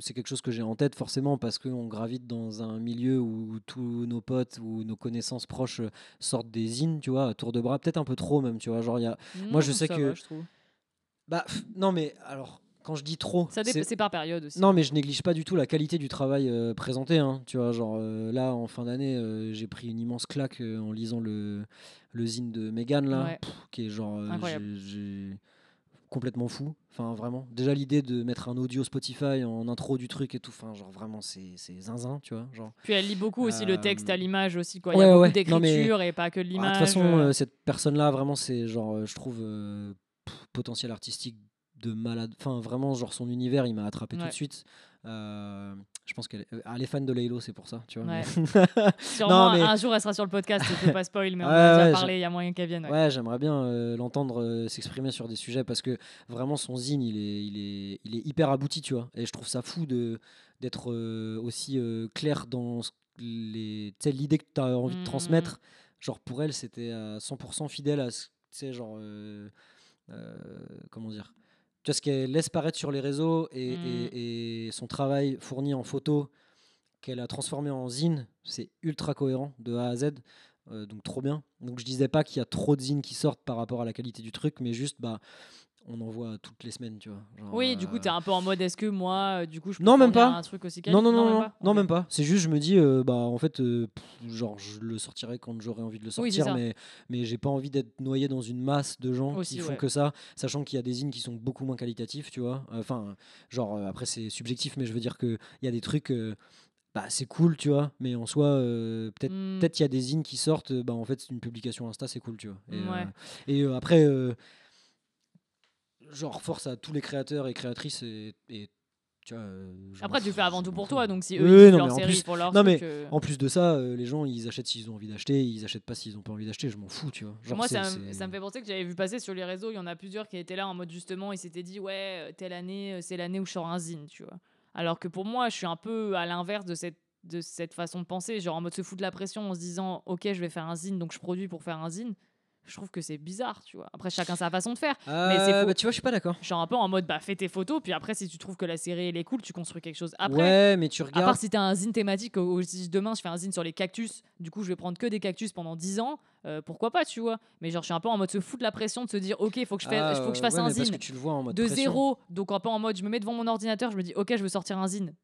C'est quelque chose que j'ai en tête forcément parce qu'on gravite dans un milieu où tous nos potes ou nos connaissances proches sortent des zines, tu vois, à tour de bras, peut-être un peu trop même, tu vois. Genre, y a... moi, je sais que- va, je trouve. Bah, non, mais alors, quand je dis trop, Ça dé- c'est- c'est par période aussi. non, mais je néglige pas du tout la qualité du travail euh, présenté. hein. Tu vois, genre euh, là, en fin d'année, euh, j'ai pris une immense claque en lisant le, le zine de Megan, là, Ouais. pff, qui est genre. Incroyable. j'ai- j'ai- complètement fou. Enfin, vraiment. Déjà, l'idée de mettre un audio Spotify en intro du truc et tout, enfin, genre vraiment, c'est c'est zinzin, tu vois. Genre. Puis elle lit beaucoup aussi le texte à l'image aussi. Quoi. Il y ouais, a beaucoup. Non, mais- d'écriture et pas que de Ah, De l'image. toute façon, cette personne-là, vraiment, c'est genre, je trouve, potentiel artistique de malade. Enfin, vraiment, genre, son univers, il m'a attrapé tout de suite. Euh, je pense qu'elle est, ah, elle est fan de Laylo, c'est pour ça, tu vois. Ouais. [laughs] Sûrement, mais- un jour, elle sera sur le podcast. Je peux pas spoil, mais on Ouais, a déjà ouais, parlé. Il y a moyen qu'elle vienne. ouais. J'aimerais bien euh, l'entendre euh, s'exprimer sur des sujets parce que vraiment son zine, il est, il est, il est hyper abouti, tu vois. Et je trouve ça fou de d'être aussi clair dans les, l'idée que tu as envie de Mhm. transmettre. Genre pour elle, c'était à 100% fidèle à ce, tu sais, genre, comment dire, tu vois, ce qu'elle laisse paraître sur les réseaux et, et- et son travail fourni en photo qu'elle a transformé en zine, c'est ultra cohérent de A à Z. Euh, donc trop bien. Donc je disais pas qu'il y a trop de zines qui sortent par rapport à la qualité du truc, mais juste bah on en voit toutes les semaines, tu vois. Genre, Oui, du coup, euh, tu es un peu en mode est-ce que moi, euh, du coup, je peux Non, même pas. un truc aussi non, non, non, non, même pas non, même pas. C'est juste, je me dis, euh, bah, en fait, euh, pff, genre, je le sortirai quand j'aurai envie de le sortir, mais, mais j'ai pas envie d'être noyé dans une masse de gens Aussi, qui font ouais. que ça, sachant qu'il y a des zines qui sont beaucoup moins qualitatifs, tu vois. Enfin, genre, après, c'est subjectif, mais je veux dire qu'il y a des trucs, bah, c'est cool, tu vois, mais en soi, euh, peut-être. Hmm. Peut-être il y a des zines qui sortent, bah en fait c'est une publication Insta, c'est cool, tu vois. Et, Ouais. euh, et, euh, après, genre force à tous les créateurs et créatrices et, et, tu vois. euh, Après, tu fais avant tout pour toi, donc si eux Oui, ils non, leur mais en série plus- pour leur non, truc, mais euh, En plus de ça, euh, les gens ils achètent s'ils ont envie d'acheter, ils achètent pas s'ils ont pas envie d'acheter, je m'en fous, tu vois. Genre, Moi, ça, me- c'est- ça me fait penser que j'avais vu passer sur les réseaux, il y en a plusieurs qui étaient là en mode justement, ils s'étaient dit, ouais, telle année, c'est l'année où je sors un zine, tu vois. Alors que pour moi, je suis un peu à l'inverse de cette, de cette façon de penser, genre en mode se foutre de la pression en se disant, ok, je vais faire un zine, donc je produis pour faire un zine. Je trouve que c'est bizarre, tu vois. Après, chacun sa façon de faire. mais c'est faux. bah, tu vois, je suis pas d'accord. Je suis un peu en mode, bah, fais tes photos, puis après, si tu trouves que la série, elle est cool, tu construis quelque chose après. Ouais, mais tu À regardes. part si t'as un zine thématique, où si demain je fais un zine sur les cactus, du coup je vais prendre que des cactus pendant 10 ans, euh, pourquoi pas, tu vois. Mais genre je suis un peu en mode se foutre la pression de se dire, ok, faut que je, fais, Ah, faut que je fasse ouais, un parce zine que tu le vois en mode de pression. zéro, donc un peu en mode je me mets devant mon ordinateur, je me dis, ok, je veux sortir un zine.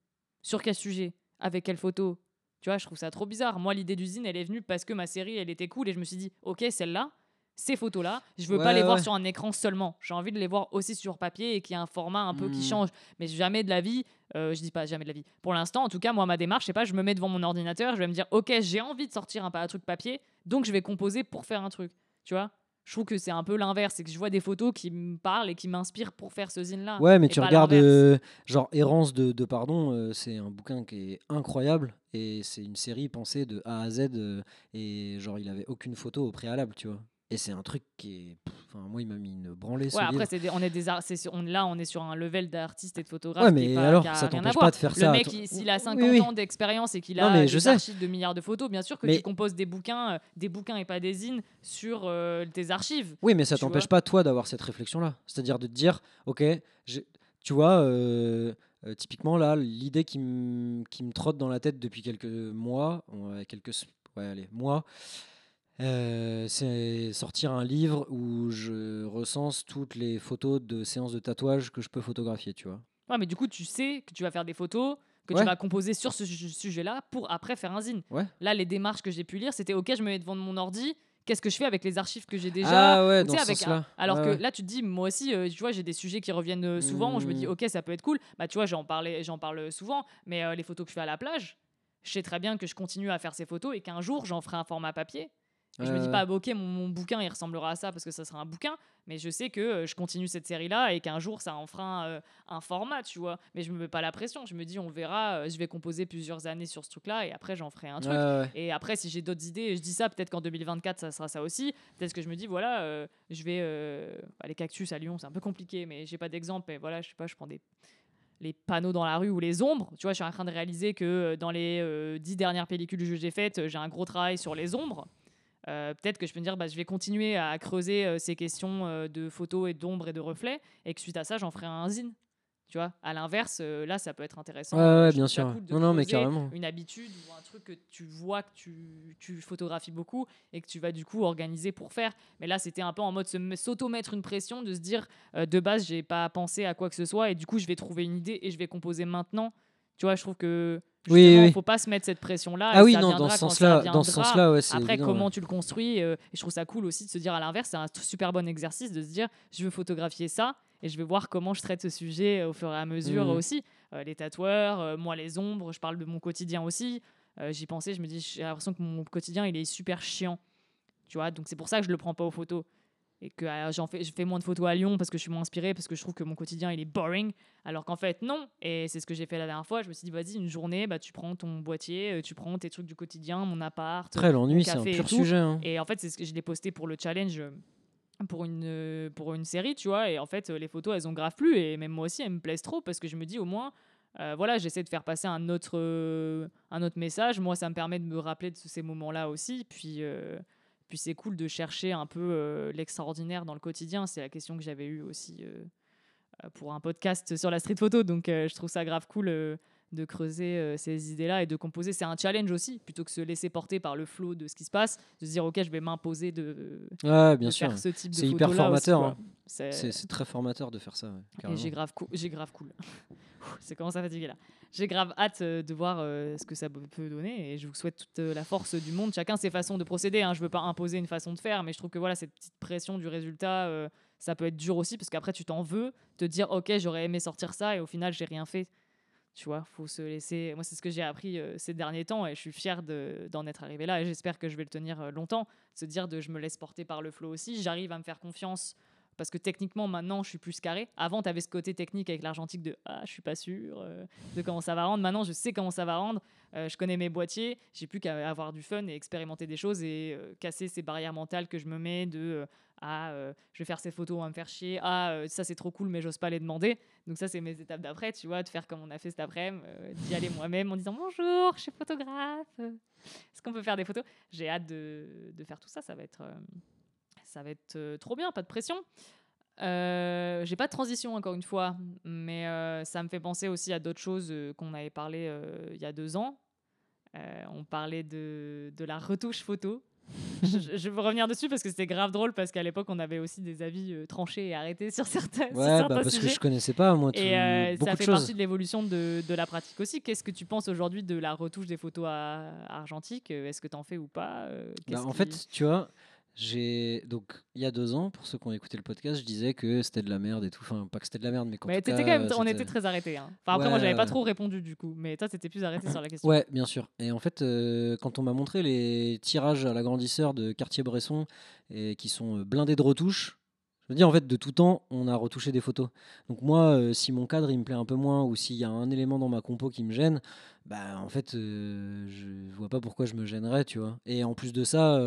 Sur quel sujet? Avec quelle photo? Tu vois, je trouve ça trop bizarre. Moi, l'idée du zine, elle est venue parce que ma série, elle était cool et je me suis dit, ok, celle-là, ces photos-là, je veux pas Ouais, les voir sur un écran seulement. J'ai envie de les voir aussi sur papier et qu'il y a un format un peu qui Hmm. change. Mais jamais de la vie, euh, je dis pas jamais de la vie. Pour l'instant, en tout cas, moi, ma démarche, c'est pas, je me mets devant mon ordinateur, je vais me dire, ok, j'ai envie de sortir un, truc papier, donc je vais composer pour faire un truc. Tu vois? Je trouve que c'est un peu l'inverse, c'est que je vois des photos qui me parlent et qui m'inspirent pour faire ce zine-là. Ouais, mais tu regardes, euh, genre Errance de, de Pardon, euh, c'est un bouquin qui est incroyable et c'est une série pensée de A à Z euh, et genre il avait aucune photo au préalable, tu vois. Et c'est un truc qui est, pff, enfin moi il m'a mis une branlée. Ouais, après, livre. c'est des- on est des on, là, on est sur un level d'artiste et de photographe. Ouais, qui est mais pas- alors, qui a ça t'empêche pas de faire Le ça. mec, Toi- il- s'il a Oui, 50 oui. ans d'expérience et qu'il Non, a mais des je sais. archives de milliards de photos, bien sûr que Mais- tu composes des bouquins, euh, des bouquins et pas des zines sur euh, tes archives. Oui, mais ça t'empêche pas toi d'avoir cette réflexion-là. C'est-à-dire de te dire, ok, tu vois, euh, euh, typiquement là, l'idée qui me trotte dans la tête depuis quelques mois, quelques ouais, allez, mois, euh, c'est sortir un livre où je recense toutes les photos de séances de tatouage que je peux photographier, tu vois. Ouais, mais du coup, tu sais que tu vas faire des photos que Ouais. tu vas composer sur ce su- sujet-là pour après faire un zine. Ouais. Là, les démarches que j'ai pu lire, c'était OK, je me mets devant mon ordi. Qu'est-ce que je fais avec les archives que j'ai déjà Ah ouais, dans ce avec alors que là, tu te dis, moi aussi, euh, tu vois, j'ai des sujets qui reviennent euh, souvent. où Je me dis, Mmh. ok, ça peut être cool. Bah, tu vois, j'en parlais, j'en parle souvent. Mais euh, les photos que je fais à la plage, je sais très bien que je continue à faire ces photos et qu'un jour, j'en ferai un format papier. Et je me dis pas, bah, ok, mon, mon bouquin, il ressemblera à ça parce que ça sera un bouquin. Mais je sais que euh, je continue cette série-là et qu'un jour, ça en fera un, euh, un format, tu vois. Mais je me mets pas la pression. Je me dis, on verra. euh, je vais composer plusieurs années sur ce truc-là et après, j'en ferai un truc. Ouais. Et après, si j'ai d'autres idées, je dis ça, peut-être qu'en 2024, ça sera ça aussi. Peut-être que je me dis, voilà, euh, je vais. euh, bah, les cactus à Lyon, c'est un peu compliqué, mais j'ai pas d'exemple. Mais voilà, je sais pas, je prends des les panneaux dans la rue ou les ombres. Tu vois, je suis en train de réaliser que euh, dans les euh, dix dernières pellicules que j'ai faites, euh, j'ai un gros travail sur les ombres. Euh, peut-être que je peux me dire, bah, je vais continuer à creuser euh, ces questions euh, de photos et d'ombres et de reflets, et que suite à ça, j'en ferai un zine. Tu vois, à l'inverse, là, ça peut être intéressant. Ouais, bien sûr. cool Non, non, mais carrément. Une habitude ou un truc que tu vois que tu, tu photographies beaucoup et que tu vas du coup organiser pour faire. Mais là, c'était un peu en mode s'auto-mettre une pression, de se dire, de base, j'ai pas pensé à quoi que ce soit, et du coup, je vais trouver une idée et je vais composer maintenant. Tu vois, je trouve que Oui, oui. faut pas se mettre cette pression-là. Ah et oui, non, dans ce ça sens-là, dans ce ouais, c'est Après, évident, comment ouais. tu le construis euh, Et je trouve ça cool aussi de se dire à l'inverse, c'est un super bon exercice de se dire je veux photographier ça et je vais voir comment je traite ce sujet euh, au fur et à mesure Mhm. aussi. Euh, les tatoueurs, moi les ombres, je parle de mon quotidien aussi. J'y pensais, je me dis j'ai l'impression que mon quotidien il est super chiant. Tu vois, donc c'est pour ça que je le prends pas aux photos. Et que euh, j'en fais, je fais moins de photos à Lyon parce que je suis moins inspirée, parce que je trouve que mon quotidien il est boring. Alors qu'en fait, non. Et c'est ce que j'ai fait la dernière fois. Je me suis dit, vas-y, une journée, bah, tu prends ton boîtier, euh, tu prends tes trucs du quotidien, mon appart. Après, l'ennui, mon c'est un et pur tout. sujet. hein. Et en fait, c'est ce que je l'ai posté pour le challenge euh, pour une, euh, pour une série, tu vois. Et en fait, euh, les photos, elles ont grave plu. Et même moi aussi, elles me plaisent trop parce que je me dis au moins, euh, voilà, j'essaie de faire passer un autre, euh, un autre message. Moi, ça me permet de me rappeler de ces moments-là aussi. Puis, euh, puis c'est cool de chercher un peu euh, l'extraordinaire dans le quotidien. C'est la question que j'avais eue aussi euh, euh, pour un podcast sur la street photo. Donc, je trouve ça grave cool. De creuser euh, ces idées-là et de composer. C'est un challenge aussi, plutôt que se laisser porter par le flow de ce qui se passe, de se dire, OK, je vais m'imposer de, Ouais, bien de sûr. faire ce type de C'est hyper formateur, hein. C'est- très formateur de faire ça. ouais, j'ai grave, cou- grave cool. [laughs] C'est commence à fatiguer là. J'ai grave hâte euh, de voir euh, ce que ça peut- donner et je vous souhaite toute la force du monde. Chacun ses façons de procéder. Hein. Je veux pas imposer une façon de faire, mais je trouve que voilà cette petite pression du résultat, ça peut être dur aussi parce qu'après tu t'en veux, te dire ok j'aurais aimé sortir ça et au final j'ai rien fait. Tu vois, faut se laisser. Moi c'est ce que j'ai appris euh, ces derniers temps et je suis fier de- d'en être arrivé là et j'espère que je vais le tenir euh, longtemps. Se dire de je me laisse porter par le flow aussi. J'arrive à me faire confiance parce que techniquement maintenant je suis plus carré. Avant tu avais ce côté technique avec l'argentique de ah je suis pas sûr euh, de comment ça va rendre. Maintenant je sais comment ça va rendre. Euh, je connais mes boîtiers. J'ai plus qu'à avoir du fun et expérimenter des choses et euh, casser ces barrières mentales que je me mets de ah je vais faire ces photos on va me faire chier ah ça c'est trop cool mais j'ose pas les demander. Donc ça c'est mes étapes d'après tu vois de faire comme on a fait cet après-midi d'y aller moi-même en disant bonjour je suis photographe. Est-ce qu'on peut faire des photos? J'ai hâte de, faire tout ça. Ça va être ça va être euh, trop bien, pas de pression. Euh, j'ai pas de transition encore une fois, mais euh, ça me fait penser aussi à d'autres choses euh, qu'on avait parlé il y a deux ans. On parlait de, de la retouche photo. je, je veux revenir dessus parce que c'était grave drôle parce qu'à l'époque on avait aussi des avis tranchés et arrêtés sur certains, sur Ouais, certains bah, parce sujets. que je connaissais pas, moi, tout- Et beaucoup ça fait partie de l'évolution de, de la pratique aussi. Qu'est-ce que tu penses aujourd'hui de la retouche des photos à, argentiques? Est-ce que tu en fais ou pas? Bah, en fait, tu vois, j'ai donc il y a deux ans, pour ceux qui ont écouté le podcast, je disais que c'était de la merde et tout. Enfin, pas que c'était de la merde, mais qu'en Mais tout t'étais cas, quand même, on était très arrêtés. Hein. Enfin, après, moi, Ouais, j'avais pas trop répondu du coup. Mais toi, t'étais plus arrêté sur la question. Ouais, bien sûr. Et en fait, euh, quand on m'a montré les tirages à l'agrandisseur de Cartier-Bresson et qui sont euh, blindés de retouches, je me dis en fait de tout temps, on a retouché des photos. Donc moi, euh, si mon cadre il me plaît un peu moins ou s'il y a un élément dans ma compo qui me gêne, bah en fait, euh, je vois pas pourquoi je me gênerais, tu vois. Et en plus de ça.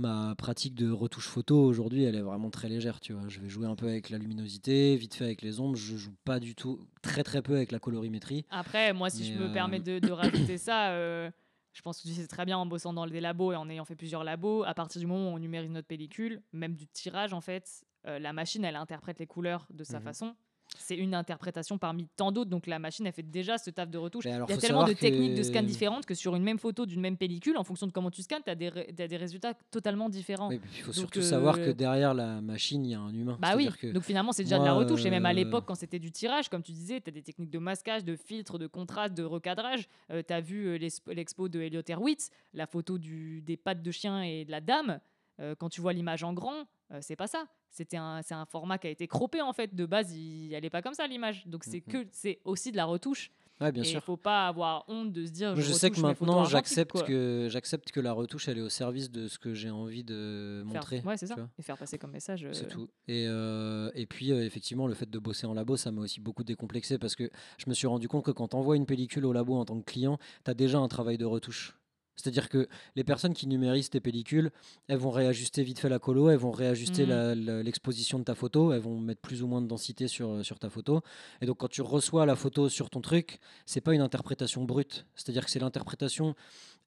Ma pratique de retouche photo aujourd'hui, elle est vraiment très légère, tu vois. Je vais jouer un peu avec la luminosité, vite fait avec les ombres. Je joue pas du tout, très très peu avec la colorimétrie. Après, moi, si je me euh, permets de, de rajouter ça, euh, je pense que tu sais très bien en bossant dans des labos et en ayant fait plusieurs labos, à partir du moment où on numérise notre pellicule, même du tirage, en fait, euh, la machine, elle interprète les couleurs de sa Mhm. façon. C'est une interprétation parmi tant d'autres. Donc la machine, elle fait déjà ce taf de retouche. Alors, Il y a tellement de techniques de que- scan différentes que sur une même photo d'une même pellicule, en fonction de comment tu scannes, tu as, des résultats totalement différents. Oui, il faut Donc, surtout savoir que euh, derrière la machine, il y a un humain. Bah oui, que donc finalement c'est déjà de la retouche. Et même à euh, l'époque, quand c'était du tirage, comme tu disais, tu as des techniques de masquage, de filtre, de contraste, de recadrage. tu as vu euh, l'expo- de Elliot Erwitz, la photo du, des pattes de chien et de la dame. Euh, quand tu vois l'image en grand, euh, c'est pas ça. C'était un, c'est un format qui a été croppé en fait. De base, il est pas comme ça l'image. Donc c'est Mhm. que c'est aussi de la retouche. Ouais, bien et il sûr. faut pas avoir honte de se dire. Je je sais que maintenant, j'accepte que j'accepte que la retouche, elle est au service de ce que j'ai envie de Faire- montrer. Ouais, c'est ça. Et faire passer comme message. C'est euh, tout. Et, euh, et puis, euh, effectivement, le fait de bosser en labo, ça m'a aussi beaucoup décomplexé parce que je me suis rendu compte que quand tu envoies une pellicule au labo en tant que client, tu as déjà un travail de retouche. C'est-à-dire que les personnes qui numérisent tes pellicules, elles vont réajuster vite fait la colo, elles vont réajuster la- l'exposition de ta photo, elles vont mettre plus ou moins de densité sur, euh, sur ta photo. Et donc, quand tu reçois la photo sur ton truc, c'est pas une interprétation brute. C'est-à-dire que c'est l'interprétation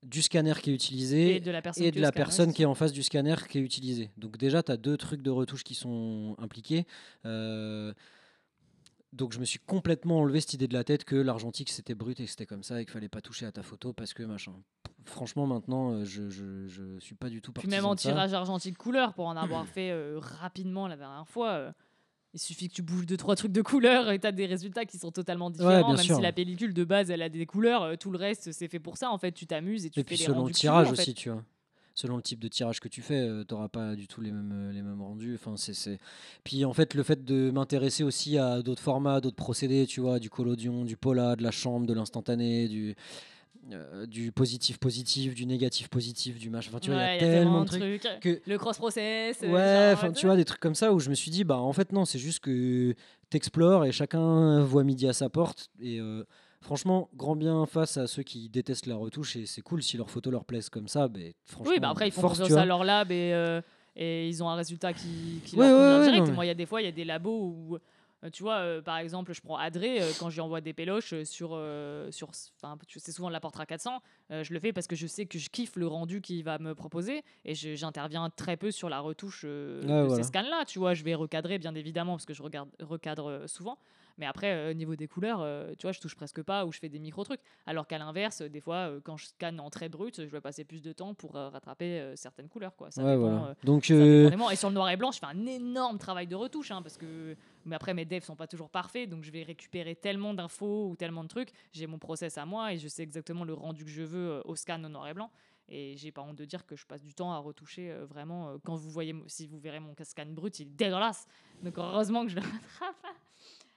du scanner qui est utilisé Et de la personne, et de la qui est en face du scanner qui est utilisé. Donc déjà, tu as deux trucs de retouche qui sont impliqués. Euh, donc je me suis complètement enlevé cette idée de la tête que l'argentique c'était brut et que c'était comme ça et qu'il fallait pas toucher à ta photo parce que machin. Franchement maintenant euh, je, je, je suis pas du tout Puis partisan même en ça. tirage argentique couleur, pour en avoir fait euh, rapidement la dernière fois, euh, il suffit que tu bouges deux trois trucs de couleur et tu as des résultats qui sont totalement différents. bien même sûr. si la pellicule de base elle a des couleurs, euh, tout le reste c'est fait pour ça. En fait, tu t'amuses et tu Et fais puis selon le tirage aussi, tu vois. Selon le type de tirage que tu fais, tu n'auras pas du tout les mêmes, euh, les mêmes rendus. Enfin, c'est, Puis en fait, le fait de m'intéresser aussi à d'autres formats, d'autres procédés, tu vois, du collodion, du pola, de la chambre, de l'instantané, du, euh, du positif positif, du négatif positif, du machin. Enfin, tu vois, il y a tellement de trucs. que- Le cross process. euh, Ouais, enfin, euh, tu vois, des trucs comme ça où je me suis dit, bah en fait, non, c'est juste que t'explores et chacun voit midi à sa porte. Et euh, franchement, grand bien face à ceux qui détestent la retouche et c'est cool si leurs photos leur plaisent comme ça. Mais franchement, Oui, bah après, ils font force, confiance à leur lab et, euh, et ils ont un résultat qui, qui Ouais, leur ouais, convient ouais, direct. non, Moi, il y a des fois, il y a des labos où, euh, tu vois, euh, par exemple, je prends Adré, euh, quand je lui envoie des péloches euh, sur. sur c'est souvent de la Portra 400, euh, je le fais parce que je sais que je kiffe le rendu qu'il va me proposer et j'interviens très peu sur la retouche de voilà. ces scans-là. Tu vois, je vais recadrer, bien évidemment, parce que je regarde, recadre souvent. Mais après, euh, au niveau des couleurs, euh, tu vois, je touche presque pas ou je fais des micro-trucs. Alors qu'à l'inverse, euh, des fois, quand je scanne en très brut, je vais passer plus de temps pour rattraper certaines couleurs. Quoi. Ça Ouais, dépend, voilà. Donc, ça dépend vraiment. Et sur le noir et blanc, je fais un énorme travail de retouche. hein, parce que... Mais après, mes devs sont pas toujours parfaits. Donc, je vais récupérer tellement d'infos ou tellement de trucs. J'ai mon process à moi et je sais exactement le rendu que je veux au scan au noir et blanc. Et j'ai pas honte de dire que je passe du temps à retoucher vraiment. quand vous voyez, si vous verrez mon scan brut, il est dégueulasse. Donc, heureusement que je le rattrape.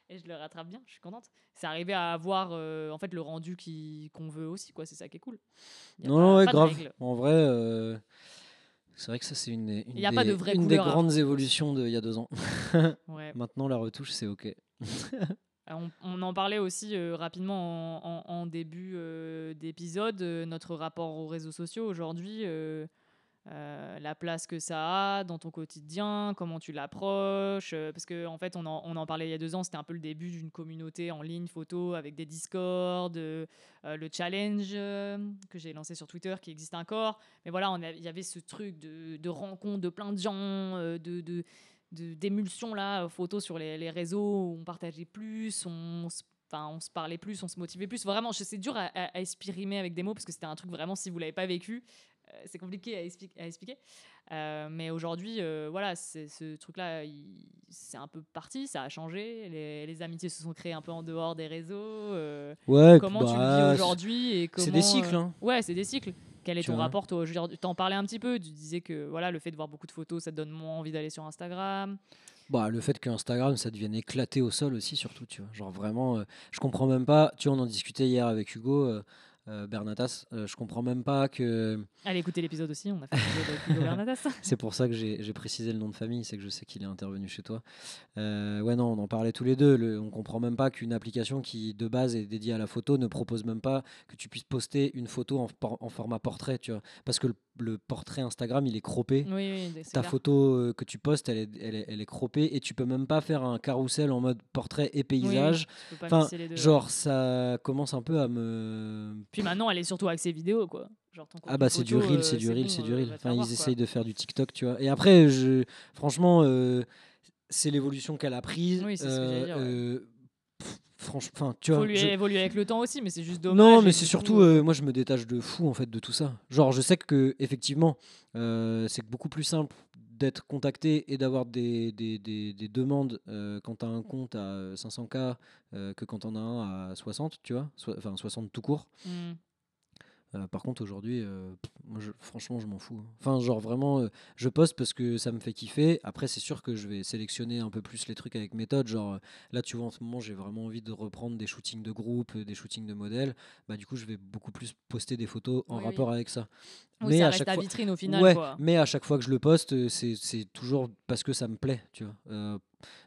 Et je le rattrape bien, je suis contente. C'est arrivé à avoir euh, en fait le rendu qui- qu'on veut aussi, quoi. C'est ça qui est cool. Non, pas- ouais, grave. En vrai, euh, c'est vrai que ça, c'est une, une, y a des, pas de vraie une des couleur grandes évolutions d'il y a deux ans. [laughs] Ouais. Maintenant, la retouche, c'est OK. Euh, [laughs] On, on en parlait aussi euh, rapidement en, en- en début euh, d'épisode, euh, notre rapport aux réseaux sociaux aujourd'hui, euh, la place que ça a dans ton quotidien, comment tu l'approches, euh, parce qu'en en fait on en, on en parlait il y a deux ans, c'était un peu le début d'une communauté en ligne photo avec des Discord, euh, le challenge euh, que j'ai lancé sur Twitter qui existe encore, mais voilà, il y avait ce truc de, de rencontre de plein de gens, de, d'émulsion là, photos sur les, réseaux, où on partageait plus, on se, enfin, on se parlait plus, on se motivait plus. Vraiment, c'est dur à, à- avec des mots parce que c'était un truc vraiment, si vous l'avez pas vécu, c'est compliqué à, expli- à expliquer. Euh, mais aujourd'hui, euh, voilà, ce truc-là, c'est un peu parti, ça a changé. Les, les amitiés se sont créées un peu en dehors des réseaux. euh, Ouais, comment tu le bah, vis aujourd'hui et C'est des cycles. euh, hein. Ouais, c'est des cycles. Quel est Tu ton vois. rapport toi aujourd'hui? T'en parlais un petit peu. Tu disais que voilà, le fait de voir beaucoup de photos, ça te donne moins envie d'aller sur Instagram. Bah, le fait que Instagram ça devienne éclaté au sol aussi surtout tu vois genre vraiment euh, je comprends même pas tu vois on en discutait hier avec Hugo euh, euh, Bernatas euh, je comprends même pas que Allez écouter l'épisode aussi. On a fait l'épisode avec Hugo Bernadas. [laughs] c'est pour ça que j'ai précisé le nom de famille c'est que je sais qu'il est intervenu chez toi Euh, ouais non on en parlait tous les deux le, on comprend même pas qu'une application qui de base est dédiée à la photo ne propose même pas que tu puisses poster une photo en, format portrait tu vois parce que le, le portrait Instagram il est croppé Oui, oui, c'est ta clair. photo euh, que tu postes, elle est, elle, est, elle est croppée et tu peux même pas faire un carrousel en mode portrait et Oui, oui, paysage. pas Enfin, deux, Genre, ouais. ça commence un peu à me. Puis maintenant, elle est surtout axée vidéo, quoi. Genre Ah bah c'est du reel, euh, c'est du reel, c'est du euh, reel. Enfin, ils voir, quoi. essayent de faire du TikTok, tu vois. Et après, je, franchement, euh, c'est l'évolution qu'elle a prise. Oui, c'est ce que j'allais dire, ouais. pff, franchement, tu vois. Lui je- évoluer avec le temps aussi, mais c'est juste dommage. non, mais c'est surtout, moi je me détache de fou en fait de tout ça. Genre, je sais que effectivement, c'est beaucoup plus simple d'être contacté et d'avoir des, des, des- des demandes euh, quand tu as un compte à euh, 500K euh, que quand on a un à 60, tu vois, enfin 60 tout court. hmm. Euh, par contre, aujourd'hui, euh, pff, moi, je- franchement, je m'en fous. hein. Enfin, genre vraiment, euh, je poste parce que ça me fait kiffer. Après, c'est sûr que je vais sélectionner un peu plus les trucs avec méthode. Genre, là, tu vois, en ce moment, j'ai vraiment envie de reprendre des shootings de groupe, des shootings de modèles. Bah, du coup, je vais beaucoup plus poster des photos en Oui, oui. rapport avec ça. Oui, mais ça à reste chaque ta fois- vitrine au final. ouais, quoi. mais à chaque fois que je le poste, c'est toujours parce que ça me plaît, tu vois.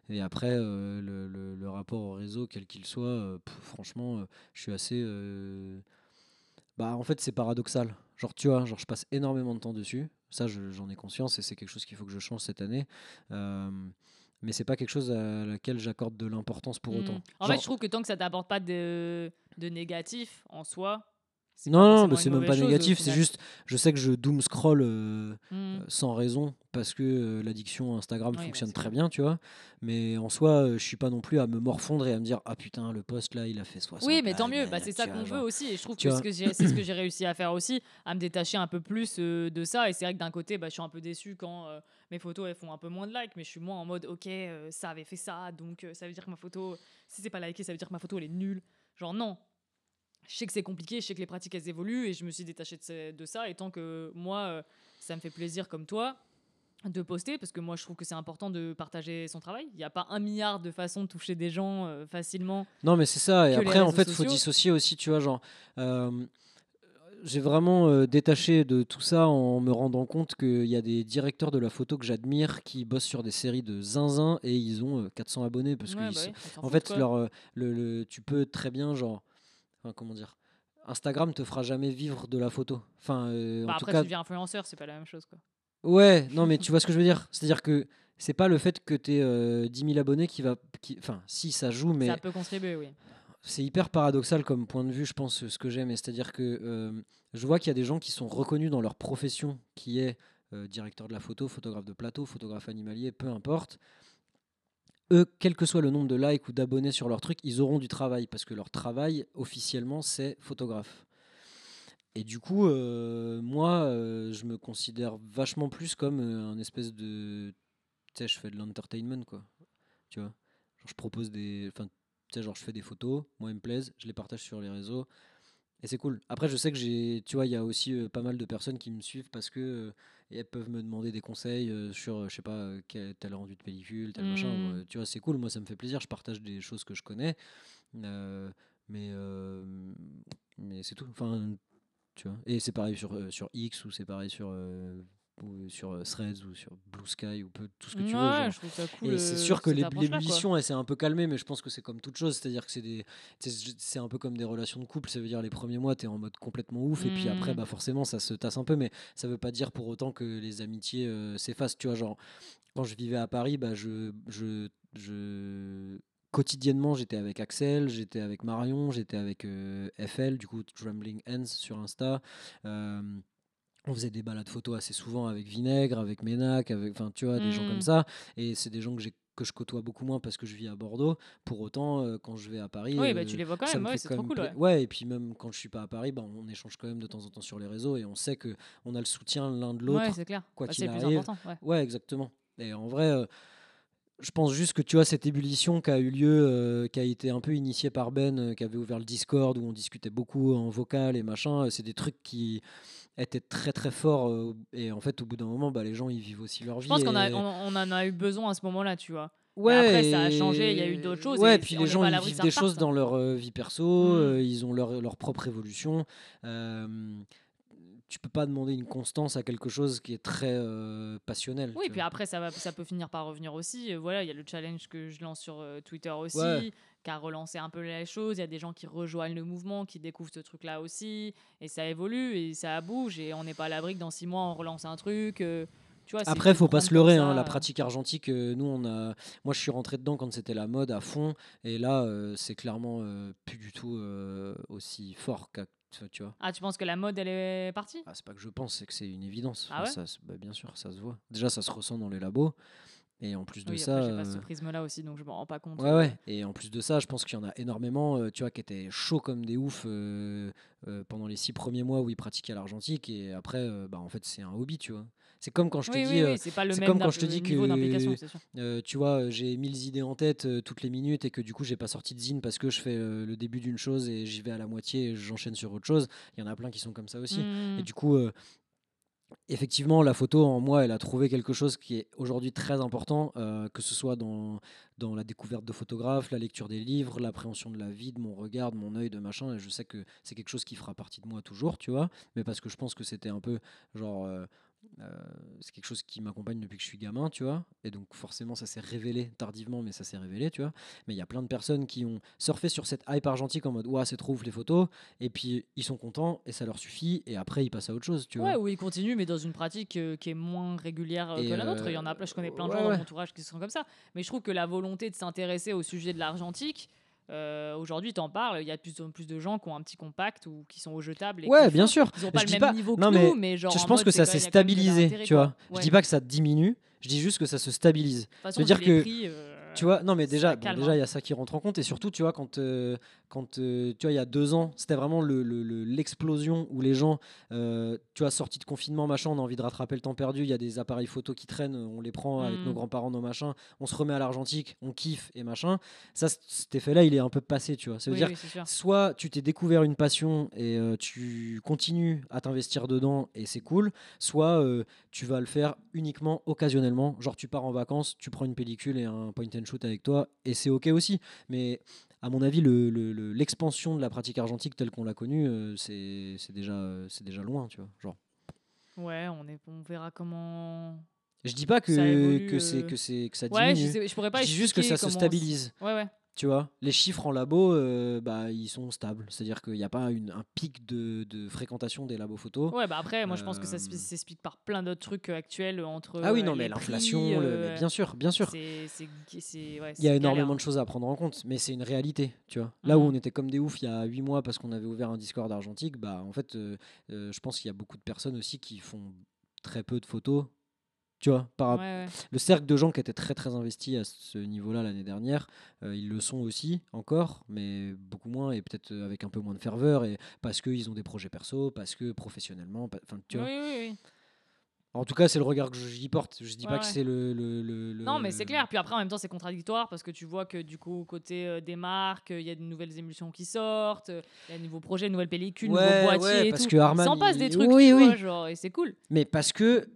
Et après, euh, le, le- le rapport au réseau, quel qu'il soit, euh, pff, franchement, euh, je suis assez. Bah, en fait, c'est paradoxal. Genre, tu vois, genre, je passe énormément de temps dessus. Ça, je- j'en ai conscience et c'est quelque chose qu'il faut que je change cette année. Euh, mais c'est pas quelque chose à laquelle j'accorde de l'importance pour Hmm. autant. En fait, je trouve que tant que ça t'apporte pas de, de négatif en soi. Non, non, c'est même pas chose, négatif. C'est juste, je sais que je doom scroll euh, Hmm. euh, sans raison parce que euh, l'addiction Instagram Oui, fonctionne très bien, tu vois. Mais en soi, euh, je suis pas non plus à me morfondre et à me dire ah putain le post là il a fait 60. Oui, mais tant mieux. Bah, c'est ça qu'on veut aussi. Et je trouve Tu que c'est ce que j'ai réussi à faire aussi, à me détacher un peu plus de ça. Et c'est vrai que d'un côté, bah, je suis un peu déçu quand mes photos elles font un peu moins de likes, mais je suis moins en mode ok, ça avait fait ça, donc ça veut dire que ma photo, si c'est pas liké, ça veut dire que ma photo elle est nulle. Genre non. Je sais que c'est compliqué, je sais que les pratiques elles évoluent et je me suis détachée de, ça. Et tant que moi, euh, ça me fait plaisir comme toi de poster parce que moi je trouve que c'est important de partager son travail. Il n'y a pas un milliard de façons de toucher des gens euh, facilement. Non, mais c'est ça. Et après, en fait, faut sociaux. dissocier aussi, tu vois, genre. euh, j'ai vraiment euh, détaché de tout ça en me rendant compte qu'il y a des directeurs de la photo que j'admire qui bossent sur des séries de zinzin et ils ont euh, 400 abonnés parce Ouais, que bah en fait leur, le, le- tu peux très bien genre enfin, comment dire Instagram te fera jamais vivre de la photo enfin euh, Bah en tout après, cas tu deviens influenceur, c'est pas la même chose. Quoi. ouais non mais [laughs] tu vois ce que je veux dire c'est à dire que c'est pas le fait que tu aies 10 000 abonnés qui va qui enfin si ça joue mais Ça peut contribuer, oui. c'est hyper paradoxal comme point de vue, je pense, ce que j'aime. C'est-à-dire que euh, je vois qu'il y a des gens qui sont reconnus dans leur profession, qui est euh, directeur de la photo, photographe de plateau, photographe animalier, peu importe. Eux, quel que soit le nombre de likes ou d'abonnés sur leur truc, ils auront du travail parce que leur travail, officiellement, c'est photographe. Et du coup, euh, moi, euh, je me considère vachement plus comme euh, un espèce de. Tu sais, je fais de l'entertainment, quoi. Tu vois? Je propose des. Enfin, tu sais, genre, je fais des photos, moi, elles me plaisent, je les partage sur les réseaux. Et c'est cool. Après, je sais que j'ai. Tu vois, il y a aussi euh, pas mal de personnes qui me suivent parce que. euh, elles peuvent me demander des conseils euh, sur, je sais pas, quel, tel rendu de pellicule, tel machin. Euh, tu vois, c'est cool. Moi, ça me fait plaisir. Je partage des choses que je connais. Mais mais c'est tout. Enfin, tu vois. Et c'est pareil sur, sur X ou c'est pareil sur, ou sur euh, Threads ou sur Blue Sky ou peu, tout ce que tu veux. ouais, genre. je trouve ça cool. Et c'est euh, sûr que l'ébullition, elle s'est un peu calmée, mais je pense que c'est comme toute chose. C'est-à-dire que c'est des, c'est un peu comme des relations de couple. Ça veut dire les premiers mois, tu es en mode complètement ouf, et puis après, Mhm. bah forcément, ça se tasse un peu, mais ça veut pas dire pour autant que les amitiés euh, s'effacent. Tu vois, genre, quand je vivais à Paris, bah, je, je, je quotidiennement, j'étais avec Axel, j'étais avec Marion, j'étais avec euh, FL, du coup, Trembling Hands sur Insta. Euh, on faisait des balades photos assez souvent avec Vinaigre, avec Ménac, avec, enfin, tu vois, des gens comme Mhm. ça. Et c'est des gens que j'ai que je côtoie beaucoup moins parce que je vis à Bordeaux. Pour autant, euh, quand je vais à Paris, Oui, bah, euh, tu les vois quand même, me ouais, c'est trop cool. pla- Ouais. ouais, et puis même quand je suis pas à Paris, bah, on échange quand même de temps en temps sur les réseaux et on sait que on a le soutien l'un de l'autre. Ouais, c'est clair. quoi Bah, qu'il c'est le plus arrive. important. Ouais. Ouais, exactement. Et en vrai, euh, je pense juste que tu vois cette ébullition qui a eu lieu, euh, qui a été un peu initiée par Ben, qui avait ouvert le Discord où on discutait beaucoup en vocal et machin. C'est des trucs qui étaient très très forts. euh, et en fait, au bout d'un moment, bah, les gens ils vivent aussi leur vie. Je pense qu'on a, et- on, on en a eu besoin à ce moment-là, tu vois. Ouais, après, ça a changé, il y a eu d'autres choses, Ouais, et puis on les n'est gens pas à ils l'abri que vivent ça des reparte. choses dans leur euh, vie perso, Mm. euh, ils ont leur, leur propre évolution. Euh, tu peux pas demander une constance à quelque chose qui est très euh, passionnel. Oui, puis vois. après, ça, va, ça peut finir par revenir aussi. Euh, voilà, il y a le challenge que je lance sur euh, Twitter aussi, Ouais. qui a relancé un peu les choses. Il y a des gens qui rejoignent le mouvement, qui découvrent ce truc-là aussi. Et ça évolue et ça bouge. Et on n'est pas à l'abri que dans six mois, on relance un truc. euh, tu vois, Après, faut pas se leurrer. hein, la pratique argentique, nous, on a. Moi, je suis rentré dedans quand c'était la mode à fond, et là, c'est clairement plus du tout aussi fort qu'à. Tu vois. Ah, tu penses que la mode, elle est partie? Ah, c'est pas que je pense, c'est que c'est une évidence. Ah Enfin, ouais? ça bah, bien sûr, ça se voit. Déjà, ça se ressent dans les labos. Et en plus de ça. j'ai pas ce euh, prisme-là aussi, donc je me rends pas compte. Ouais, ouais. Et en plus de ça, je pense qu'il y en a énormément, euh, tu vois, qui étaient chauds comme des oufs euh, euh, pendant les six premiers mois où ils pratiquaient l'argentique. Et après, bah, en fait, c'est un hobby, tu vois. C'est comme quand je te oui, dis, oui, euh, oui, c'est pas le même comme quand d'im- je te dis niveau que- euh, tu vois, euh, j'ai mille idées en tête toutes les minutes et que du coup, j'ai pas sorti de zine parce que je fais le début d'une chose et j'y vais à la moitié et j'enchaîne sur autre chose. Il y en a plein qui sont comme ça aussi. Et du coup, effectivement, la photo, en moi, elle a trouvé quelque chose qui est aujourd'hui très important, euh, que ce soit dans, dans la découverte de photographes, la lecture des livres, l'appréhension de la vie, de mon regard, de mon œil, de machin. Et je sais que c'est quelque chose qui fera partie de moi toujours, tu vois. Mais parce que je pense que c'était un peu genre. euh, c'est quelque chose qui m'accompagne depuis que je suis gamin, tu vois. Et donc forcément, ça s'est révélé tardivement, mais ça s'est révélé, tu vois. Mais il y a plein de personnes qui ont surfé sur cette hype argentique en mode, ouah, c'est trop ouf les photos. Et puis ils sont contents et ça leur suffit. Et après, ils passent à autre chose, tu vois. Ouais, où il continue, mais dans une pratique euh, qui est moins régulière euh, que la nôtre. euh, Il y en a plein, je connais plein de ouais, gens dans ouais. mon entourage qui sont comme ça. Mais je trouve que la volonté de s'intéresser au sujet de l'argentique, euh, aujourd'hui, t'en parles, il y a de plus en plus de gens qui ont un petit compact ou qui sont au jetable. Et Ouais, qui bien font- sûr. Ils ont pas Je le même pas- niveau que non, nous, mais mais genre. je en pense mode, que ça s'est stabilisé, tu vois. quoi. Je Ouais. dis pas que ça diminue, je dis juste que ça se stabilise. De toute façon, veut dire que- prix, euh, Tu vois, non mais déjà, bon, déjà il y a ça qui rentre en compte et surtout tu vois quand, euh, quand euh, tu vois il y a deux ans c'était vraiment le- le- le- l'explosion où les gens, euh, tu vois sortis de confinement machin, on a envie de rattraper le temps perdu, il y a des appareils photo qui traînent, on les prend avec Mm. nos grands-parents, nos machins, on se remet à l'argentique, on kiffe et machin. Ça cet effet-là il est un peu passé, tu vois. Ça veut Oui, dire oui, soit tu t'es découvert une passion et euh, tu continues à t'investir dedans et c'est cool, soit euh, tu vas le faire uniquement occasionnellement, genre tu pars en vacances, tu prends une pellicule et un point and shoot avec toi et c'est ok aussi. Mais à mon avis, le- le- le- l'expansion de la pratique argentique telle qu'on l'a connue, euh, c'est déjà, loin, tu vois. Genre. Ouais, on, est, on verra comment. Je dis pas que, Ça évolue, que, c'est, euh, que, c'est, que ça Ouais, je, diminue. sais, je pourrais pas je dis juste que ça se stabilise. Ouais, ouais. Tu vois, les chiffres en labo, euh, bah, ils sont stables. C'est-à-dire qu'il n'y a pas une- un pic de, de fréquentation des labos photos. Ouais, bah après, moi je pense que ça Euh, s'explique par plein d'autres trucs euh, actuels entre. ah oui, non, mais l'inflation, le- bien sûr, bien sûr. ouais, Il y a énormément galère. de choses à prendre en compte, mais c'est une réalité, tu vois. Là où Mhm. on était comme des oufs il y a 8 mois parce qu'on avait ouvert un Discord argentique, bah en fait, je pense qu'il y a beaucoup de personnes aussi qui font très peu de photos, tu vois. Par, Ouais, ouais. Le cercle de gens qui étaient très très investis à ce niveau-là l'année dernière, euh, ils le sont aussi encore, mais beaucoup moins et peut-être euh, avec un peu moins de ferveur et parce qu'ils ont des projets perso, parce que professionnellement, enfin tu vois. Oui, oui, oui. En tout cas, c'est le regard que j'y porte. Je dis Ouais, pas que c'est le, le- le- le- Non, mais c'est clair. Puis après, en même temps, c'est contradictoire parce que tu vois que du coup, côté euh, des marques, il y a de nouvelles émulsions qui sortent, il y a de nouveaux projets, de nouvelles pellicules, Ouais, nouveaux boîtiers ouais, et parce tout. que Arman, Il s'en passe des trucs, oui, tu oui. vois, genre, et c'est cool. Mais parce que,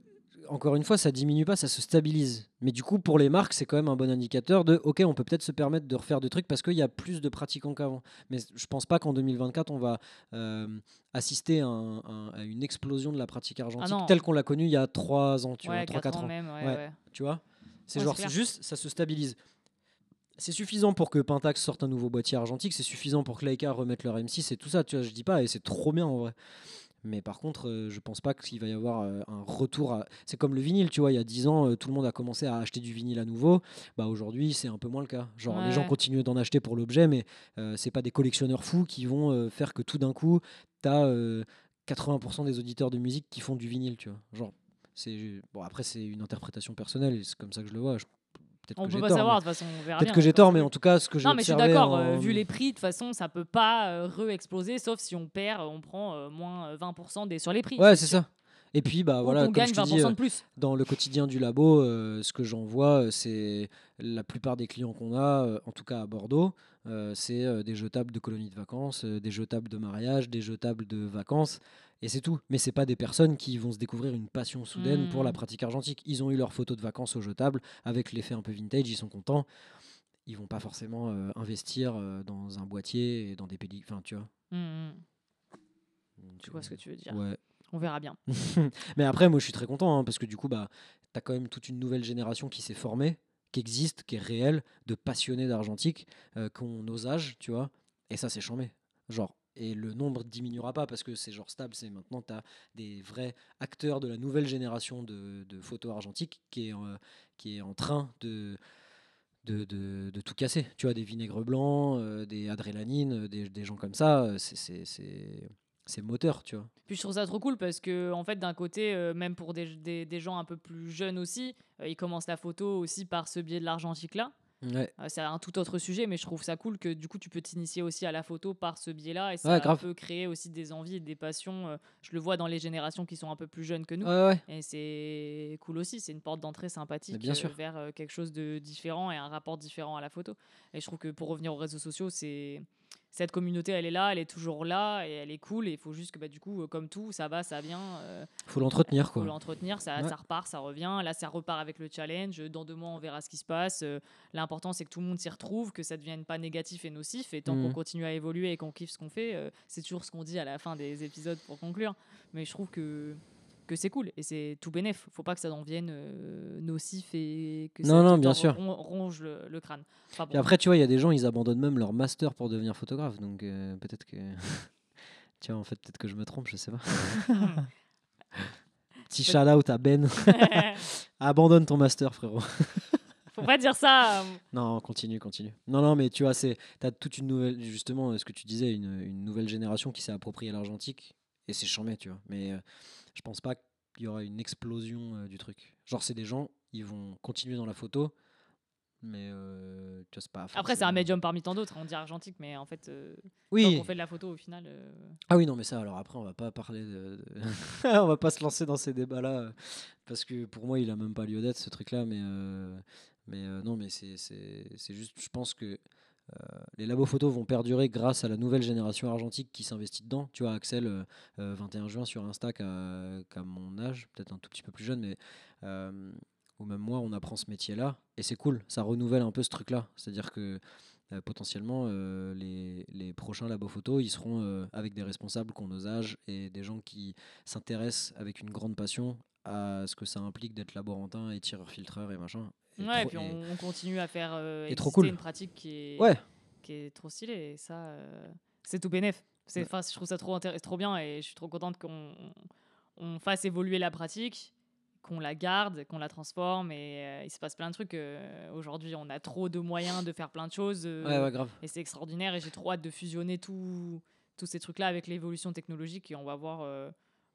encore une fois, ça diminue pas, ça se stabilise. Mais du coup, pour les marques, c'est quand même un bon indicateur de OK, on peut peut-être se permettre de refaire des trucs parce qu'il y a plus de pratiquants qu'avant. Mais je pense pas qu'en 2024, on va euh, assister à, un- un- à une explosion de la pratique argentique Ah telle qu'on l'a connue il y a 3 ans, tu ouais, vois, 3-4 4 ans. ans même, ouais, Ouais. ouais. Tu vois? C'est genre, c'est juste, ça se stabilise. C'est suffisant pour que Pentax sorte un nouveau boîtier argentique, c'est suffisant pour que Leica remette leur M6 et tout ça, tu vois, je dis pas, et c'est trop bien en vrai. Mais par contre, euh, je pense pas qu'il va y avoir euh, un retour. à- C'est comme le vinyle, tu vois, il y a 10 ans, euh, tout le monde a commencé à acheter du vinyle à nouveau. Bah aujourd'hui, c'est un peu moins le cas. Genre, les gens continuent d'en acheter pour l'objet, mais euh, c'est pas des collectionneurs fous qui vont faire que tout d'un coup, tu as 80% des auditeurs de musique qui font du vinyle, tu vois. Genre, c'est bon après c'est une interprétation personnelle et c'est comme ça que je le vois. Je- Peut-être On que peut j'ai pas tort. savoir, mais- de toute façon, on verra Peut-être bien, que j'ai c'est tort, mais en tout cas, ce que j'ai Non, mais je suis observé d'accord, en- euh, vu les prix, de toute façon, ça peut pas euh, re-exploser, sauf si on perd, on prend euh, moins euh, 20% des, sur les prix. Ouais, c'est ça. Et puis bah voilà, comme gagne je te 20% dis, euh, de plus. dans le quotidien du labo, euh, ce que j'en vois, euh, c'est la plupart des clients qu'on a, euh, en tout cas à Bordeaux, euh, c'est euh, des jetables de colonies de vacances, euh, des jetables de mariage, des jetables de vacances, et c'est tout. Mais c'est pas des personnes qui vont se découvrir une passion soudaine pour la Mhm. pratique argentique. Ils ont eu leurs photos de vacances au jetable avec l'effet un peu vintage, ils sont contents. Ils vont pas forcément euh, investir euh, dans un boîtier et dans des pellicules, enfin tu vois. Mm, mm. Donc, Je vois ce que tu veux dire. Ouais. On verra bien. [laughs] Mais après, moi, je suis très content hein, parce que du coup, bah, tu as quand même toute une nouvelle génération qui s'est formée, qui existe, qui est réelle, de passionnés d'argentique, euh, qui ont nos âges, tu vois. Et ça, c'est chambé. Genre. Et le nombre diminuera pas parce que c'est genre stable. C'est maintenant, tu as des vrais acteurs de la nouvelle génération de, de photos argentiques qui est, euh, qui est en train de, de, de- tout casser. Tu vois, des vinaigres blancs, euh, des adrélanines, euh, des, des gens comme ça. euh, c'est- moteur, tu vois. Puis je trouve ça trop cool parce que, en fait, d'un côté, même pour des, des, gens un peu plus jeunes aussi, ils commencent la photo aussi par ce biais de l'argentique-là. Ouais. Euh, c'est un tout autre sujet, mais je trouve ça cool que du coup tu peux t'initier aussi à la photo par ce biais-là et ça Ouais, grave. peut créer aussi des envies et des passions. euh, je le vois dans les générations qui sont un peu plus jeunes que nous. Ouais. Et c'est cool aussi, c'est une porte d'entrée sympathique bien euh, sûr. vers quelque chose de différent et un rapport différent à la photo. Et je trouve que pour revenir aux réseaux sociaux, c'est cette communauté, elle est là, elle est toujours là et elle est cool. Et il faut juste que bah, du coup, euh, comme tout, ça va, ça vient. euh, Faut l'entretenir, faut quoi. l'entretenir, ça, Ouais. ça repart, ça revient. Là, ça repart avec le challenge. Dans deux mois, on verra ce qui se passe. Euh, L'important, c'est que tout le monde s'y retrouve, que ça ne devienne pas négatif et nocif. Et tant qu'on Mhm. continue à évoluer et qu'on kiffe ce qu'on fait, euh, c'est toujours ce qu'on dit à la fin des épisodes pour conclure. Mais je trouve que, que c'est cool et c'est tout bénef. Faut pas que ça en vienne euh, nocif et que Non, ça non, bien sûr. ronge le, le crâne. Enfin, bon. après, tu vois, il y a des gens, ils abandonnent même leur master pour devenir photographe. Donc euh, peut-être que. [laughs] Tiens, en fait, peut-être que je me trompe, je sais pas. [laughs] Petit shout out à Ben. [laughs] Abandonne ton master, frérot. Faut pas dire ça. euh, Non, continue, continue. Non, non, mais tu vois, c'est, t'as toute une nouvelle, justement, ce que tu disais, une, une nouvelle génération qui s'est appropriée l'argentique, et c'est chambé, tu vois. Mais euh, je pense pas qu'il y aura une explosion euh, du truc. Genre, c'est des gens, ils vont continuer dans la photo, mais euh, tu vois, c'est pas. Après, c'est un forcément- médium parmi tant d'autres. On dit argentique, mais en fait, euh, Oui. qu'on fait de la photo, au final. euh, Ah oui, non, mais ça, alors après, on va pas parler de. [laughs] on va pas se lancer dans ces débats-là, parce que pour moi, il a même pas lieu d'être, ce truc-là, mais. mais non, mais c'est juste, je pense que les labos photos vont perdurer grâce à la nouvelle génération argentique qui s'investit dedans. Tu vois, Axel, euh, euh, 21 juin sur Insta, qu'à qu'à mon âge, peut-être un tout petit peu plus jeune, mais. euh, ou même moi, on apprend ce métier-là, et c'est cool, ça renouvelle un peu ce truc-là. C'est-à-dire que euh, potentiellement, euh, les, prochains labos photos, ils seront euh, avec des responsables qui ont nos âges et des gens qui s'intéressent avec une grande passion à ce que ça implique d'être laborantin et tireur-filtreur et machin. Ouais, et puis on, on continue à faire euh, trop cool. une pratique qui est, Ouais. qui est trop stylée. Et ça, euh, c'est tout bénef. C'est, Ouais. je trouve ça trop, trop bien et je suis trop contente qu'on on fasse évoluer la pratique, qu'on la garde, qu'on la transforme. Et euh, il se passe plein de trucs. euh, aujourd'hui, on a trop de moyens de faire plein de choses. Ouais, grave. et c'est extraordinaire et j'ai trop hâte de fusionner tout- tous ces trucs-là avec l'évolution technologique et on va voir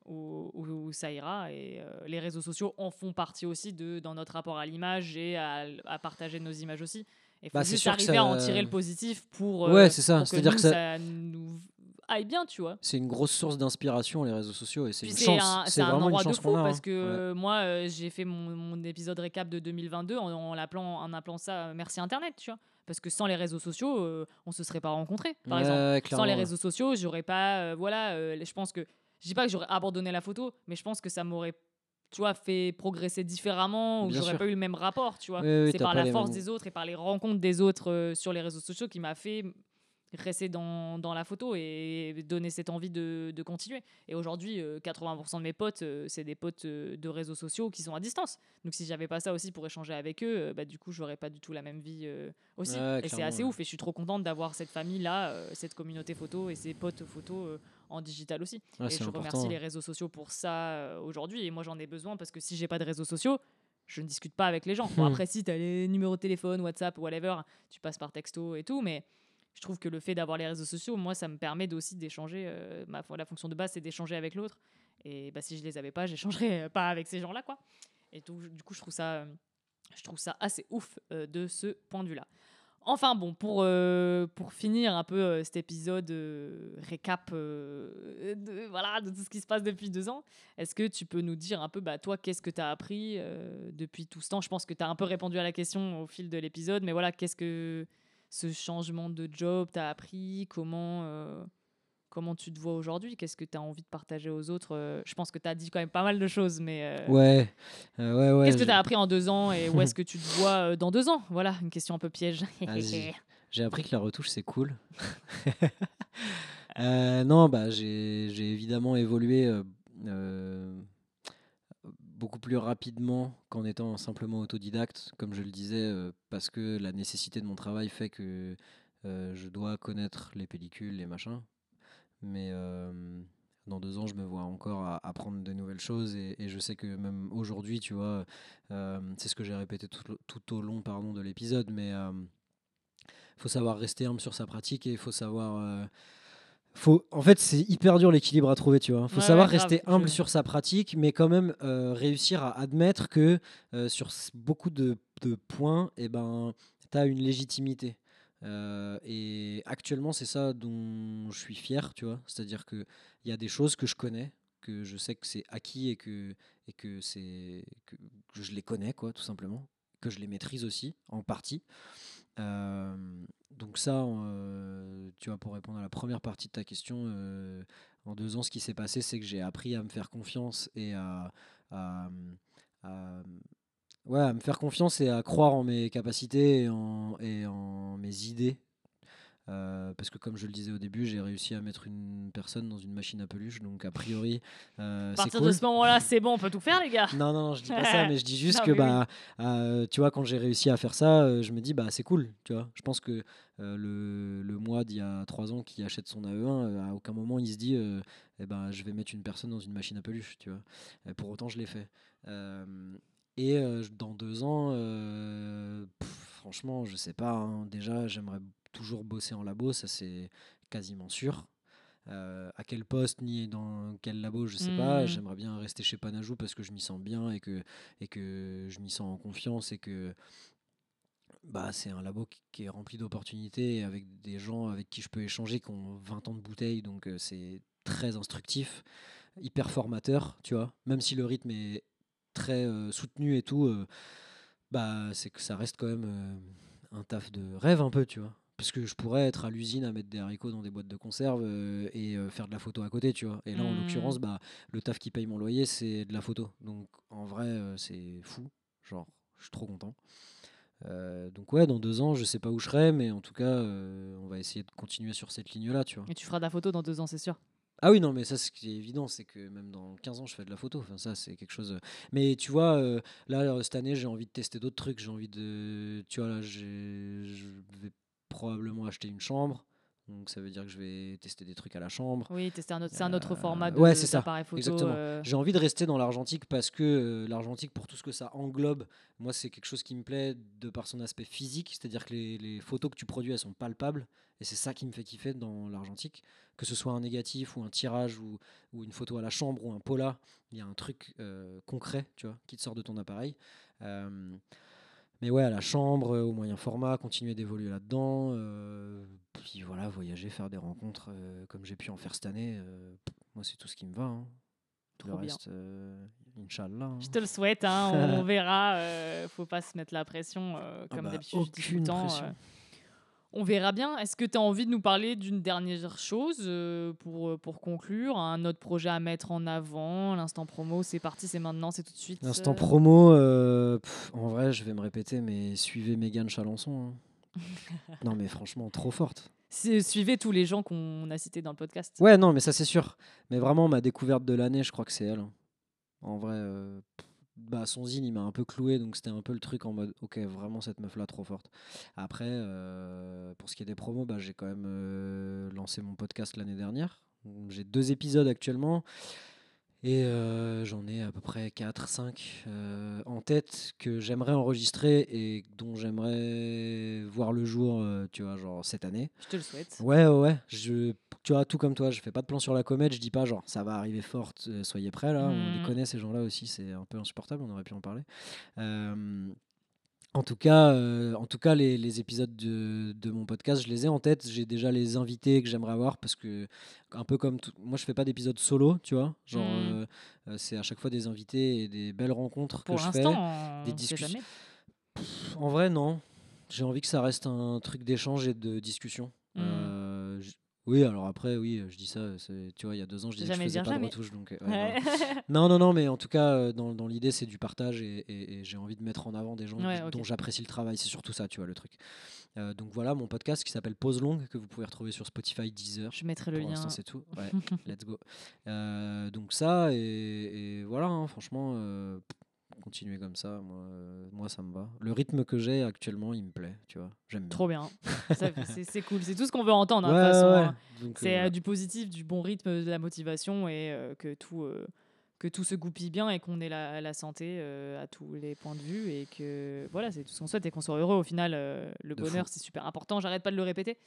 où, où- où ça ira. Et euh, les réseaux sociaux en font partie aussi de, dans notre rapport à l'image et à, à partager nos images aussi. Il faut Bah, c'est juste à en tirer le positif pour, euh, Ouais, c'est ça. C'est-à-dire que ça- ça nous aille bien, tu vois. C'est une grosse source d'inspiration, les réseaux sociaux, et c'est une chance. un, C'est un une endroit de chance fou qu'on a. parce hein. que Ouais. euh, moi euh, j'ai fait mon, mon épisode récap de 2022 en, en l'appelant en appelant ça merci internet tu vois parce que sans les réseaux sociaux euh, on se serait pas rencontrés par Ouais, exemple sans les réseaux sociaux j'aurais pas euh, voilà euh, je pense que je dis pas que j'aurais abandonné la photo mais je pense que ça m'aurait tu vois fait progresser différemment ou j'aurais pas eu le même rapport tu vois Oui, oui, c'est par la force mêmes- des autres et par les rencontres des autres euh, sur les réseaux sociaux qui m'a fait rester dans, dans la photo et donner cette envie de, de continuer. Et aujourd'hui, euh, 80% de mes potes, euh, c'est des potes euh, de réseaux sociaux qui sont à distance. Donc si j'avais pas ça aussi pour échanger avec eux, euh, bah, du coup, j'aurais pas du tout la même vie euh, aussi. Ouais, et c'est assez ouais. ouf. Et je suis trop contente d'avoir cette famille-là, euh, cette communauté photo et ces potes photo euh, en digital aussi. Et je important, remercie les réseaux sociaux pour ça euh, aujourd'hui. Et moi, j'en ai besoin parce que si j'ai pas de réseaux sociaux, je ne discute pas avec les gens. Bon, Hmm. après, si tu as les numéros de téléphone, WhatsApp, whatever, tu passes par texto et tout, mais je trouve que le fait d'avoir les réseaux sociaux, moi, ça me permet aussi d'échanger. euh, ma, la fonction de base, c'est d'échanger avec l'autre. Et bah, si je les avais pas, j'échangerais [laughs] pas avec ces gens-là, quoi. Et tout, du coup, je trouve ça, euh, je trouve ça assez ouf euh, de ce point de vue-là. Enfin bon, pour, euh, pour finir un peu euh, cet épisode euh, récap de, voilà, de tout ce qui se passe depuis deux ans, est-ce que tu peux nous dire un peu, bah, toi, qu'est-ce que tu as appris depuis tout ce temps? Je pense que tu as un peu répondu à la question au fil de l'épisode, mais voilà, qu'est-ce que ce changement de job t'a appris? Comment, comment tu te vois aujourd'hui Qu'est-ce que tu as envie de partager aux autres Euh, Je pense que tu as dit quand même pas mal de choses, mais euh, Ouais, euh, ouais, ouais. qu'est-ce que tu as appris en deux ans et où [laughs] est-ce que tu te vois dans deux ans? Voilà, une question un peu piège. [laughs] J'ai appris que la retouche, c'est cool. [laughs] Euh, non, bah, j'ai évidemment évolué beaucoup plus rapidement qu'en étant simplement autodidacte, comme je le disais, parce que la nécessité de mon travail fait que je dois connaître les pellicules, les machins. Mais euh, dans deux ans, je me vois encore à apprendre de nouvelles choses et, et je sais que même aujourd'hui, tu vois, euh, c'est ce que j'ai répété tout, tout au long pardon, de l'épisode, mais il faut savoir rester humble sur sa pratique et il faut savoir euh, faut, en fait, c'est hyper dur l'équilibre à trouver, tu vois. Faut Ouais, savoir ouais, grave, rester humble sur sa pratique, mais quand même euh, réussir à admettre que euh, sur beaucoup de, de points, eh ben, tu as une légitimité. Euh, et actuellement, c'est ça dont je suis fier, tu vois. C'est-à-dire qu'il y a des choses que je connais, que je sais que c'est acquis et que, et que, c'est, que, je les connais, quoi, tout simplement. Que je les maîtrise aussi, en partie. Euh, donc ça, euh, tu vois, pour répondre à la première partie de ta question, en deux ans, ce qui s'est passé, c'est que j'ai appris à me faire confiance et à- ouais, à me faire confiance et à croire en mes capacités et en, et en mes idées. Euh, parce que comme je le disais au début, j'ai réussi à mettre une personne dans une machine à peluche, donc a priori, euh, [laughs] À partir cool. de ce moment-là, c'est bon, on peut tout faire, les gars. [laughs] Non, non, non, je dis pas ça, mais je dis [laughs] juste Non, que, oui. bah, euh, tu vois, quand j'ai réussi à faire ça, je me dis, bah, c'est cool, tu vois. Je pense que le, le mois d'il y a trois ans qui achète son AE1, euh, à aucun moment il se dit, eh ben, je vais mettre une personne dans une machine à peluche, tu vois. Et pour autant, je l'ai fait. Et euh, dans deux ans, euh, pff, franchement, je sais pas. hein. déjà, j'aimerais toujours bosser en labo, ça c'est quasiment sûr. Euh, à quel poste ni dans quel labo, je sais pas. Mhm. J'aimerais bien rester chez Panajou parce que je m'y sens bien et que, et que je m'y sens en confiance et que bah, c'est un labo qui, qui est rempli d'opportunités et avec des gens avec qui je peux échanger qui ont 20 ans de bouteille, donc euh, c'est très instructif, hyper formateur, tu vois. Même si le rythme est très euh, soutenu et tout, euh, bah, c'est que ça reste quand même euh, un taf de rêve un peu, tu vois. Parce que je pourrais être à l'usine à mettre des haricots dans des boîtes de conserve euh, et euh, faire de la photo à côté, tu vois. Et là, en Mhm. l'occurrence, bah, le taf qui paye mon loyer, c'est de la photo. Donc, en vrai, euh, c'est fou. Genre, je suis trop content. Donc, ouais, dans deux ans, je sais pas où je serai, mais en tout cas, on va essayer de continuer sur cette ligne-là, tu vois. Et tu feras de la photo dans deux ans, c'est sûr. Ah oui, non, mais ça, ce qui est évident, c'est que même dans 15 ans, je fais de la photo. Enfin, ça, c'est quelque chose. Mais tu vois, euh, là, euh, cette année, j'ai envie de tester d'autres trucs. J'ai envie de. Tu vois, là, je vais probablement acheter une chambre. Donc, ça veut dire que je vais tester des trucs à la chambre. Oui, c'est un autre, c'est un autre format Euh, de, ouais, c'est ça, d'appareil photo. exactement. euh, J'ai envie de rester dans l'argentique parce que euh, l'argentique, pour tout ce que ça englobe, moi, c'est quelque chose qui me plaît de par son aspect physique. C'est-à-dire que les, les photos que tu produis, elles sont palpables. Et c'est ça qui me fait kiffer dans l'argentique. Que ce soit un négatif ou un tirage ou, ou une photo à la chambre ou un pola, il y a un truc euh, concret, tu vois, qui te sort de ton appareil. Euh, mais ouais, à la chambre, euh, au moyen format, continuer d'évoluer là-dedans. euh, puis voilà, voyager, faire des rencontres euh, comme j'ai pu en faire cette année. euh, moi, c'est tout ce qui me va. hein. Le Trop bien. reste, Inch'Allah. hein. Je te le souhaite, hein, on, [laughs] verra. faut pas se mettre la pression, Ah comme bah, d'habitude. tout le temps, pression. On verra bien. Est-ce que tu as envie de nous parler d'une dernière chose euh, pour, euh, pour conclure Un autre projet à mettre en avant L'instant promo, c'est parti, c'est maintenant, c'est tout de suite. L'instant euh, promo, euh, pff, en vrai, je vais me répéter, mais suivez Mégane Chalençon. hein. [laughs] non, mais franchement, trop forte. Suivez tous les gens qu'on a cités dans le podcast. Ouais, non, mais ça, c'est sûr. Mais vraiment, ma découverte de l'année, je crois que c'est elle. hein. En vrai, pff, bah, son zine, il m'a un peu cloué, donc c'était un peu le truc en mode, ok, vraiment, cette meuf-là, trop forte. Après, euh, pour ce qui est des promos, bah, j'ai quand même euh, lancé mon podcast l'année dernière. J'ai deux épisodes actuellement. Et euh, j'en ai à peu près 4, 5 en tête que j'aimerais enregistrer et dont j'aimerais voir le jour, euh, tu vois, genre cette année. Je te le souhaite. Ouais, ouais, ouais. Je, tu vois, tout comme toi, je fais pas de plan sur la comète. Je dis pas genre ça va arriver forte, euh, soyez prêts là. On les Mhm. connaît ces gens-là aussi, c'est un peu insupportable. On aurait pu en parler. Euh, en tout cas, euh, en tout cas, les, les épisodes de, de mon podcast, je les ai en tête. J'ai déjà les invités que j'aimerais avoir parce que un peu comme tout- moi, je fais pas d'épisodes solo, tu vois. Genre, Mhm. euh, euh, c'est à chaque fois des invités et des belles rencontres Pour que je fais. des discussions- En vrai, non. J'ai envie que ça reste un truc d'échange et de discussion. Euh, j- oui, alors après, oui, je dis ça. Tu vois, il y a deux ans, je disais que je faisais pas de jamais. retouche. Donc, euh, [laughs] ouais, Ouais. non. non, non, mais en tout cas, euh, dans, dans l'idée, c'est du partage et, et- et j'ai envie de mettre en avant des gens Ouais, dont j'apprécie le travail. C'est surtout ça, tu vois, le truc. Euh, donc voilà, mon podcast qui s'appelle Pause Longue, que vous pouvez retrouver sur Spotify, Deezer. Je mettrai le Pour lien. c'est tout. [laughs] Ouais, let's go. Euh, donc ça, et, et voilà, hein, franchement, euh, continuer comme ça, moi, euh, moi, ça me va. Le rythme que j'ai actuellement, il me plaît, tu vois. J'aime bien. Trop bien. C'est, cool. C'est tout ce qu'on veut entendre. Ouais, ouais, C'est euh, du positif, du bon rythme, de la motivation et euh, que tout. euh, que tout se goupille bien et qu'on ait la, la santé à tous les points de vue et que voilà c'est tout ce qu'on souhaite et qu'on soit heureux au final le De bonheur c'est super important j'arrête pas de le répéter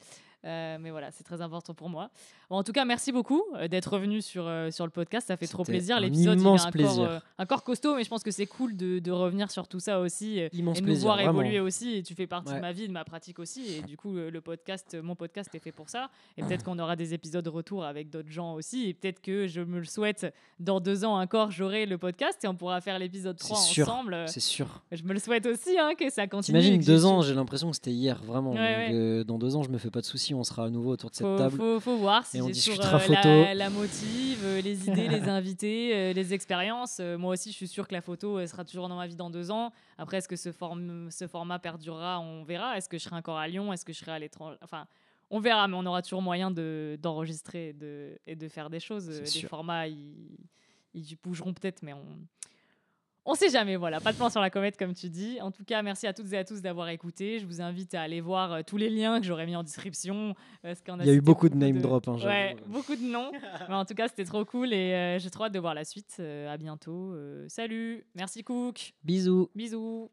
Euh, mais voilà, c'est très important pour moi. Bon, en tout cas, merci beaucoup euh, d'être revenu sur, euh, sur le podcast. Ça fait trop plaisir. L'épisode il est encore, plaisir. euh, encore costaud, mais je pense que c'est cool de, de revenir sur tout ça aussi. Immense et nous plaisir, voir vraiment. évoluer aussi. Et tu fais partie Ouais. de ma vie, de ma pratique aussi. Et du coup, le podcast, mon podcast est fait pour ça. Et peut-être qu'on aura des épisodes retour avec d'autres gens aussi. Et peut-être que je me le souhaite, dans deux ans encore, j'aurai le podcast et on pourra faire l'épisode C'est 3 sûr. ensemble. C'est sûr. Je me le souhaite aussi, hein, que ça continue. j'ai deux ans, j'ai l'impression que c'était hier, vraiment. Ouais, Donc, ouais. dans deux ans, je me fais pas de soucis, on sera à nouveau autour de cette faut, table. faut, faut voir si Et on discutera euh, photo. la, la motive, euh, les idées, les [laughs] invités, euh, les expériences. Moi aussi, je suis sûre que la photo sera toujours dans ma vie dans deux ans. Après, est-ce que ce, form- ce format perdurera? On verra. Est-ce que je serai encore à Lyon? Est-ce que je serai à l'étranger? Enfin, on verra, mais on aura toujours moyen de- d'enregistrer et de, et de faire des choses. Les sûr. formats, ils, ils bougeront peut-être, mais on. On sait jamais, voilà, pas de plan sur la comète comme tu dis. En tout cas, merci à toutes et à tous d'avoir écouté. Je vous invite à aller voir euh, tous les liens que j'aurais mis en description. parce qu'on Il y a eu beaucoup de name drop, hein, ouais, beaucoup de noms. [laughs] Mais en tout cas, c'était trop cool et euh, j'ai trop hâte de voir la suite. Euh, à bientôt. Euh, salut, merci Cook. Bisous. Bisous.